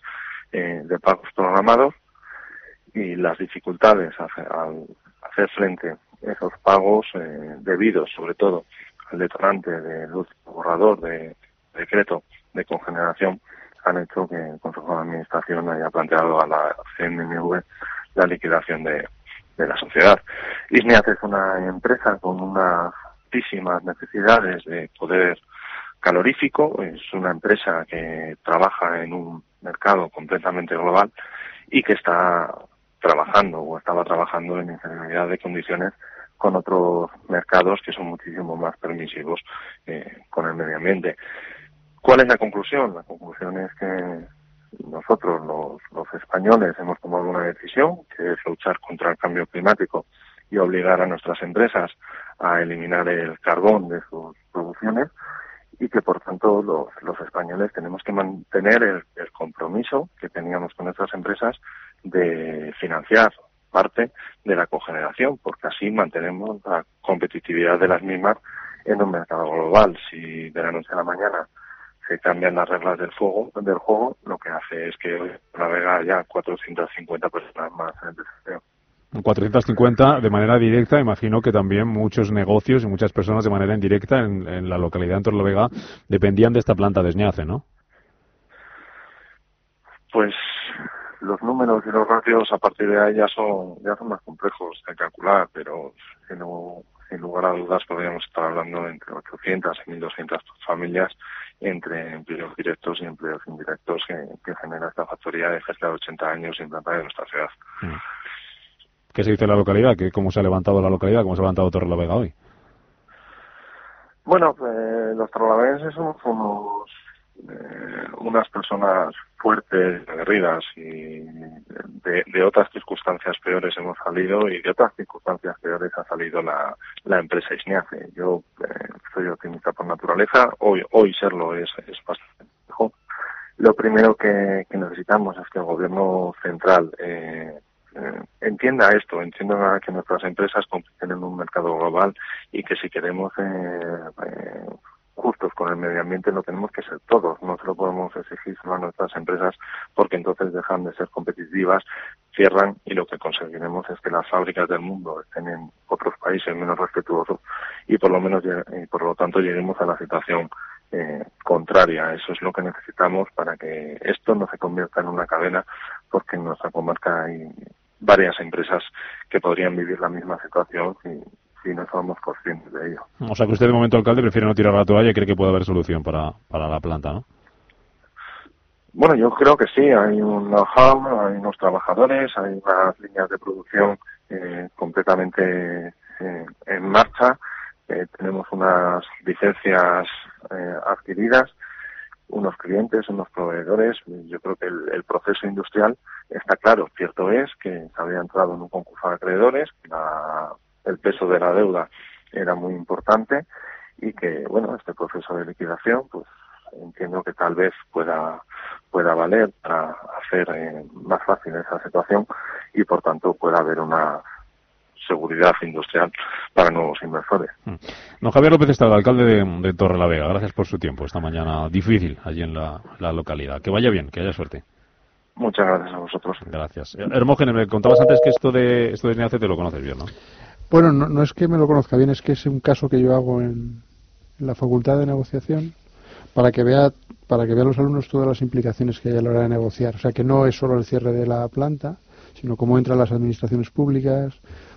eh, de pagos programados y las dificultades al hacer frente esos pagos eh, debidos, sobre todo, al detonante del borrador de, decreto de congeneración, han hecho que el Consejo de Administración haya planteado a la CNMV la liquidación de, la sociedad. ISNEAT es una empresa con unas altísimas necesidades de poder calorífico, es una empresa que trabaja en un mercado completamente global y que está trabajando o estaba trabajando en inferioridad de condiciones con otros mercados que son muchísimo más permisivos eh, con el medio ambiente. ¿Cuál es la conclusión? La conclusión es que nosotros, los, los españoles, hemos tomado una decisión, que es luchar contra el cambio climático y obligar a nuestras empresas a eliminar el carbón de sus producciones y que por tanto los, los españoles tenemos que mantener el, el compromiso que teníamos con nuestras empresas de financiar parte de la cogeneración, porque así mantenemos la competitividad de las mismas en un mercado global. Si de la noche a la mañana se cambian las reglas del fuego, del juego, lo que hace es que navega ya 450 personas más en el desempleo. 450 de manera directa, imagino que también muchos negocios y muchas personas de manera indirecta en, la localidad de Torlovega dependían de esta planta de Esñace, ¿no? Pues los números y los ratios a partir de ahí ya son, ya son más complejos de calcular, pero sin, sin lugar a dudas podríamos estar hablando entre 800 y 1200 familias entre empleos directos y empleos indirectos que, genera esta factoría de cerca de 80 años implantada en nuestra ciudad. Mm. ¿Qué se dice de la localidad? ¿Cómo se ha levantado la localidad? ¿Cómo se ha levantado Torre la Vega hoy? Bueno, pues los torrelavenses somos unos eh, unas personas fuertes, aguerridas y de, otras circunstancias peores hemos salido y de otras circunstancias peores ha salido la, la empresa Isniace. Yo eh, soy optimista por naturaleza, hoy, hoy serlo es, es bastante mejor. Lo primero que, necesitamos es que el gobierno central eh, eh, entienda esto, entienda que nuestras empresas compiten en un mercado global y que si queremos eh, justos con el medio ambiente lo tenemos que ser todos, no se lo podemos exigir solo a nuestras empresas porque entonces dejan de ser competitivas, cierran y lo que conseguiremos es que las fábricas del mundo estén en otros países menos respetuosos y por lo menos y por lo tanto lleguemos a la situación eh, contraria. Eso es lo que necesitamos para que esto no se convierta en una cadena porque en nuestra comarca hay varias empresas que podrían vivir la misma situación y si no somos conscientes de ello. O sea que usted de momento, alcalde, prefiere no tirar la toalla y cree que puede haber solución para, para la planta, ¿no? Bueno, yo creo que sí. Hay un know-how, hay unos trabajadores, hay unas líneas de producción eh, completamente eh, en marcha. Eh, tenemos unas licencias adquiridas, unos clientes, unos proveedores. Yo creo que el, el, proceso industrial está claro. Cierto es que se había entrado en un concurso de acreedores, que la el peso de la deuda era muy importante y que, bueno, este proceso de liquidación, pues entiendo que tal vez pueda pueda valer para hacer eh, más fácil esa situación y por tanto pueda haber una seguridad industrial para nuevos inversores. Mm. Don Javier López Estrada, alcalde de, de Torre la Vega, gracias por su tiempo esta mañana difícil allí en la, localidad. Que vaya bien, que haya suerte. Muchas gracias a vosotros. Gracias. Hermógenes, me contabas antes que esto de esto de NAC te lo conoces bien, ¿no? Bueno, no, es que me lo conozca bien, es que es un caso que yo hago en, la facultad de negociación para que vea para que vean los alumnos todas las implicaciones que hay a la hora de negociar. O sea, que no es solo el cierre de la planta, sino cómo entran las administraciones públicas,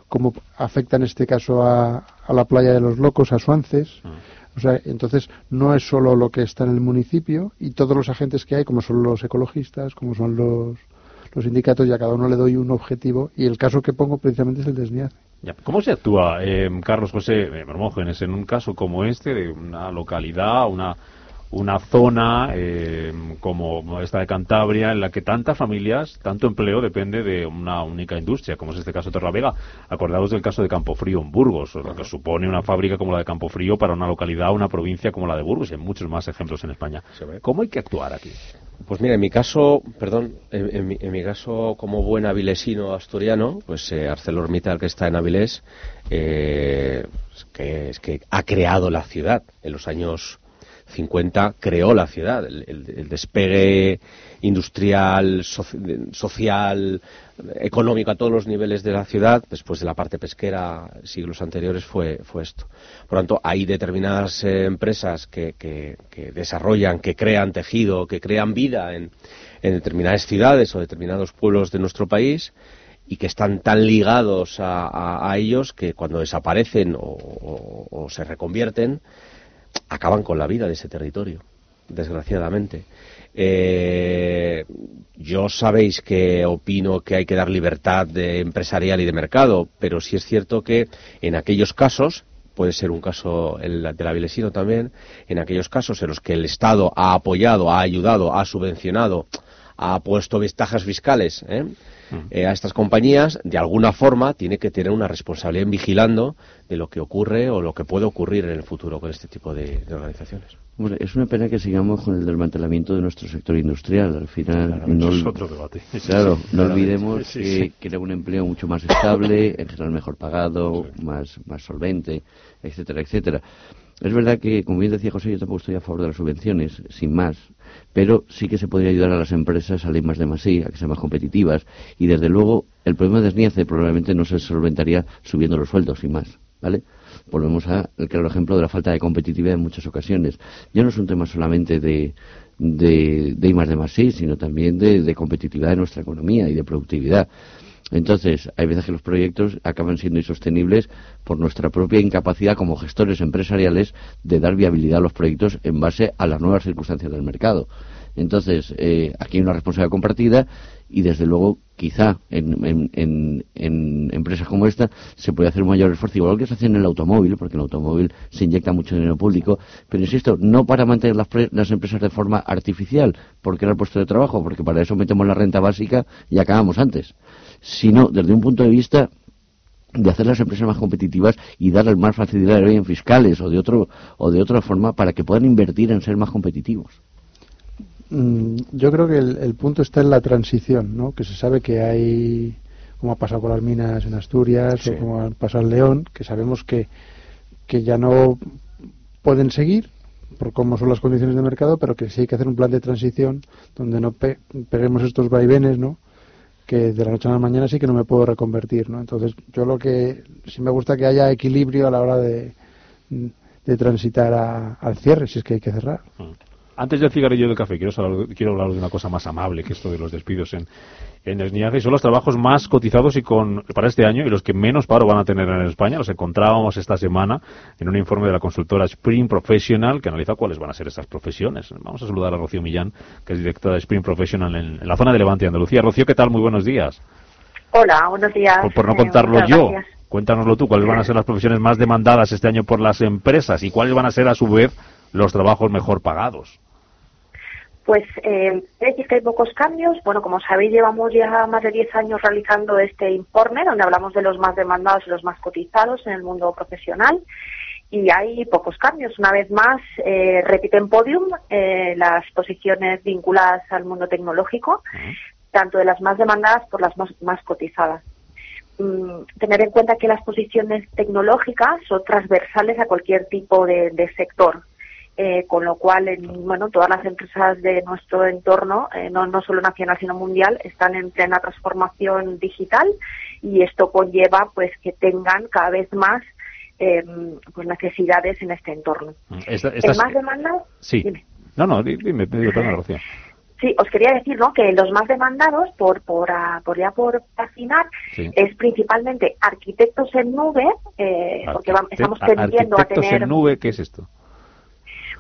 cómo afecta en este caso a, la playa de los locos, a Suances. Ah. O sea, entonces no es solo lo que está en el municipio y todos los agentes que hay, como son los ecologistas, como son los, los sindicatos, y a cada uno le doy un objetivo. Y el caso que pongo precisamente es el ¿Cómo se actúa, eh, Carlos José Hermógenes, en un caso como este, de una localidad, una, una zona eh, como esta de Cantabria, en la que tantas familias, tanto empleo depende de una única industria, como es este caso de Torlavega? Acordaos del caso de Campofrío en Burgos, lo que supone una fábrica como la de Campofrío para una localidad, una provincia como la de Burgos, y hay muchos más ejemplos en España. ¿Cómo hay que actuar aquí? Pues mira, en mi caso, perdón, en, mi, caso como buen avilesino asturiano, pues eh, ArcelorMittal que está en Avilés, eh, que, es que ha creado la ciudad en los años 50 creó la ciudad. El, despegue industrial, social, económico a todos los niveles de la ciudad, después de la parte pesquera, siglos anteriores, fue, fue esto. Por lo tanto, hay determinadas eh, empresas que, desarrollan, que crean tejido, que crean vida en, determinadas ciudades o determinados pueblos de nuestro país y que están tan ligados a, ellos que cuando desaparecen o se reconvierten, acaban con la vida de ese territorio, desgraciadamente. Eh, yo sabéis que opino que hay que dar libertad de empresarial y de mercado, pero sí es cierto que en aquellos casos, puede ser un caso el del Avilesino también, en aquellos casos en los que el Estado ha apoyado, ha ayudado, ha subvencionado, ha puesto ventajas fiscales, ¿eh? Eh, a estas compañías, de alguna forma, tiene que tener una responsabilidad en vigilando de lo que ocurre o lo que puede ocurrir en el futuro con este tipo de, organizaciones. Bueno, es una pena que sigamos con el desmantelamiento de nuestro sector industrial. Al final, no, es otro debate. Claro, no olvidemos que crea un empleo mucho más estable, en general mejor pagado, más, más solvente, etcétera, etcétera. Es verdad que, como bien decía José, yo tampoco estoy a favor de las subvenciones, sin más, pero sí que se podría ayudar a las empresas a salir más de Masí, a que sean más competitivas, y desde luego el problema de SNIACE probablemente no se solventaría subiendo los sueldos, sin más, ¿vale? volvemos al claro ejemplo de la falta de competitividad en muchas ocasiones. Ya no es un tema solamente de, de, I más de más sino también de, de competitividad de nuestra economía y de productividad. Entonces, hay veces que los proyectos acaban siendo insostenibles por nuestra propia incapacidad como gestores empresariales de dar viabilidad a los proyectos en base a las nuevas circunstancias del mercado. Entonces, eh, aquí hay una responsabilidad compartida y, desde luego, quizá en, en, en, empresas como esta se puede hacer un mayor esfuerzo, igual que se hace en el automóvil, porque en el automóvil se inyecta mucho dinero público, pero insisto, no para mantener las, las empresas de forma artificial, porque era el puesto de trabajo, porque para eso metemos la renta básica y acabamos antes, sino desde un punto de vista de hacer las empresas más competitivas y darles más facilidades en fiscales o de otro o de otra forma para que puedan invertir en ser más competitivos. Mm, yo creo que el, punto está en la transición, ¿no? Que se sabe que hay, como ha pasado con las minas en Asturias o como ha pasado en León, que sabemos que, que ya no pueden seguir por cómo son las condiciones de mercado, pero que sí hay que hacer un plan de transición donde no peguemos estos vaivenes, ¿no? Que de la noche a la mañana sí que no me puedo reconvertir, ¿no? Entonces, yo lo que sí me gusta que haya equilibrio a la hora de, de transitar al cierre, si es que hay que cerrar. Mm. Antes del cigarrillo del café, quiero hablar, quiero hablar de una cosa más amable que esto de los despidos en, en y son los trabajos más cotizados y con, para este año y los que menos paro van a tener en España. Los encontrábamos esta semana en un informe de la consultora Spring Professional que analiza cuáles van a ser esas profesiones. Vamos a saludar a Rocío Millán, que es directora de Spring Professional en, la zona de Levante y Andalucía. Rocío, ¿qué tal? Muy buenos días. Hola, buenos días. Por, no eh, contarlo yo, cuéntanoslo tú, cuáles van a ser las profesiones más demandadas este año por las empresas y cuáles van a ser a su vez los trabajos mejor pagados. Pues eh, decir que hay pocos cambios. Bueno, como sabéis, llevamos ya más de 10 años realizando este informe donde hablamos de los más demandados y los más cotizados en el mundo profesional. Y hay pocos cambios. Una vez más, eh, repiten podium eh, las posiciones vinculadas al mundo tecnológico, tanto de las más demandadas por las más, cotizadas. Mm, tener en cuenta que las posiciones tecnológicas son transversales a cualquier tipo de sector eh, con lo cual, en, bueno, todas las empresas de nuestro entorno, eh, no, no solo nacional sino mundial, están en plena transformación digital y esto conlleva, pues, que tengan cada vez más eh, pues necesidades en este entorno. Mm, ¿En más demandas? Sí. No, no, dime, dime, Sí, os quería decir ¿no? que los más demandados, por, por, por ya por afinar, es principalmente arquitectos en nube, porque estamos tendiendo a tener... Arquitectos en nube, ¿qué es esto?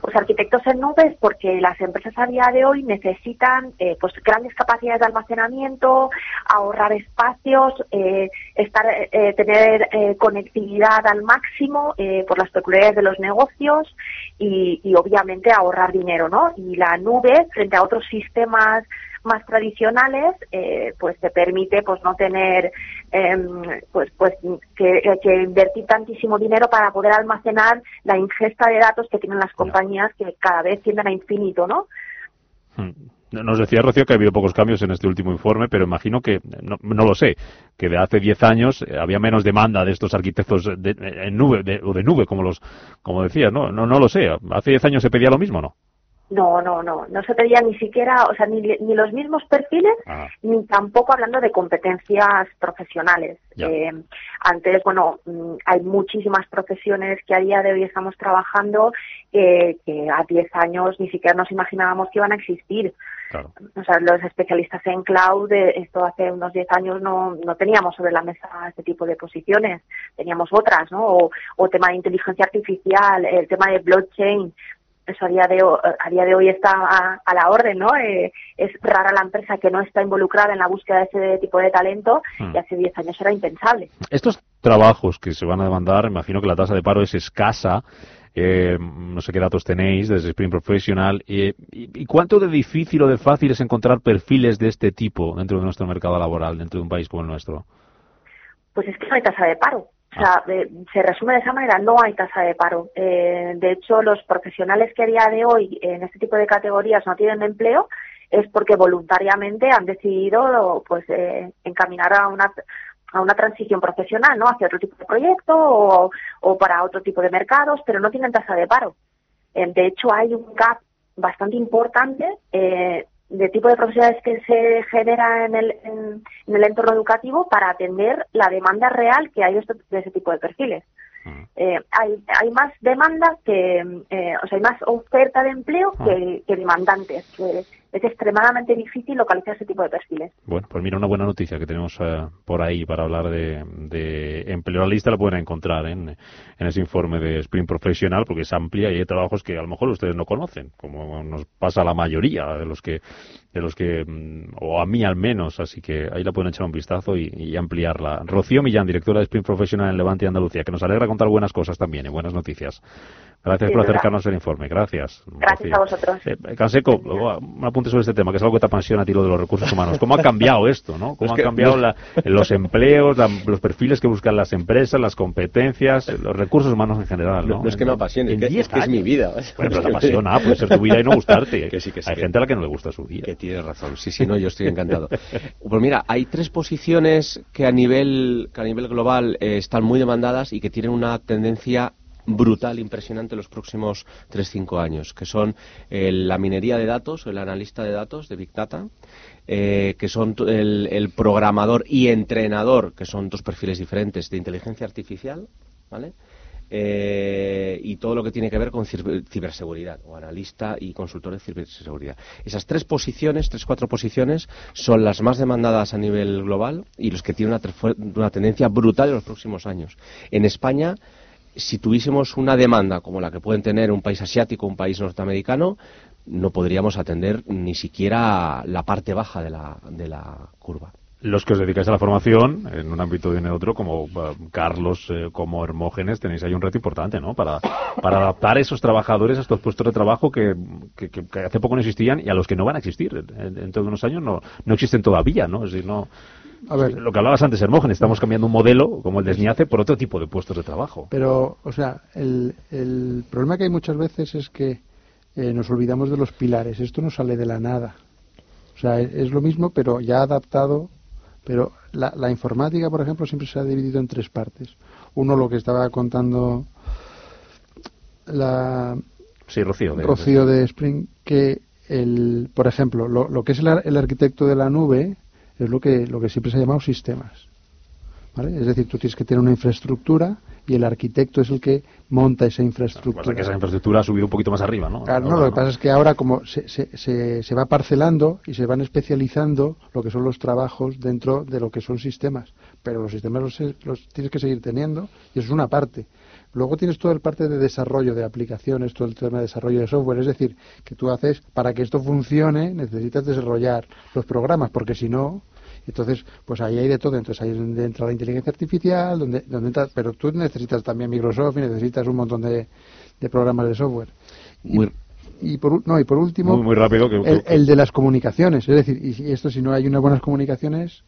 Pues arquitectos en nubes porque las empresas a día de hoy necesitan eh, pues grandes capacidades de almacenamiento, ahorrar espacios, eh, estar, eh, tener conectividad al máximo por las peculiaridades de los negocios y, y obviamente ahorrar dinero, ¿no? Y la nube frente a otros sistemas más tradicionales eh, pues te permite pues no tener em, pues pues que, invertir tantísimo dinero para poder almacenar la ingesta de datos que tienen las compañías que cada vez tienden a infinito no hmm. nos decía Rocío que ha habido pocos cambios en este último informe, pero imagino que, no, lo sé, que de hace 10 años eh, había menos demanda de estos arquitectos de, en nube o de nube, como los como decías, ¿no? ¿no? No lo sé. ¿Hace 10 años se pedía lo mismo no? No, no, no, no se pedía ni siquiera, o sea, ni, ni los mismos perfiles, ah. ni tampoco hablando de competencias profesionales. Eh, antes, bueno, mm, hay muchísimas profesiones que a día de hoy estamos trabajando que a 10 años ni siquiera nos imaginábamos que iban a existir. O sea, los especialistas en cloud, eh, esto hace unos 10 años no, no teníamos sobre la mesa este tipo de posiciones, teníamos otras, ¿no? O, o tema de inteligencia artificial, el tema de blockchain, eso a día de, a día de hoy está a, la orden, ¿no? Eh, es rara la empresa que no está involucrada en la búsqueda de ese tipo de talento y hmm. hace 10 años era impensable. Estos trabajos que se van a demandar, imagino que la tasa de paro es escasa. Eh, no sé qué datos tenéis desde Spring Professional. Eh, y, cuánto de difícil o de fácil es encontrar perfiles de este tipo dentro de nuestro mercado laboral, dentro de un país como el nuestro? Pues es que no hay tasa de paro. O sea, se resume de esa manera, no hay tasa de paro. Eh, de hecho, los profesionales que a día de hoy en este tipo de categorías no tienen empleo es porque voluntariamente han decidido pues eh, encaminar a una a una transición profesional, ¿no? Hacia otro tipo de proyecto o, o para otro tipo de mercados, pero no tienen tasa de paro. Eh, de hecho, hay un gap bastante importante eh, de tipo de profesionales que se genera en el, en, el entorno educativo para atender la demanda real que hay de, ese tipo de perfiles. eh, hay, hay más demanda que, eh, o sea, hay más oferta de empleo que, que demandantes. Que, es extremadamente difícil localizar ese tipo de perfiles. Bueno, pues mira, una buena noticia que tenemos eh, por ahí para hablar de, de, empleo. La lista la pueden encontrar en, en, ese informe de Sprint Profesional porque es amplia y hay trabajos que a lo mejor ustedes no conocen, como nos pasa a la mayoría de los que, de los que mm, o a mí al menos, así que ahí la pueden echar un vistazo y, y ampliarla. Rocío Millán, directora de Sprint Profesional en Levante y Andalucía, que nos alegra contar buenas cosas también y buenas noticias. Gracias por acercarnos al informe. Gracias. Gracias a vosotros. Eh, Canseco, un apunte sobre este tema, que es algo que te apasiona a ti lo de los recursos humanos. ¿Cómo ha cambiado esto? ¿no? ¿Cómo han cambiado la, los empleos, la, los perfiles que buscan las empresas, las competencias, los recursos humanos en general? No, no, es que me apasione, es que, es, que es mi vida. Bueno, pero te apasiona, puede ser tu vida y no gustarte. que sí, que sí, hay gente a la que no le gusta su vida. Que tienes razón. Sí, sí, no, yo estoy encantado. pues mira, hay tres posiciones que a nivel, que a nivel global eh, están muy demandadas y que tienen una tendencia brutal, impresionante los próximos 3-5 años, que son eh, la minería de datos, el analista de datos de Big Data, eh, que son el, el, programador y entrenador, que son dos perfiles diferentes de inteligencia artificial, ¿vale? Eh, y todo lo que tiene que ver con ciberseguridad, o analista y consultor de ciberseguridad. Esas tres posiciones, tres, cuatro posiciones, son las más demandadas a nivel global y los que tienen una, una tendencia brutal en los próximos años. En España, si tuviésemos una demanda como la que pueden tener un país asiático, un país norteamericano, no podríamos atender ni siquiera la parte baja de la, de la curva. Los que os dedicáis a la formación, en un ámbito y en otro, como uh, Carlos, eh, como Hermógenes, tenéis ahí un reto importante, ¿no? Para, adaptar a esos trabajadores a estos puestos de trabajo que, hace poco no existían y a los que no van a existir. Dentro de unos años no, no existen todavía, ¿no? Es decir, no, a ver, lo que hablabas antes, Hermógenes, estamos cambiando un modelo como el de SNIACE por otro tipo de puestos de trabajo. Pero, o sea, el, el problema que hay muchas veces es que eh, nos olvidamos de los pilares. Esto no sale de la nada. O sea, es, es lo mismo, pero ya adaptado. Pero la, la, informática, por ejemplo, siempre se ha dividido en tres partes. Uno, lo que estaba contando la. Sí, Rocío. De, Rocío de Spring, que, el, por ejemplo, lo, lo que es el, el arquitecto de la nube es lo que, lo que siempre se ha llamado sistemas. ¿vale? Es decir, tú tienes que tener una infraestructura y el arquitecto es el que monta esa infraestructura. Pasa que esa infraestructura ha subido un poquito más arriba, ¿no? Claro, no, lo que pasa es que ahora como se, se, se, se, va parcelando y se van especializando lo que son los trabajos dentro de lo que son sistemas. Pero los sistemas los, los tienes que seguir teniendo y eso es una parte. Luego tienes toda la parte de desarrollo de aplicaciones, todo el tema de desarrollo de software. Es decir, que tú haces, para que esto funcione, necesitas desarrollar los programas, porque si no, entonces, pues ahí hay de todo. Entonces ahí es donde entra la inteligencia artificial, donde, donde entra, pero tú necesitas también Microsoft y necesitas un montón de, de programas de software. Muy, y, y por, no, y por último, muy, muy rápido que, el, el, de las comunicaciones. Es decir, y esto si no hay unas buenas comunicaciones,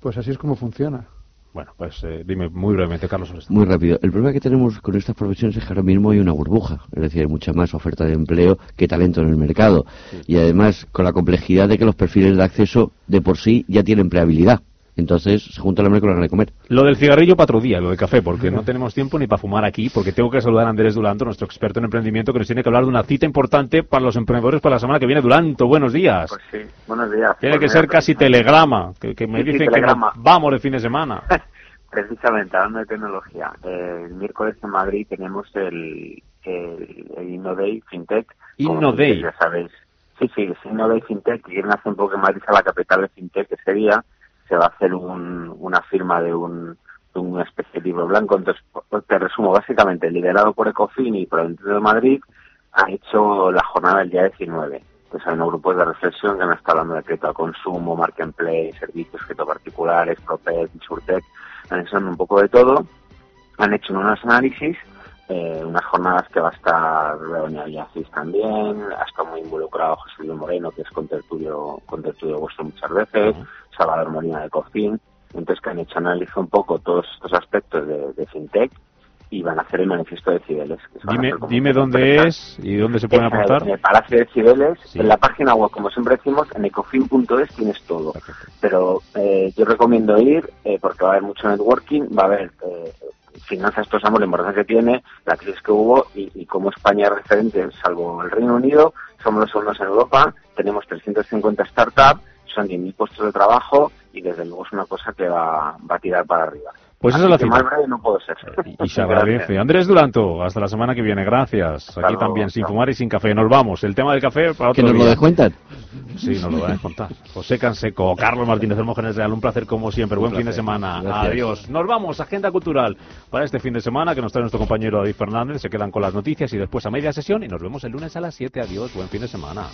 pues así es como funciona. Bueno, pues eh, dime muy brevemente, Carlos. Sobre. Muy rápido. El problema que tenemos con estas profesiones es que ahora mismo hay una burbuja. Es decir, hay mucha más oferta de empleo que talento en el mercado. Sí. Y además, con la complejidad de que los perfiles de acceso de por sí ya tienen empleabilidad. Entonces se junta el hambre con la gana de comer. Lo del cigarrillo para otro día, lo del café, porque no tenemos tiempo ni para fumar aquí, porque tengo que saludar a Andrés Duranto, nuestro experto en emprendimiento, que nos tiene que hablar de una cita importante para los emprendedores para la semana que viene. Duranto, buenos días. Pues sí, buenos días. Tiene que ser casi telegrama, que, que me sí, dicen sí, que vamos de fin de semana. Precisamente, hablando de tecnología, eh, el miércoles en Madrid tenemos el, el, el InnoDay FinTech. InnoDay. Ya sabéis. Sí, sí, es InnoDay FinTech, que nace un poco en Madrid a la capital de FinTech ese día. Se va a hacer un, una firma de un, de una especie de libro blanco. Entonces, te resumo, básicamente, liderado por Ecofin y por el Instituto de Madrid, ha hecho la jornada del día 19 pues hay unos grupos de reflexión que me está hablando de crédito al consumo, market and play, servicios, crédito particulares, Propet, Insurtech, analizando un poco de todo, han hecho unos análisis, eh, unas jornadas que va a estar Leonia Villacís también, ha estado muy involucrado José Luis Moreno, que es contertulio, contertulio vuestro muchas veces, uh -huh. Salvador Molina de Cofin, entonces que han hecho análisis un poco todos estos aspectos de, de FinTech y van a hacer el manifiesto de Cibeles. Dime, dime dónde es y dónde se pueden apuntar. En el Palacio de Cibeles, sí. en la página web, como siempre decimos, en ecofin.es tienes todo. Perfecto. Pero eh, yo recomiendo ir eh, porque va a haber mucho networking, va a haber eh, finanzas, todos sabemos la importancia que tiene, la crisis que hubo y, y como España es referente, salvo el Reino Unido, somos los segundos en Europa, tenemos 350 startups, son 10.000 puestos de trabajo y desde luego es una cosa que va, va a tirar para arriba. Pues eso Así es la que cita. más breve no puedo ser. Y se agradece. Andrés Duranto, hasta la semana que viene. Gracias. Aquí luego, también, sin fumar y sin café. Nos vamos. El tema del café para Que otro nos lo día. descuentan. Sí, nos lo van a contar. José Canseco, Carlos Martínez Hermógenes Real, un placer como siempre. Buen fin de semana. Gracias. Adiós. Nos vamos. Agenda cultural para este fin de semana que nos trae nuestro compañero David Fernández. Se quedan con las noticias y después a media sesión. Y nos vemos el lunes a las 7. Adiós. Buen fin de semana.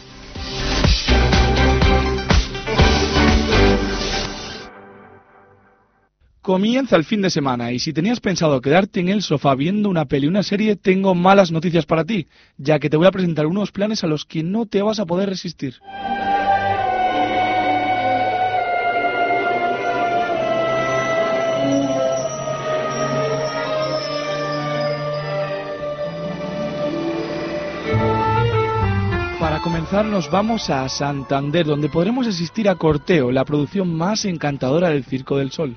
Comienza el fin de semana y si tenías pensado quedarte en el sofá viendo una peli una serie, tengo malas noticias para ti, ya que te voy a presentar unos planes a los que no te vas a poder resistir. Nos vamos a Santander, donde podremos asistir a Corteo, la producción más encantadora del Circo del Sol.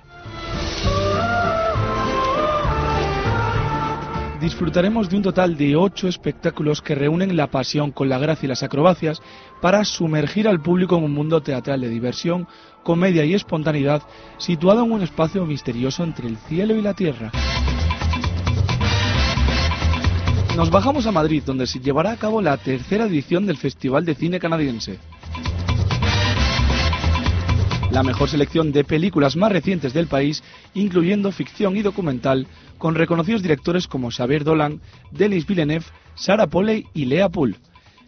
Disfrutaremos de un total de ocho espectáculos que reúnen la pasión con la gracia y las acrobacias para sumergir al público en un mundo teatral de diversión, comedia y espontaneidad situado en un espacio misterioso entre el cielo y la tierra. Nos bajamos a Madrid, donde se llevará a cabo la tercera edición del Festival de Cine Canadiense. La mejor selección de películas más recientes del país, incluyendo ficción y documental, con reconocidos directores como Xavier Dolan, Denis Villeneuve, Sarah Polley y Lea Poole.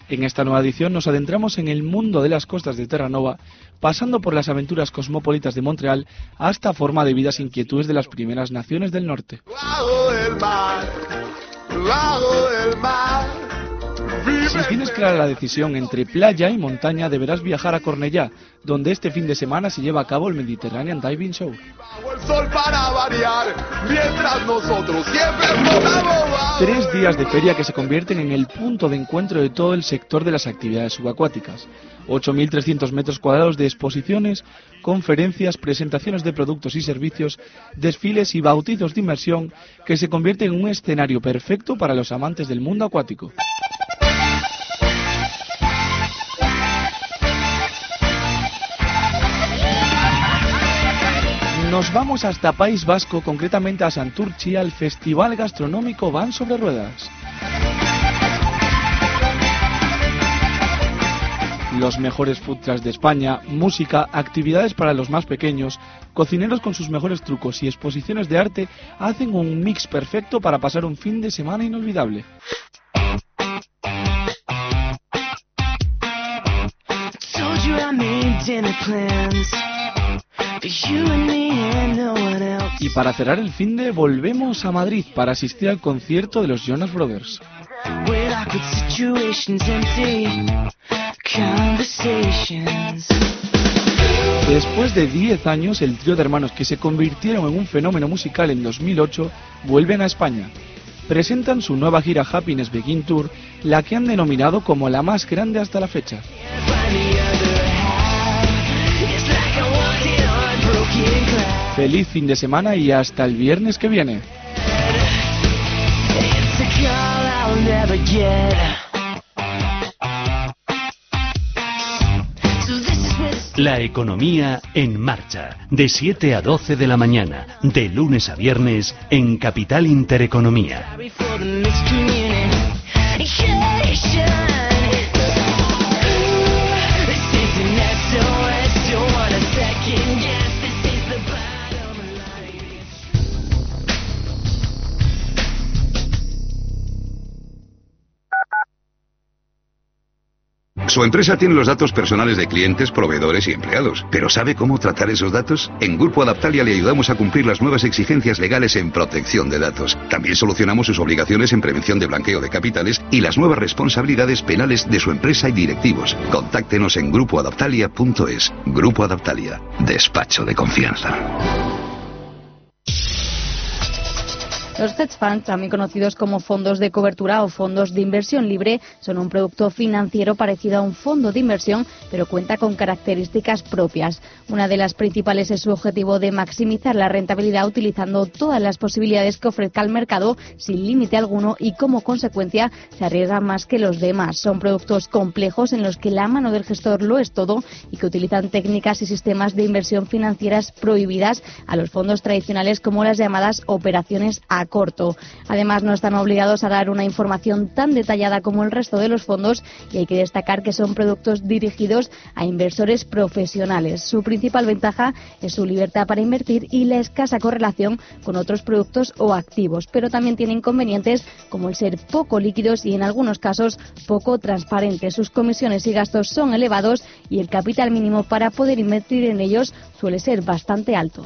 En esta nueva edición nos adentramos en el mundo de las costas de Terranova, pasando por las aventuras cosmopolitas de Montreal hasta forma de vidas inquietudes de las primeras naciones del norte. El mar, bajo el mar. Si tienes clara la decisión entre playa y montaña, deberás viajar a Cornellá, donde este fin de semana se lleva a cabo el Mediterranean Diving Show. Tres días de feria que se convierten en el punto de encuentro de todo el sector de las actividades subacuáticas. 8.300 metros cuadrados de exposiciones, conferencias, presentaciones de productos y servicios, desfiles y bautizos de inmersión que se convierten en un escenario perfecto para los amantes del mundo acuático. Nos vamos hasta País Vasco, concretamente a Santurchi, al Festival Gastronómico Van sobre Ruedas. Los mejores food de España, música, actividades para los más pequeños, cocineros con sus mejores trucos y exposiciones de arte hacen un mix perfecto para pasar un fin de semana inolvidable. Y para cerrar el fin de volvemos a Madrid para asistir al concierto de los Jonas Brothers. Después de 10 años, el trío de hermanos que se convirtieron en un fenómeno musical en 2008 vuelven a España. Presentan su nueva gira Happiness Begin Tour, la que han denominado como la más grande hasta la fecha. Feliz fin de semana y hasta el viernes que viene. La economía en marcha, de 7 a 12 de la mañana, de lunes a viernes, en Capital Intereconomía. Su empresa tiene los datos personales de clientes, proveedores y empleados. ¿Pero sabe cómo tratar esos datos? En Grupo Adaptalia le ayudamos a cumplir las nuevas exigencias legales en protección de datos. También solucionamos sus obligaciones en prevención de blanqueo de capitales y las nuevas responsabilidades penales de su empresa y directivos. Contáctenos en grupoadaptalia.es. Grupo Adaptalia. Despacho de confianza. Los hedge funds, también conocidos como fondos de cobertura o fondos de inversión libre, son un producto financiero parecido a un fondo de inversión, pero cuenta con características propias. Una de las principales es su objetivo de maximizar la rentabilidad utilizando todas las posibilidades que ofrezca el mercado sin límite alguno y como consecuencia se arriesga más que los demás. Son productos complejos en los que la mano del gestor lo es todo y que utilizan técnicas y sistemas de inversión financieras prohibidas a los fondos tradicionales como las llamadas operaciones a corto. Además, no están obligados a dar una información tan detallada como el resto de los fondos y hay que destacar que son productos dirigidos a inversores profesionales. Su principal ventaja es su libertad para invertir y la escasa correlación con otros productos o activos, pero también tiene inconvenientes como el ser poco líquidos y en algunos casos poco transparentes. Sus comisiones y gastos son elevados y el capital mínimo para poder invertir en ellos suele ser bastante alto.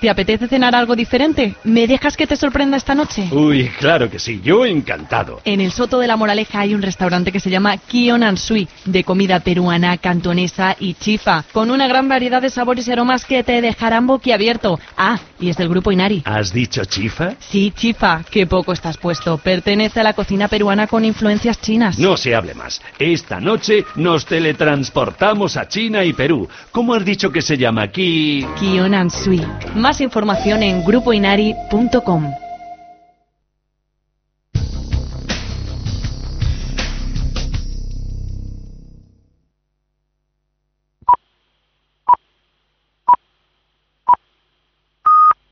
¿Te apetece cenar algo diferente? ¿Me dejas que te sorprenda esta noche? Uy, claro que sí, yo encantado. En el Soto de la Moraleja hay un restaurante que se llama Kion Sui, de comida peruana, cantonesa y chifa, con una gran variedad de sabores y aromas que te dejarán boquiabierto. Ah, y es del grupo Inari. ¿Has dicho chifa? Sí, chifa, que poco estás puesto. Pertenece a la cocina peruana con influencias chinas. No se hable más. Esta noche nos teletransportamos a China y Perú. ¿Cómo has dicho que se llama aquí? Kion Sui. Más información en grupoinari.com.